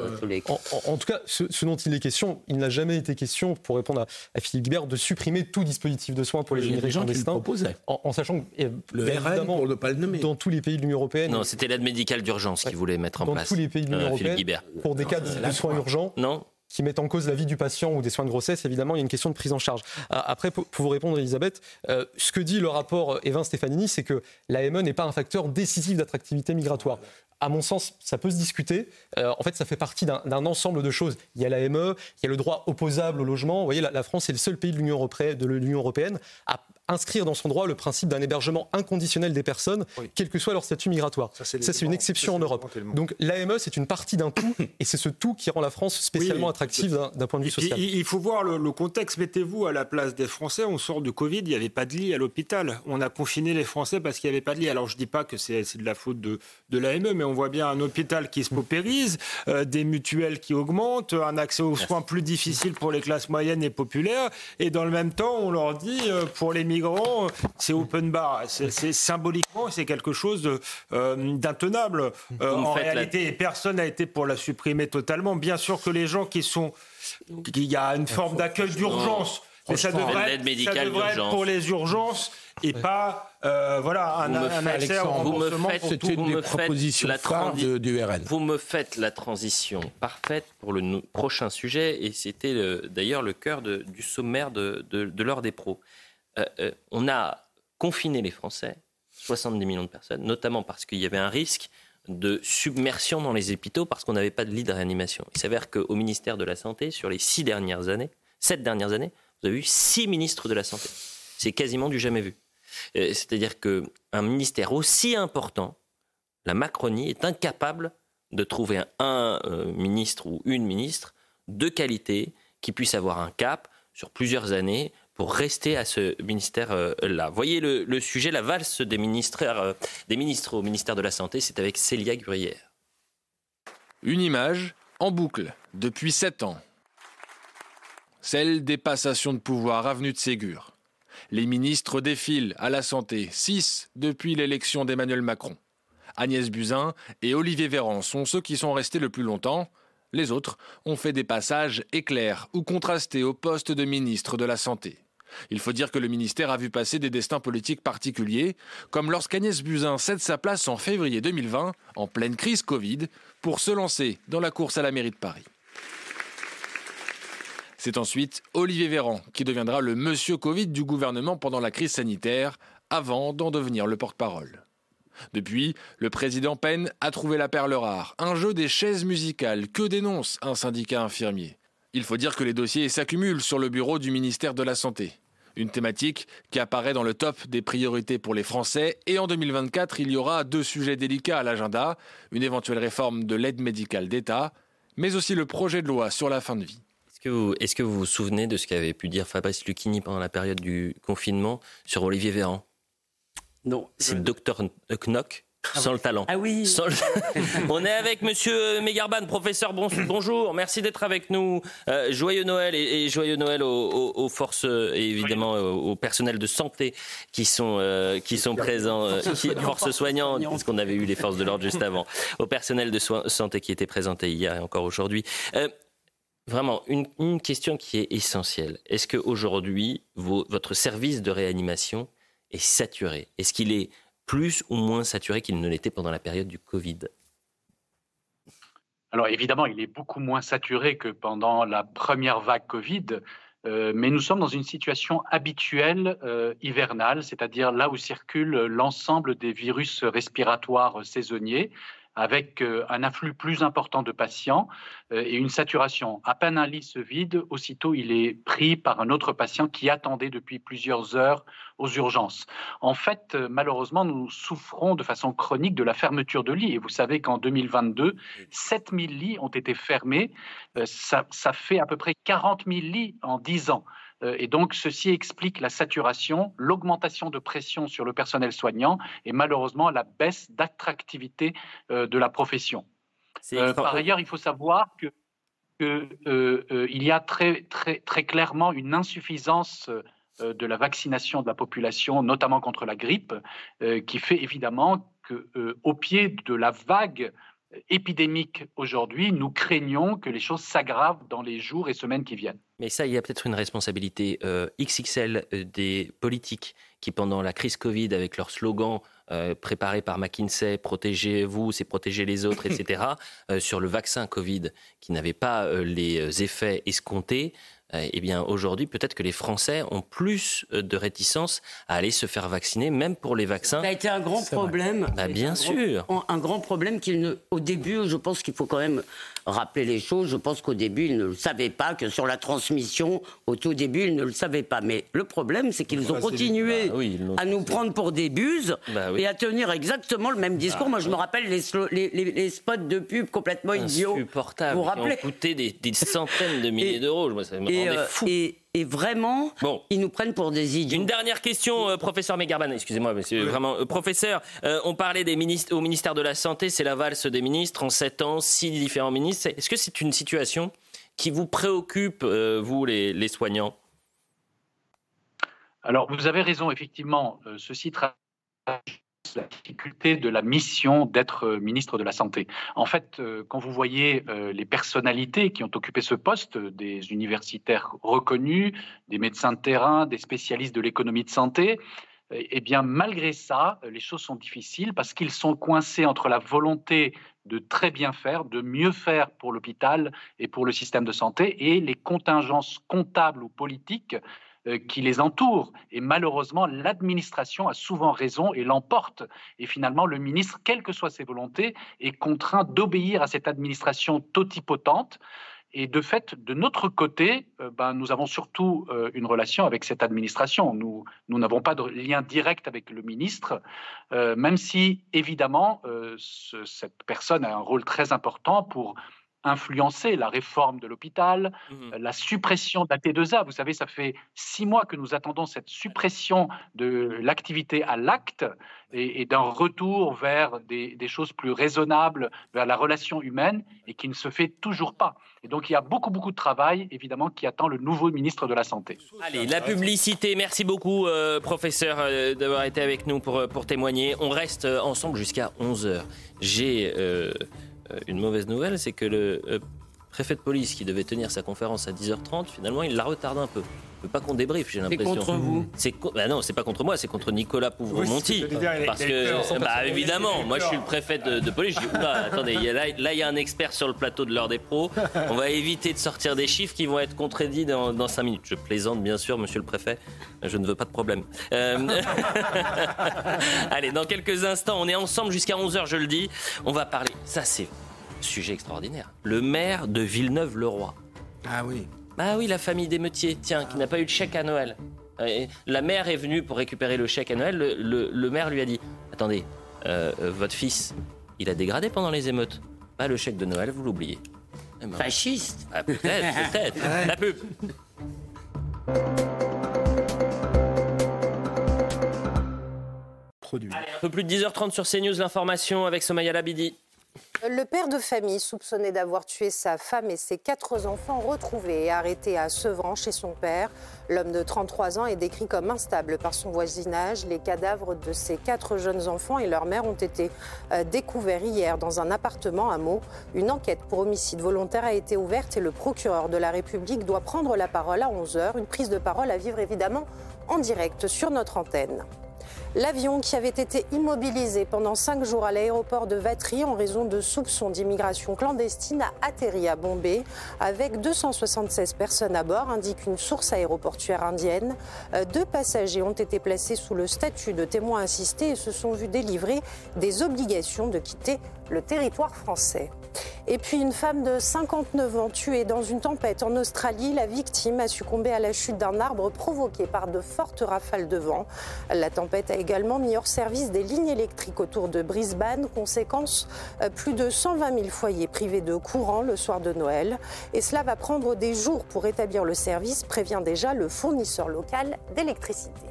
En, tout cas, ce, dont il est question, il n'a jamais été question, pour répondre à, Philippe Guibert, de supprimer tout dispositif de soins pour les immigrés clandestins. En, en, sachant que, eh, le RN, pour ne pas le nommer. dans tous les pays de l'Union européenne. Non, c'était l'aide médicale d'urgence qu'il voulait mettre en place. Dans tous les pays de l'Union euh, européenne, pour des cas de soins urgents. Non, qui mettent en cause la vie du patient ou des soins de grossesse, évidemment, il y a une question de prise en charge. Ah, après, pour vous répondre, Elisabeth, euh, ce que dit le rapport Evin Stefanini, c'est que l'AME n'est pas un facteur décisif d'attractivité migratoire à mon sens, ça peut se discuter. Euh, en fait, ça fait partie d'un ensemble de choses. Il y a l'AME, il y a le droit opposable au logement. Vous voyez, la, France est le seul pays de l'Union européenne à inscrire dans son droit le principe d'un hébergement inconditionnel des personnes, quel que soit leur statut migratoire. Ça, c'est une exception en Europe. Donc l'AME, c'est une partie d'un tout, et c'est ce tout qui rend la France spécialement attractive d'un point de vue social. Il faut voir le, contexte. Mettez-vous à la place des Français. On sort de Covid, il n'y avait pas de lit à l'hôpital. On a confiné les Français parce qu'il n'y avait pas de lit. Alors je ne dis pas que c'est de la faute de, de l'AME, mais on voit bien un hôpital qui se paupérise, euh, des mutuelles qui augmentent, un accès aux soins plus difficile pour les classes moyennes et populaires, et dans le même temps, on leur dit, euh, pour les migrants, c'est open bar. C'est symboliquement, c'est quelque chose euh, d'intenable. en réalité, personne n'a été pour la supprimer totalement. Bien sûr que les gens qui sont... Il y a une forme d'accueil d'urgence. Mais ça devrait, ça devrait être pour les urgences et pas euh, voilà un, un accès vous me faites, pour tout, vous me faites la de, du RN. Vous me faites la transition parfaite pour le prochain sujet et c'était d'ailleurs le cœur de, du sommaire de, de, l'heure des pros. Euh, euh, on a confiné les Français 70 millions de personnes, notamment parce qu'il y avait un risque de submersion dans les hôpitaux parce qu'on n'avait pas de lit de réanimation. Il s'avère qu'au ministère de la Santé, sur les six dernières années, sept dernières années, vous avez eu six ministres de la Santé. C'est quasiment du jamais vu. Euh, c'est-à-dire qu'un ministère aussi important, la Macronie, est incapable de trouver un, ministre ou une ministre de qualité qui puisse avoir un cap sur plusieurs années pour rester à ce ministère-là. Voyez le, sujet, la valse des ministres, euh, des ministres au ministère de la Santé, c'est avec Célia Gruyère. Une image en boucle depuis sept ans. Celle des passations de pouvoir avenue de Ségur. Les ministres défilent à la santé, six depuis l'élection d'Emmanuel Macron. Agnès Buzyn et Olivier Véran sont ceux qui sont restés le plus longtemps. Les autres ont fait des passages éclairs ou contrastés au poste de ministre de la Santé. Il faut dire que le ministère a vu passer des destins politiques particuliers, comme lorsqu'Agnès Buzyn cède sa place en février 2020, en pleine crise Covid, pour se lancer dans la course à la mairie de Paris. C'est ensuite Olivier Véran qui deviendra le monsieur Covid du gouvernement pendant la crise sanitaire, avant d'en devenir le porte-parole. Depuis, le président Penn a trouvé la perle rare, un jeu des chaises musicales que dénonce un syndicat infirmier? Il faut dire que les dossiers s'accumulent sur le bureau du ministère de la Santé. Une thématique qui apparaît dans le top des priorités pour les Français. Et en 2024, il y aura deux sujets délicats à l'agenda. Une éventuelle réforme de l'aide médicale d'État, mais aussi le projet de loi sur la fin de vie. Est-ce que, vous, est-ce que vous vous souvenez de ce qu'avait pu dire Fabrice Lucchini pendant la période du confinement sur Olivier Véran? Non. C'est le docteur Knock. Ah sans le talent. Ah oui. On est avec Monsieur Megarban, professeur. bonjour, merci d'être avec nous. Euh, joyeux Noël et, joyeux Noël aux, forces et évidemment au personnel de santé qui sont euh, qui sont présents, euh, forces soignantes, parce qu'on avait eu les forces de l'ordre juste avant, au personnel de santé qui était présenté hier et encore aujourd'hui. Vraiment, une, une, question qui est essentielle. Est-ce qu'aujourd'hui, votre service de réanimation est saturé. Est-ce qu'il est plus ou moins saturé qu'il ne l'était pendant la période du Covid? Alors évidemment, il est beaucoup moins saturé que pendant la première vague Covid, euh, mais nous sommes dans une situation habituelle euh, hivernale, c'est-à-dire là où circule l'ensemble des virus respiratoires saisonniers avec euh, un afflux plus important de patients euh, et une saturation. À peine un lit se vide, aussitôt il est pris par un autre patient qui attendait depuis plusieurs heures aux urgences. En fait, euh, malheureusement, nous souffrons de façon chronique de la fermeture de lits. Et vous savez qu'en 2022, 7000 lits ont été fermés. Ça, ça fait à peu près 40 000 lits en 10 ans. Euh, et donc, ceci explique la saturation, l'augmentation de pression sur le personnel soignant et malheureusement la baisse d'attractivité euh, de la profession. Euh, par ailleurs, il faut savoir que il y a très, très, très clairement une insuffisance de la vaccination de la population, notamment contre la grippe, qui fait évidemment qu'au pied de la vague épidémique aujourd'hui, nous craignons que les choses s'aggravent dans les jours et semaines qui viennent. Mais ça, il y a peut-être une responsabilité euh, XXL euh, des politiques qui, pendant la crise Covid, avec leur slogan euh, préparé par McKinsey, protégez-vous, c'est protéger les autres, etc., sur le vaccin Covid, qui n'avait pas les effets escomptés, eh bien aujourd'hui, peut-être que les Français ont plus de réticence à aller se faire vacciner, même pour les vaccins. Ça a été un grand problème. Bah, bien sûr. un grand problème qu'il ne, au début, je pense qu'il faut quand même rappeler les choses. Je pense qu'au début, ils ne le savaient pas, que sur la transmission, au tout début, ils ne le savaient pas. Mais le problème, c'est qu'ils ont continué bah à nous prendre pour des buses bah et à tenir exactement le même discours. Moi, je me rappelle les, les, spots de pub complètement idiots. Insupportables. Vous rappelez Qui ont coûté des, dizaines de milliers d'euros. Euh. Et, et vraiment, ils nous prennent pour des idiots. Une dernière question, euh, professeur Megarban, excusez-moi, mais c'est vraiment. Euh, professeur, euh, on parlait des ministres, au ministère de la Santé, c'est la valse des ministres en sept ans, six différents ministres. Est-ce que c'est une situation qui vous préoccupe, vous, les, les soignants? Alors, vous avez raison, effectivement, ceci traduit la difficulté de la mission d'être euh, ministre de la Santé. En fait, euh, quand vous voyez euh, les personnalités qui ont occupé ce poste, des universitaires reconnus, des médecins de terrain, des spécialistes de l'économie de santé, eh bien, malgré ça, les choses sont difficiles parce qu'ils sont coincés entre la volonté de très bien faire, de mieux faire pour l'hôpital et pour le système de santé, et les contingences comptables ou politiques qui les entourent. Et malheureusement, l'administration a souvent raison et l'emporte. Et finalement, le ministre, quelles que soient ses volontés, est contraint d'obéir à cette administration totipotente. Et de fait, de notre côté, euh, ben, nous avons surtout euh, une relation avec cette administration. Nous n'avons pas de lien direct avec le ministre, même si, évidemment, cette personne a un rôle très important pour influencer la réforme de l'hôpital, mmh la suppression de la T2A. Vous savez, ça fait six mois que nous attendons cette suppression de l'activité à l'acte et, d'un retour vers des, choses plus raisonnables, vers la relation humaine, et qui ne se fait toujours pas. Et donc il y a beaucoup, beaucoup de travail, évidemment, qui attend le nouveau ministre de la Santé. Allez, la publicité. Merci beaucoup, euh, professeur, euh, d'avoir été avec nous pour, pour témoigner. On reste ensemble jusqu'à 11h. J'ai... Euh, euh, une mauvaise nouvelle, c'est que le euh, préfet de police qui devait tenir sa conférence à 10h30, finalement, il la retarde un peu. Il veut pas qu'on débriefe, j'ai l'impression. C'est contre vous C'est bah non, c'est pas contre moi, c'est contre Nicolas Pouvremonti. parce que, bah, évidemment, moi je suis le préfet de, police. Je dis, attendez, là, là il y a un expert sur le plateau de l'heure des pros. On va éviter de sortir des chiffres qui vont être contredits dans, dans 5 minutes. Je plaisante, bien sûr, monsieur le préfet. Je ne veux pas de problème. Euh, allez, dans quelques instants, on est ensemble jusqu'à 11h, je le dis. On va parler. Ça, c'est sujet extraordinaire. Le maire de Villeneuve-le-Roi. Ah oui. Ah oui, la famille d'émeutiers, tiens, qui n'a pas eu de chèque à Noël. La mère est venue pour récupérer le chèque à Noël. Le, maire lui a dit Attendez, euh, euh, votre fils, il a dégradé pendant les émeutes. Pas le chèque de Noël, vous l'oubliez. Eh ben, Fasciste ah, Peut-être, peut-être. La pub. un peu plus de 10h30 sur CNews, l'information avec Somaya Labidi. Le père de famille, soupçonné d'avoir tué sa femme et ses quatre enfants, retrouvés et arrêté à Sevran chez son père. L'homme de 33 ans est décrit comme instable par son voisinage. Les cadavres de ses quatre jeunes enfants et leur mère ont été euh, découverts hier dans un appartement à Meaux. Une enquête pour homicide volontaire a été ouverte et le procureur de la République doit prendre la parole à 11h. Une prise de parole à vivre évidemment en direct sur notre antenne. L'avion qui avait été immobilisé pendant cinq jours à l'aéroport de Vatry en raison de soupçons d'immigration clandestine a atterri à Bombay avec 276 personnes à bord, indique une source aéroportuaire indienne. Euh, deux passagers ont été placés sous le statut de témoins assistés et se sont vus délivrer des obligations de quitter le territoire français. Et puis une femme de 59 ans tuée dans une tempête en Australie. La victime a succombé à la chute d'un arbre provoqué par de fortes rafales de vent. La tempête a également mis hors service des lignes électriques autour de Brisbane. Conséquence, euh, plus de 120 000 foyers privés de courant le soir de Noël. Et cela va prendre des jours pour établir le service, prévient déjà le fournisseur local d'électricité.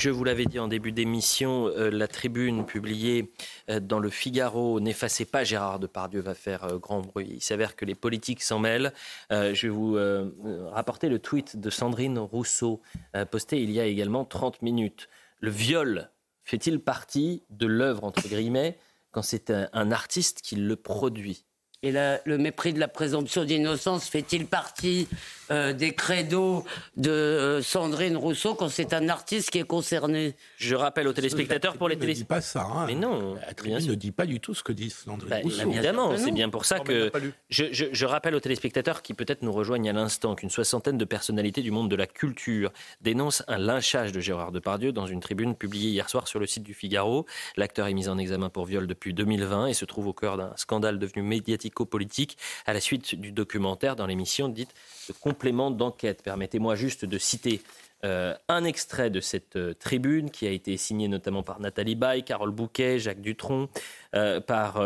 Je vous l'avais dit en début d'émission, euh, la tribune publiée euh, dans le Figaro N'effacez pas Gérard Depardieu va faire euh, grand bruit. Il s'avère que les politiques s'en mêlent. je vais vous rapporter le tweet de Sandrine Rousseau, posté il y a également 30 minutes. Le viol fait-il partie de l'œuvre, entre guillemets, quand c'est un artiste qui le produit? Et le mépris de la présomption d'innocence fait-il partie euh, des credos de euh, Sandrine Rousseau quand c'est un artiste qui est concerné? Je rappelle aux téléspectateurs pour les téléspectateurs. Ne dit pas ça. Hein. Mais non. La tribune ne dit pas du tout ce que dit Sandrine bah, Rousseau. Évidemment, c'est bien pour ça que je, je, rappelle aux téléspectateurs qui peut-être nous rejoignent à l'instant qu'une soixantaine de personnalités du monde de la culture dénoncent un lynchage de Gérard Depardieu dans une tribune publiée hier soir sur le site du Figaro. L'acteur est mis en examen pour viol depuis 2020 et se trouve au cœur d'un scandale devenu médiatique politique à la suite du documentaire dans l'émission dite de complément d'enquête. Permettez-moi juste de citer euh, un extrait de cette euh, tribune qui a été signé notamment par Nathalie Baye, Carole Bouquet, Jacques Dutronc, euh, par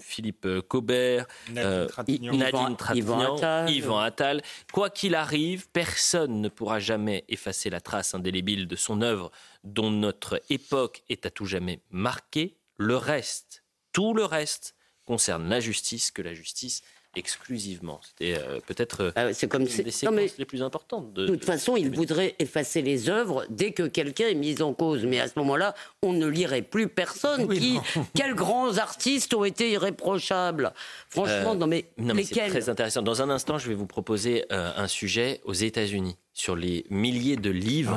Philippe Cobert, Nadine Trintignant, Yvan Attal. Quoi qu'il arrive, personne ne pourra jamais effacer la trace indélébile de son œuvre dont notre époque est à tout jamais marquée. Le reste, tout le reste, concerne la justice que la justice exclusivement. C'était euh, peut-être euh, ah c'est comme une des séquences les plus importantes. De, toute façon, il voudrait effacer les œuvres dès que quelqu'un est mis en cause. Mais à ce moment-là, on ne lirait plus personne. qui, quels grands artistes ont été irréprochables Franchement, euh, non mais, non, mais c'est très intéressant. Dans un instant, je vais vous proposer un sujet aux États-Unis sur les milliers de livres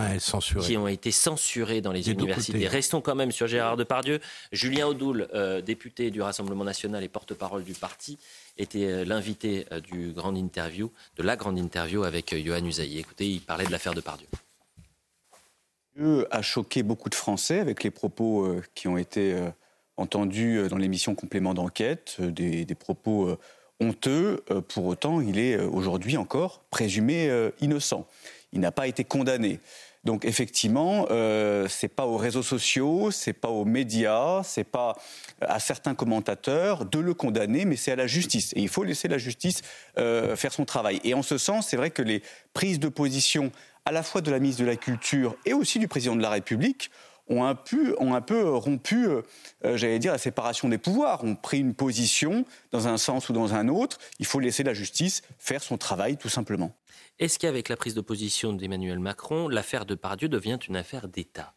qui ont été censurés dans les universités. Restons quand même sur Gérard Depardieu. Julien Audoul, euh, député du Rassemblement national et porte-parole du parti, était euh, l'invité euh, du grand interview, de la grande interview avec Johan Usaï. Écoutez, il parlait de l'affaire Depardieu a choqué beaucoup de Français avec les propos qui ont été entendus dans l'émission Complément d'enquête, des, propos honteux. Euh, pour autant, il est euh, aujourd'hui encore présumé euh, innocent. Il n'a pas été condamné. Donc effectivement, euh, c'est pas aux réseaux sociaux, c'est pas aux médias, c'est pas à certains commentateurs de le condamner, mais c'est à la justice. Et il faut laisser la justice faire son travail. Et en ce sens, c'est vrai que les prises de position à la fois de la ministre de la Culture et aussi du président de la République ont un peu, ont un peu rompu, euh, euh, j'allais dire, la séparation des pouvoirs, ont pris une position dans un sens ou dans un autre. Il faut laisser la justice faire son travail, tout simplement. Est-ce qu'avec la prise de position d'Emmanuel Macron, l'affaire de Pardieu devient une affaire d'État?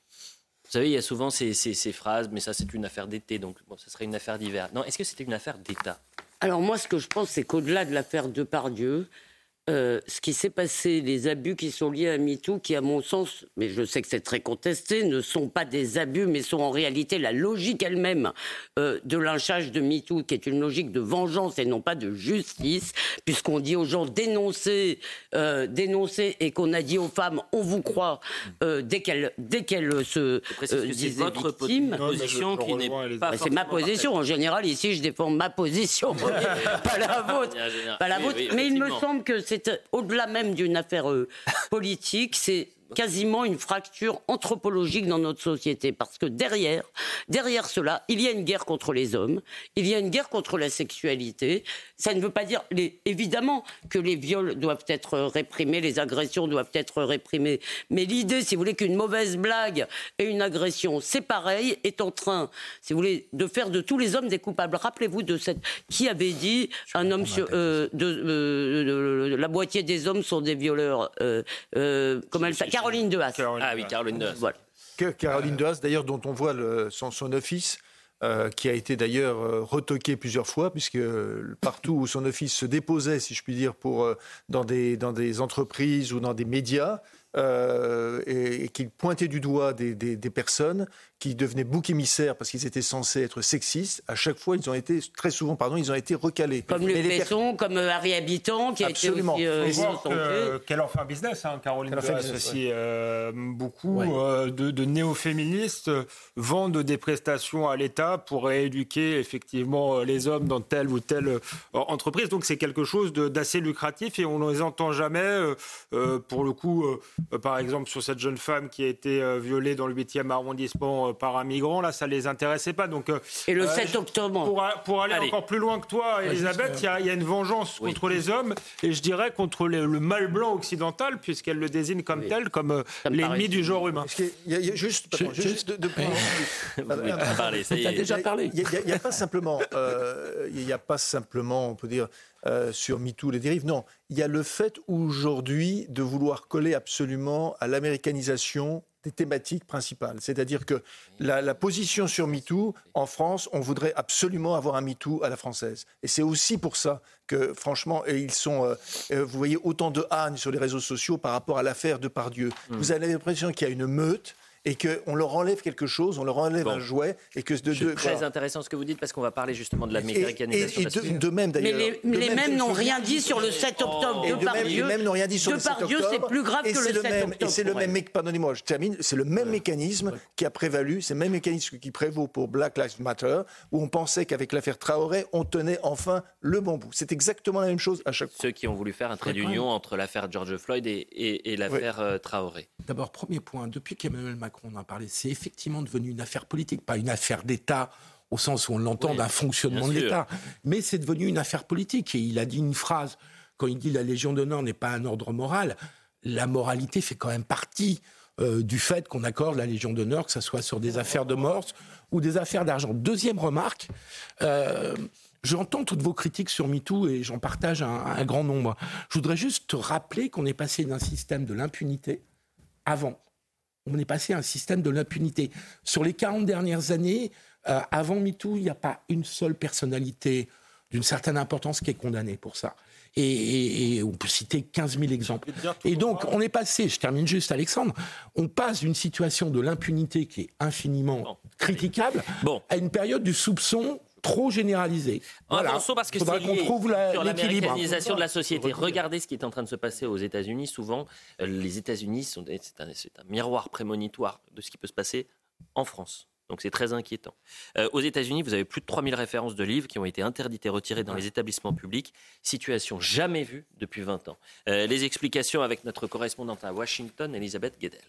Vous savez, il y a souvent ces, ces, phrases, mais ça c'est une affaire d'été, donc bon, ce serait une affaire d'hiver. Non, est-ce que c'était une affaire d'État? Alors moi, ce que je pense, c'est qu'au-delà de l'affaire de Pardieu, euh, ce qui s'est passé, les abus qui sont liés à MeToo, qui, à mon sens, mais je sais que c'est très contesté, ne sont pas des abus, mais sont en réalité la logique elle-même euh, de lynchage de MeToo, qui est une logique de vengeance et non pas de justice, puisqu'on dit aux gens dénoncez, euh, dénoncez, et qu'on a dit aux femmes on vous croit dès qu'elles dès qu'elles se disent votre position qui n'est pas. c'est ma position. En général, ici, je défends ma position, pas la vôtre, pas la vôtre. mais il me semble que c'est euh, au-delà même d'une affaire euh, politique, c'est quasiment une fracture anthropologique dans notre société. Parce que derrière, derrière cela, il y a une guerre contre les hommes, il y a une guerre contre la sexualité. Ça ne veut pas dire, évidemment, que les viols doivent être réprimés, les agressions doivent être réprimées. Mais l'idée, si vous voulez, qu'une mauvaise blague et une agression, c'est pareil, est en train, si vous voulez, de faire de tous les hommes des coupables. Rappelez-vous de cette. Qui avait dit un homme sur. Euh, de, la moitié des hommes sont des violeurs. Euh, euh, comment elle Caroline Haas. Ah oui, Caroline Haas. Voilà. Caroline Haas, d'ailleurs, dont on voit le, son, son, office. Euh, qui a été d'ailleurs euh, retoqué plusieurs fois, puisque euh, partout où son office se déposait, si je puis dire, pour, dans, des, dans des entreprises ou dans des médias, et, et qu'il pointait du doigt des, des, des, personnes qui devenaient bouc émissaires parce qu'ils étaient censés être sexistes, à chaque fois, ils ont été, très souvent, pardon, ils ont été recalés. Comme le Besson, comme euh, Harry Habitant, qui Absolument. a été aussi... Euh, qu'elle en fait un business, hein, Caroline aussi. Euh, beaucoup euh, de, de néo-féministes vendent des prestations à l'État pour rééduquer effectivement les hommes dans telle ou telle entreprise. Donc c'est quelque chose d'assez lucratif et on ne les entend jamais. pour le coup, par exemple, sur cette jeune femme qui a été violée dans le 8e arrondissement par un migrant, là, ça les intéressait pas. Donc, euh, et le 7 euh, octobre. Pour, pour aller encore plus loin que toi, Elisabeth, il y, a une vengeance contre les hommes et je dirais contre le mal blanc occidental, puisqu'elle le désigne comme tel, comme euh, l'ennemi du genre humain. Il y, a juste, juste de, déjà parlé. Il n'y a, pas simplement, il n'y a pas simplement, on peut dire. sur MeToo, les dérives. Non, il y a le fait aujourd'hui de vouloir coller absolument à l'américanisation des thématiques principales. C'est-à-dire que la, position sur MeToo, en France, on voudrait absolument avoir un MeToo à la française. Et c'est aussi pour ça que, franchement, ils sont, euh, euh, vous voyez, autant de haine sur les réseaux sociaux par rapport à l'affaire de Pardieu. Mmh. Vous avez l'impression qu'il y a une meute et qu'on leur enlève quelque chose, on leur enlève un jouet, et que de, de très intéressant ce que vous dites parce qu'on va parler justement de l'américanisation. Et, et, de, même d'ailleurs. Mais les, mêmes n'ont rien dit sur le 7 octobre. de, par les mêmes n'ont rien dit sur le 7 octobre. c'est plus grave que le 7 octobre. Et c'est le même, pardonnez-moi, je termine, c'est le même mécanisme qui a prévalu, c'est le même mécanisme qui prévaut pour Black Lives Matter, où on pensait qu'avec l'affaire Traoré, on tenait enfin le bon bout. C'est exactement la même chose à chaque fois. Ceux qui ont voulu faire un trait d'union entre l'affaire George Floyd et, l'affaire euh, Traoré. D'abord, premier point, depuis qu'Emmanuel Macron en a parlé, c'est effectivement devenu une affaire politique, pas une affaire d'État au sens où on l'entend d'un fonctionnement de l'État, mais c'est devenu une affaire politique. Et il a dit une phrase, quand il dit la Légion d'honneur n'est pas un ordre moral, la moralité fait quand même partie euh, du fait qu'on accorde la Légion d'honneur, que ce soit sur des affaires de mort ou des affaires d'argent. Deuxième remarque, euh, J'entends toutes vos critiques sur MeToo et j'en partage un, un, grand nombre. Je voudrais juste rappeler qu'on est passé d'un système de l'impunité avant on est passé à un système de l'impunité. Sur les 40 dernières années, euh, avant MeToo, il n'y a pas une seule personnalité d'une certaine importance qui est condamnée pour ça. Et, on peut citer 15 000 exemples. Et donc, on est passé, je termine juste, Alexandre, on passe d'une situation de l'impunité qui est infiniment critiquable à une période du soupçon trop généralisé. Voilà. parce que c'est lié trouve sur l'américanisation de la société. Regardez ce qui est en train de se passer aux États-Unis. Souvent, euh, les États-Unis sont c'est un, un, miroir prémonitoire de ce qui peut se passer en France. Donc c'est très inquiétant. Euh, aux États-Unis, vous avez plus de 3000 références de livres qui ont été interdites et retirées dans les établissements publics. Situation jamais vue depuis 20 ans. Euh, les explications avec notre correspondante à Washington, Elisabeth Guedel.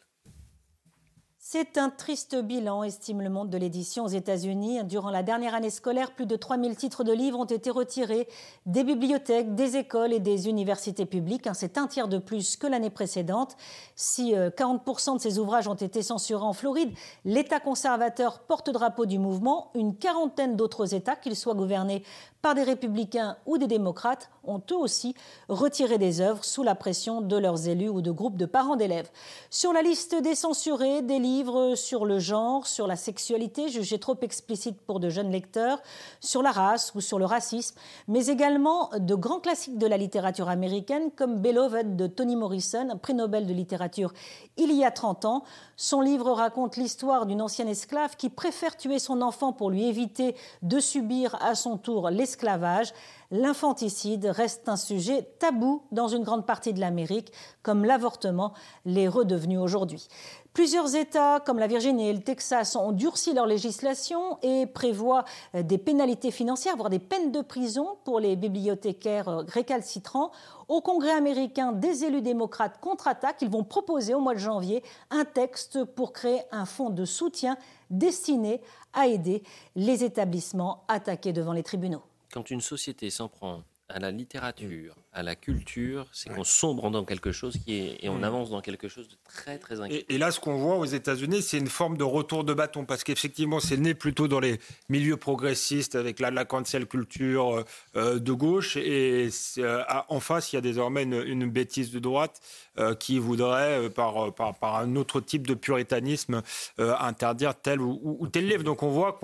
C'est un triste bilan, estime le monde de l'édition aux États-Unis. Durant la dernière année scolaire, plus de 3000 titres de livres ont été retirés des bibliothèques, des écoles et des universités publiques. C'est un tiers de plus que l'année précédente. Si 40% euh, de ces ouvrages ont été censurés en Floride, l'État conservateur porte-drapeau du mouvement, une quarantaine d'autres États, qu'ils soient gouvernés par des républicains ou des démocrates, ont eux aussi retiré des œuvres sous la pression de leurs élus ou de groupes de parents d'élèves. Sur la liste des censurés, des livres sur le genre, sur la sexualité, jugés trop explicites pour de jeunes lecteurs, sur la race ou sur le racisme, mais également de grands classiques de la littérature américaine comme Beloved de Toni Morrison, prix Nobel de littérature il y a 30 ans. Son livre raconte l'histoire d'une ancienne esclave qui préfère tuer son enfant pour lui éviter de subir à son tour l'esclavage. L'infanticide reste un sujet tabou dans une grande partie de l'Amérique, comme l'avortement l'est redevenu aujourd'hui. Plusieurs États, comme la Virginie et le Texas, ont durci leur législation et prévoient des pénalités financières, voire des peines de prison pour les bibliothécaires récalcitrants. Au Congrès américain, des élus démocrates contre-attaquent. Ils vont proposer au mois de janvier un texte pour créer un fonds de soutien destiné à aider les établissements attaqués devant les tribunaux. Quand une société s'en prend à la littérature, à la culture, c'est qu'on sombre dans quelque chose qui est, et on mm. avance dans quelque chose de très très inquiétant. Et, là, ce qu'on voit aux États-Unis, c'est une forme de retour de bâton, parce qu'effectivement, c'est né plutôt dans les milieux progressistes, avec la, la cancel culture euh, euh, de gauche, et euh, en face, il y a désormais une, bêtise de droite qui voudrait, par, par, par, un autre type de puritanisme, interdire tel ou, tel livre. Donc on voit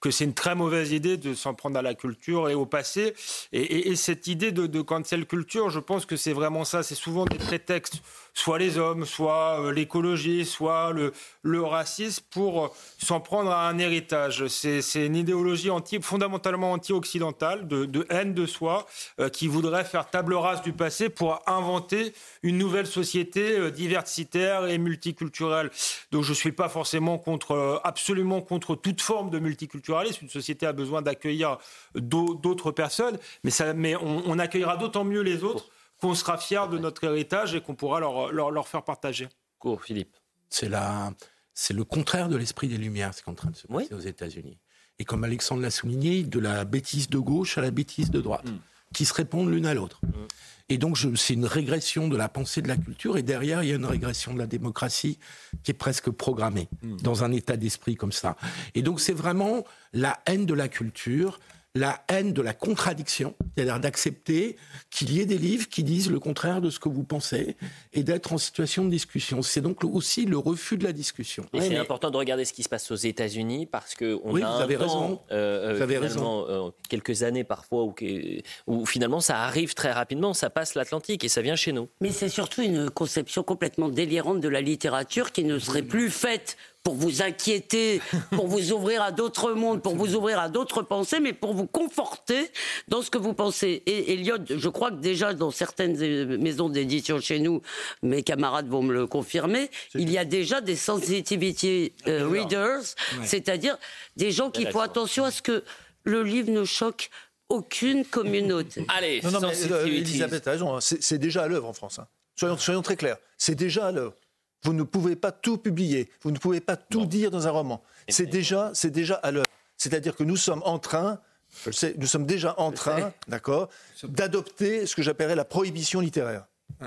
que c'est une très mauvaise idée de s'en prendre à la culture et au passé, et, et cette idée de, de cancel culture je pense que c'est vraiment ça. C'est souvent des prétextes, soit les hommes, soit euh, l'écologie, soit le, le racisme, pour euh, s'en prendre à un héritage. C'est une idéologie anti, fondamentalement anti-occidentale, de, haine de soi, euh, qui voudrait faire table rase du passé pour inventer une nouvelle société diversitaire et multiculturelle. Donc je ne suis pas forcément contre, absolument contre toute forme de multiculturalisme. Une société a besoin d'accueillir d'autres personnes, mais, ça, mais on, on accueillera d'autant mieux les autres, qu'on sera fier de notre héritage et qu'on pourra leur, leur, faire partager. Cours, Philippe. C'est la, c'est le contraire de l'esprit des Lumières, ce qui est en train de se passer aux États-Unis. Et comme Alexandre l'a souligné, de la bêtise de gauche à la bêtise de droite, mm. qui se répondent l'une à l'autre. Mm. Et donc, c'est une régression de la pensée de la culture, et derrière, il y a une régression de la démocratie qui est presque programmée mm. dans un état d'esprit comme ça. Et donc, c'est vraiment la haine de la culture, la haine de la contradiction, c'est-à-dire d'accepter qu'il y ait des livres qui disent le contraire de ce que vous pensez et d'être en situation de discussion. C'est donc aussi le refus de la discussion. Et c'est important de regarder ce qui se passe aux États-Unis parce que on oui, a vous avez raison. Euh, vous avez raison. Euh, quelques années parfois où, où, finalement ça arrive très rapidement, ça passe l'Atlantique et ça vient chez nous. Mais c'est surtout une conception complètement délirante de la littérature qui ne serait plus faite pour vous inquiéter, pour vous ouvrir à d'autres mondes, pour vous ouvrir à d'autres pensées, mais pour vous conforter dans ce que vous pensez. Et Elliot, je crois que déjà dans certaines maisons d'édition chez nous, mes camarades vont me le confirmer, il y a déjà des sensitivity euh, readers, c'est-à-dire des gens qui font attention à ce que le livre ne choque aucune communauté. Allez, non, non, euh, Elisabeth a raison, hein. c'est déjà à l'œuvre en France. Hein. Soyons, soyons très clairs, c'est déjà à l'œuvre. Vous ne pouvez pas tout publier, vous ne pouvez pas tout dire dans un roman. C'est déjà, c'est déjà à l'heure. C'est-à-dire que nous sommes en train, nous sommes déjà en train, d'accord, d'adopter ce que j'appellerais la prohibition littéraire. Bah,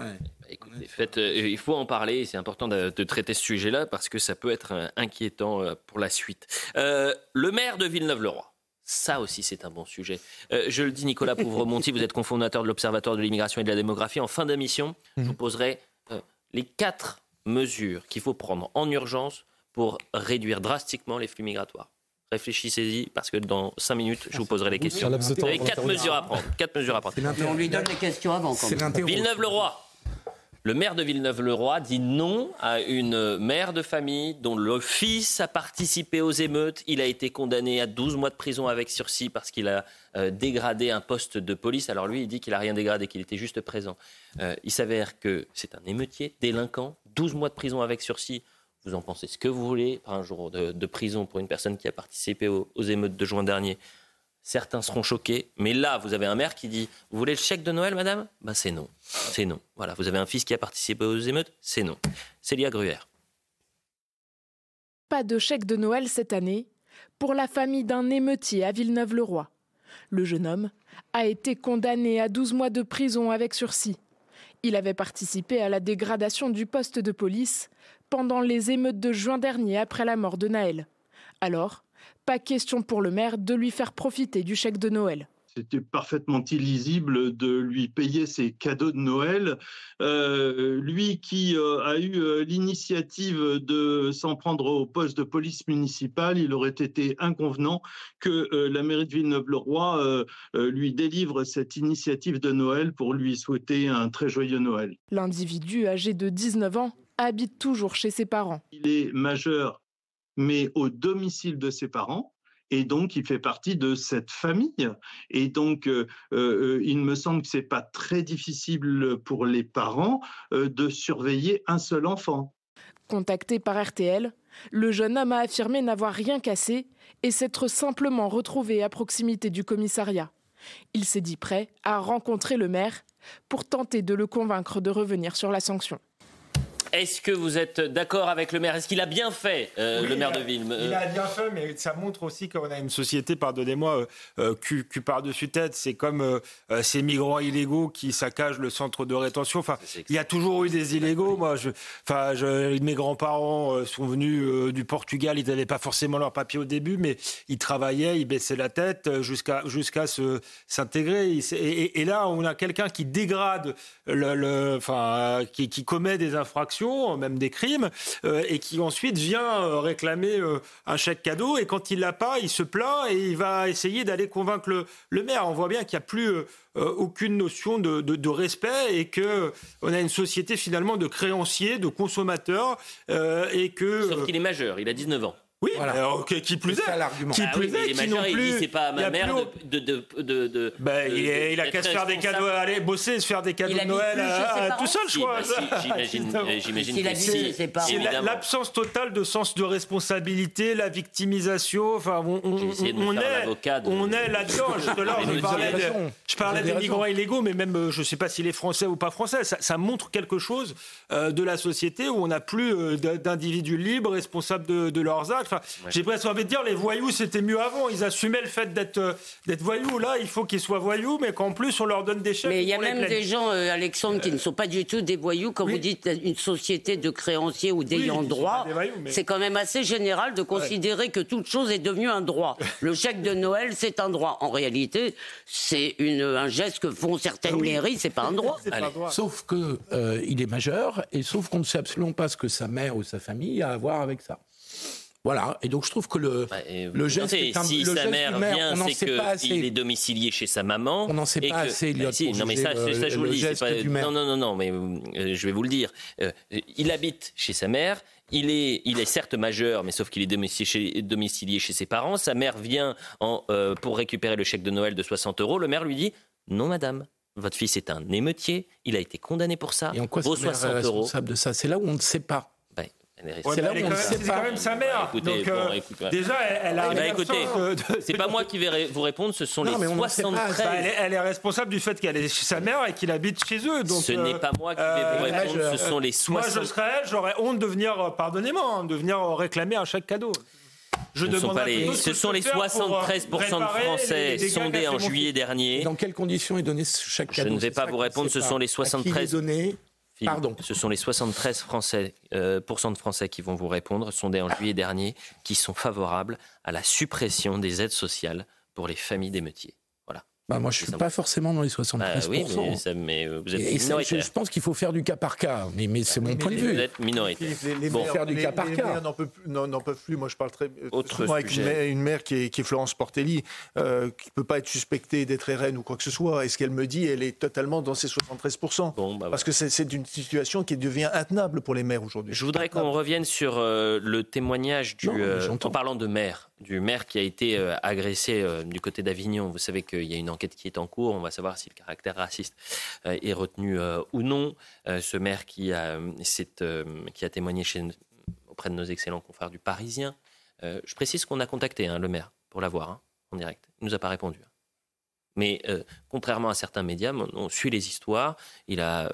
euh, il faut en parler, c'est important de, traiter ce sujet-là parce que ça peut être euh, inquiétant euh, pour la suite. le maire de Villeneuve-le-Roi. Ça aussi, c'est un bon sujet. je le dis, Nicolas Pouvremonti, vous êtes cofondateur de l'Observatoire de l'immigration et de la démographie. En fin d'émission, je vous poserai les quatre mesures qu'il faut prendre en urgence pour réduire drastiquement les flux migratoires Réfléchissez-y, parce que dans 5 minutes, je vous poserai les questions. Vous avez pour 4 mesures à prendre. Quatre mesures à prendre. On lui donne les questions avant. Villeneuve-le-Roi. Le maire de Villeneuve-le-Roi dit non à une mère de famille dont le fils a participé aux émeutes. Il a été condamné à 12 mois de prison avec sursis parce qu'il a euh, dégradé un poste de police. Alors lui, il dit qu'il n'a rien dégradé, qu'il était juste présent. Euh, il s'avère que c'est un émeutier, délinquant, 12 mois de prison avec sursis. Vous en pensez ce que vous voulez, un jour de, prison pour une personne qui a participé aux émeutes de juin dernier. Certains seront choqués, mais là, vous avez un maire qui dit Vous voulez le chèque de Noël, madame? Ben, c'est non. C'est non. Voilà, vous avez un fils qui a participé aux émeutes C'est non. Célia Gruère. Pas de chèque de Noël cette année pour la famille d'un émeutier à Villeneuve-le-Roi. Le jeune homme a été condamné à 12 mois de prison avec sursis. Il avait participé à la dégradation du poste de police pendant les émeutes de juin dernier après la mort de Naël. Alors, pas question pour le maire de lui faire profiter du chèque de Noël. C'était parfaitement illisible de lui payer ses cadeaux de Noël. Euh, lui qui euh, a eu euh, l'initiative de s'en prendre au poste de police municipale, il aurait été inconvenant que euh, la mairie de Villeneuve-le-Roi lui délivre cette initiative de Noël pour lui souhaiter un très joyeux Noël. L'individu âgé de 19 ans habite toujours chez ses parents. Il est majeur, mais au domicile de ses parents. Et donc, il fait partie de cette famille. Et donc, euh, euh, il me semble que c'est pas très difficile pour les parents euh, de surveiller un seul enfant. Contacté par RTL, le jeune homme a affirmé n'avoir rien cassé et s'être simplement retrouvé à proximité du commissariat. Il s'est dit prêt à rencontrer le maire pour tenter de le convaincre de revenir sur la sanction. Est-ce que vous êtes d'accord avec le maire? Est-ce qu'il a bien fait, euh, Oui, le maire a- de Ville Il a bien fait, mais ça montre aussi qu'on a une société, pardonnez-moi, euh, euh, cul, cul par-dessus tête. C'est comme euh, euh, ces migrants illégaux qui saccagent le centre de rétention. Enfin, il y a toujours eu des illégaux. Moi, je, enfin, je, mes grands-parents euh, sont venus euh, du Portugal. Ils n'avaient pas forcément leur papier au début, mais ils travaillaient, ils baissaient la tête euh, jusqu'à jusqu'à s'intégrer. Et, et- et là, on a quelqu'un qui dégrade, le, le- enfin, euh, qui, qui commet des infractions, même des crimes, euh, et qui ensuite vient euh, réclamer euh, un chèque cadeau. Et quand il l'a pas, il se plaint et il va essayer d'aller convaincre le, le maire. On voit bien qu'il n'y a plus euh, euh, aucune notion de, de- de respect et que euh, on a une société finalement de créanciers, de consommateurs, euh, et que Sauf qu'il est majeur, il a 19 ans. Oui, alors, qui, qui plus est, qui Ah plus oui, mais est, il est qui non majeur, il dit plus, c'est pas à ma a mère plus de, de, de, de- de- de- il, est- il a qu'à se faire des cadeaux, aller bosser, et se faire des cadeaux de Noël plus à- parents tout seul, je crois. bah j'imagine- euh, que si, c'est l'absence totale de sens de responsabilité, la victimisation. Enfin, on, on, on est, on est là-dedans. Juste là, Mais je parlais, des migrants illégaux, mais même, euh, je ne sais pas s'il est français ou pas français. Ça, montre quelque chose euh, de la société où on n'a plus euh, d'individus libres, responsables de leurs actes. Enfin, J'ai presque envie de dire, les voyous, c'était mieux avant. Ils assumaient le fait d'être euh, d'être voyous. Là, il faut qu'ils soient voyous, mais qu'en plus, on leur donne des chèques. Mais il y a même des gens, euh, Alexandre, qui ne sont pas du tout des voyous. Quand vous dites une société de créanciers ou d'ayants sont droit, pas des voyous, mais- c'est quand même assez général de considérer que toute chose est devenue un droit. Le chèque de Noël, c'est un droit. En réalité, c'est une- un geste que font certaines mairies, c'est pas un droit. Sauf que euh, il est majeur et sauf qu'on ne sait absolument pas ce que sa mère ou sa famille a à voir avec ça. Voilà. Et donc je trouve que le, le geste Notez, est un, si le sa mère maire, vient, c'est qu'il est domicilié chez sa maman. On n'en sait et pas que- assez, Bah, si, non, mais ça, le- ça, je vous le le dis. pas-. Non, non, non, non, mais euh, je vais vous le dire. Euh, il habite chez sa mère. Il est, il est certes majeur, mais sauf qu'il est domicilié chez, domicilié chez ses parents. Sa mère vient en, euh, pour récupérer le chèque de Noël de 60 euros. Le maire lui dit Non, madame, votre fils est un émeutier. Il a été condamné pour ça. Et en quoi Vos sa mère est 60 euros. responsable de ça? C'est là où on ne sait pas. Ouais, C'est quand quand même sa mère. Écoutez, Donc, bon, euh, écoute, ouais. déjà, elle, elle a une écoutez, de- c'est pas moi qui vais vous répondre, ce sont Non, les mais on n'en sait pas. 73. Bah, elle, est, elle est responsable du fait qu'elle est chez sa mère et qu'il habite chez eux. Donc, Ce n'est pas moi qui vais vous répondre, ce sont les Moi, 60 je serais elle, j'aurais honte de venir, euh, pardonnez-moi, hein, de venir euh, réclamer un chèque cadeau. Je Ce ne sont pas les, ce ce sont je les peux faire pour, euh, 73% de Français sondés en juillet dernier. Dans quelles conditions est donné chaque Je cadeau ne vais pas vous répondre, ce pas. sont les À qui il est 73. Donné Philippe, Pardon. Ce sont les 73 Français, euh, de Français qui vont vous répondre, sondés en juillet dernier, qui sont favorables à la suppression des aides sociales pour les familles d'émeutiers. Bah moi, je suis pas forcément dans les 73%. Bah oui, mais, ça, mais vous êtes Et ça, je, je pense qu'il faut faire du cas par cas, mais, mais c'est mon mais point de les- vue. Vous êtes minoritaire. Les, les Bon. maires, Faire du les- cas par les cas. n'en peuvent, peuvent plus. Moi, je parle très Autre souvent avec une sujet. mère, une mère qui, est, qui est Florence Portelli, euh, qui ne peut pas être suspectée d'être RN ou quoi que ce soit. Et ce qu'elle me dit, elle est totalement dans ces 73%. bah Parce que c'est- une situation qui devient intenable pour les maires aujourd'hui. Je voudrais qu'on revienne sur euh, le témoignage du, Non, euh, en parlant de maire, du maire qui a été euh, agressé euh, du côté d'Avignon. Vous savez qu'il y a une enquête qui est en cours. On va savoir si le caractère raciste euh, est retenu ou non. Ce maire qui a, qui a témoigné chez, auprès de nos excellents confrères du Parisien. Je précise qu'on a contacté hein, le maire pour l'avoir hein, en direct. Il nous a pas répondu. Mais contrairement à certains médias, on, suit les histoires. Il a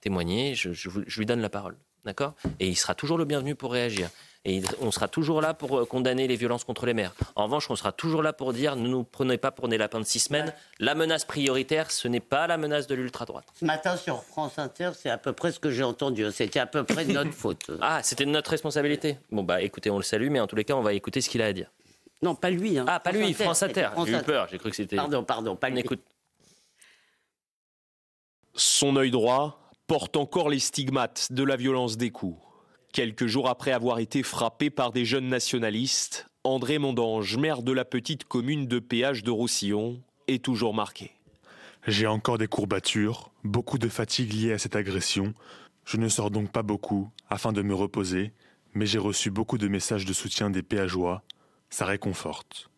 témoigné. Je, je lui donne la parole. D'accord? Et il sera toujours le bienvenu pour réagir. Et on sera toujours là pour euh, condamner les violences contre les maires. En revanche, on sera toujours là pour dire ne nous prenez pas pour des lapins de six semaines. La menace prioritaire, ce n'est pas la menace de l'ultra-droite. Ce matin sur France Inter, c'est à peu près ce que j'ai entendu. C'était à peu près de notre faute. Ah, c'était de notre responsabilité. Bon, bah écoutez, on le salue, mais en tous les cas, on va écouter ce qu'il a à dire. Non, pas lui. hein. Ah, pas lui, France Inter. J'ai eu peur, j'ai cru que c'était. Pardon, pardon, pas On lui. écoute. Son œil droit porte encore les stigmates de la violence des coups. Quelques jours après avoir été frappé par des jeunes nationalistes, André Mondange, maire de la petite commune de péage de Roussillon, est toujours marqué. J'ai encore des courbatures, beaucoup de fatigue liée à cette agression. Je ne sors donc pas beaucoup afin de me reposer, mais j'ai reçu beaucoup de messages de soutien des péageois. Ça réconforte.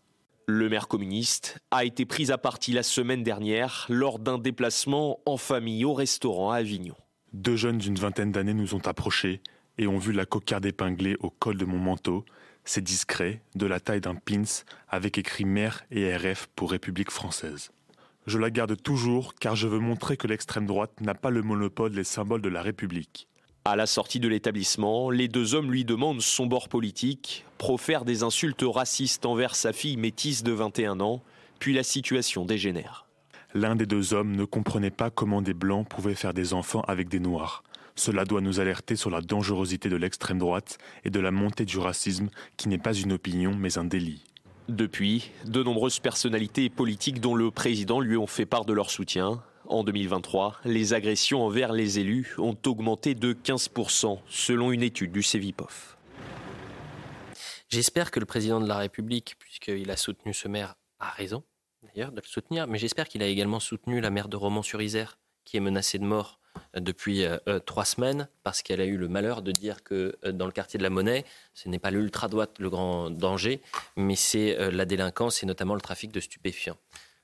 Le maire communiste a été pris à partie la semaine dernière lors d'un déplacement en famille au restaurant à Avignon. Deux jeunes d'une vingtaine d'années nous ont approchés et ont vu la cocarde épinglée au col de mon manteau. C'est discret, de la taille d'un pins, avec écrit maire et RF pour République française. Je la garde toujours car je veux montrer que l'extrême droite n'a pas le monopole des symboles de la République. À la sortie de l'établissement, les deux hommes lui demandent son bord politique, profèrent des insultes racistes envers sa fille métisse de 21 ans, puis la situation dégénère. L'un des deux hommes ne comprenait pas comment des blancs pouvaient faire des enfants avec des noirs. Cela doit nous alerter sur la dangerosité de l'extrême droite et de la montée du racisme qui n'est pas une opinion mais un délit. Depuis, de nombreuses personnalités politiques dont le président lui ont fait part de leur soutien. En 2023, les agressions envers les élus ont augmenté de 15% selon une étude du Cevipof. J'espère que le président de la République, puisqu'il a soutenu ce maire, a raison d'ailleurs de le soutenir, mais j'espère qu'il a également soutenu la maire de Romans-sur-Isère, qui est menacée de mort depuis euh, euh, trois semaines, parce qu'elle a eu le malheur de dire que euh, dans le quartier de la Monnaie, ce n'est pas l'ultra-droite le grand danger, mais c'est euh, la délinquance et notamment le trafic de stupéfiants.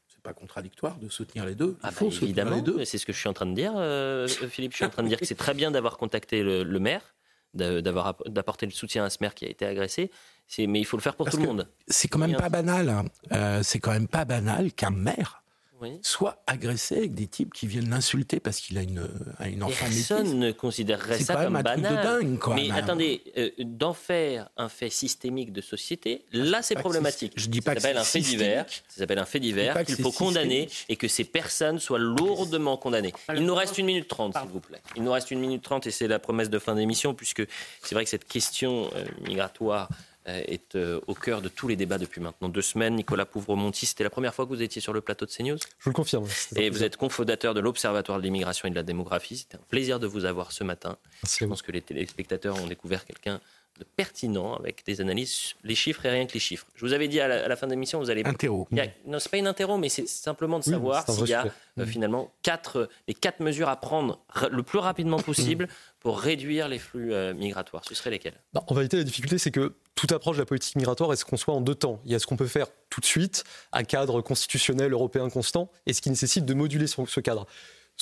C'est pas contradictoire de soutenir les deux. Il Ah bah, faut évidemment, les deux. mais c'est ce que je suis en train de dire, euh, Philippe. Je suis en train de dire que c'est très bien d'avoir contacté le, le maire, d'a- d'avoir app- d'apporter le soutien à ce maire qui a été agressé. Mais il faut le faire pour Parce tout le monde. C'est quand même pas banal. hein. Euh, c'est quand même pas banal qu'un maire Oui. soit agressé avec des types qui viennent l'insulter parce qu'il a une, a une enfant métisse. Personne ne considérerait ça quand comme un truc de banal. dingue, quand mais même. attendez, euh, d'en faire un fait systémique de société, là c'est problématique. je dis pas ça que s'appelle un fait divers. Ça s'appelle un fait divers qu'il faut condamner et que ces personnes soient lourdement condamnées. Il nous reste une minute trente, s'il vous plaît. Il nous reste une minute trente et c'est la promesse de fin d'émission puisque c'est vrai que cette question euh, migratoire euh, est euh, au cœur de tous les débats depuis maintenant deux semaines. Nicolas Pouvremonti, c'était la première fois que vous étiez sur le plateau de CNews? Je vous le confirme. et vous êtes cofondateur de l'Observatoire de l'immigration et de la démographie. C'était un plaisir de vous avoir ce matin. Je pense que les téléspectateurs ont découvert quelqu'un de pertinent avec des analyses, les chiffres et rien que les chiffres. Je vous avais dit à la, à la fin de l'émission, vous allez. Interro. A- non, c'est pas une interro, mais c'est simplement de savoir un s'il y a euh, finalement quatre, les quatre mesures à prendre le plus rapidement possible pour réduire les flux euh, migratoires. Ce seraient lesquelles Bah, en vérité, la difficulté, c'est que toute approche de la politique migratoire est ce qu'on soit en deux temps? Il y a ce qu'on peut faire tout de suite, à cadre constitutionnel européen constant, et ce qui nécessite de moduler ce cadre.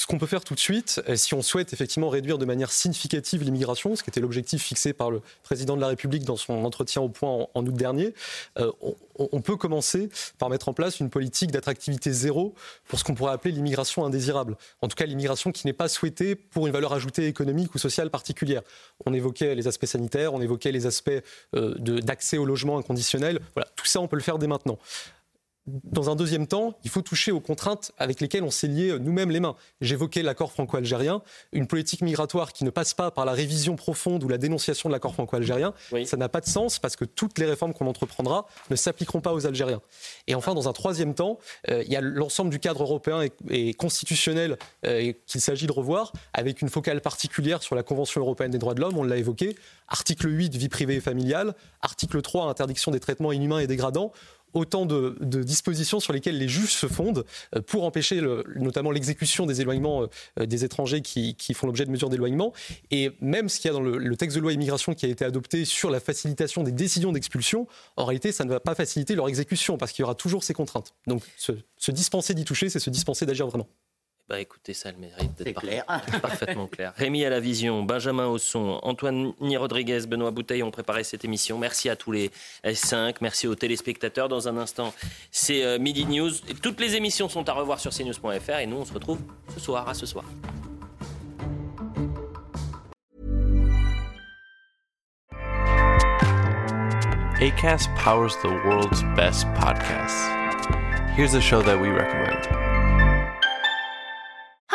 Ce qu'on peut faire tout de suite, si on souhaite effectivement réduire de manière significative l'immigration, ce qui était l'objectif fixé par le président de la République dans son entretien au point en, août dernier, euh, on, peut commencer par mettre en place une politique d'attractivité zéro pour ce qu'on pourrait appeler l'immigration indésirable. En tout cas, l'immigration qui n'est pas souhaitée pour une valeur ajoutée économique ou sociale particulière. On évoquait les aspects sanitaires, on évoquait les aspects euh, d'accès au logement inconditionnel. Voilà, tout ça, on peut le faire dès maintenant. Dans un deuxième temps, il faut toucher aux contraintes avec lesquelles on s'est lié nous-mêmes les mains. J'évoquais l'accord franco-algérien, une politique migratoire qui ne passe pas par la révision profonde ou la dénonciation de l'accord franco-algérien, ça n'a pas de sens parce que toutes les réformes qu'on entreprendra ne s'appliqueront pas aux Algériens. Et enfin, dans un troisième temps, euh, il y a l'ensemble du cadre européen et, constitutionnel euh, qu'il s'agit de revoir, avec une focale particulière sur la Convention européenne des droits de l'homme, on l'a évoqué, article 8, vie privée et familiale, article 3, interdiction des traitements inhumains et dégradants autant de, dispositions sur lesquelles les juges se fondent euh, pour empêcher notamment l'exécution des éloignements euh, des étrangers qui, font l'objet de mesures d'éloignement. Et même ce qu'il y a dans le, texte de loi immigration qui a été adopté sur la facilitation des décisions d'expulsion, en réalité, ça ne va pas faciliter leur exécution parce qu'il y aura toujours ces contraintes. Donc se dispenser d'y toucher, c'est se dispenser d'agir vraiment. Bah écoutez, ça le mérite d'être clair. parfaitement clair. Rémi à la vision, Benjamin Ausson, Antoine Rodriguez, Benoît Bouteille ont préparé cette émission. Merci à tous les S5, merci aux téléspectateurs. Dans un instant, c'est euh, Midi News. toutes les émissions sont à revoir sur cnews.fr et nous, on se retrouve ce soir. À ce soir. ACAST powers the world's best podcasts. Here's a show that we recommend.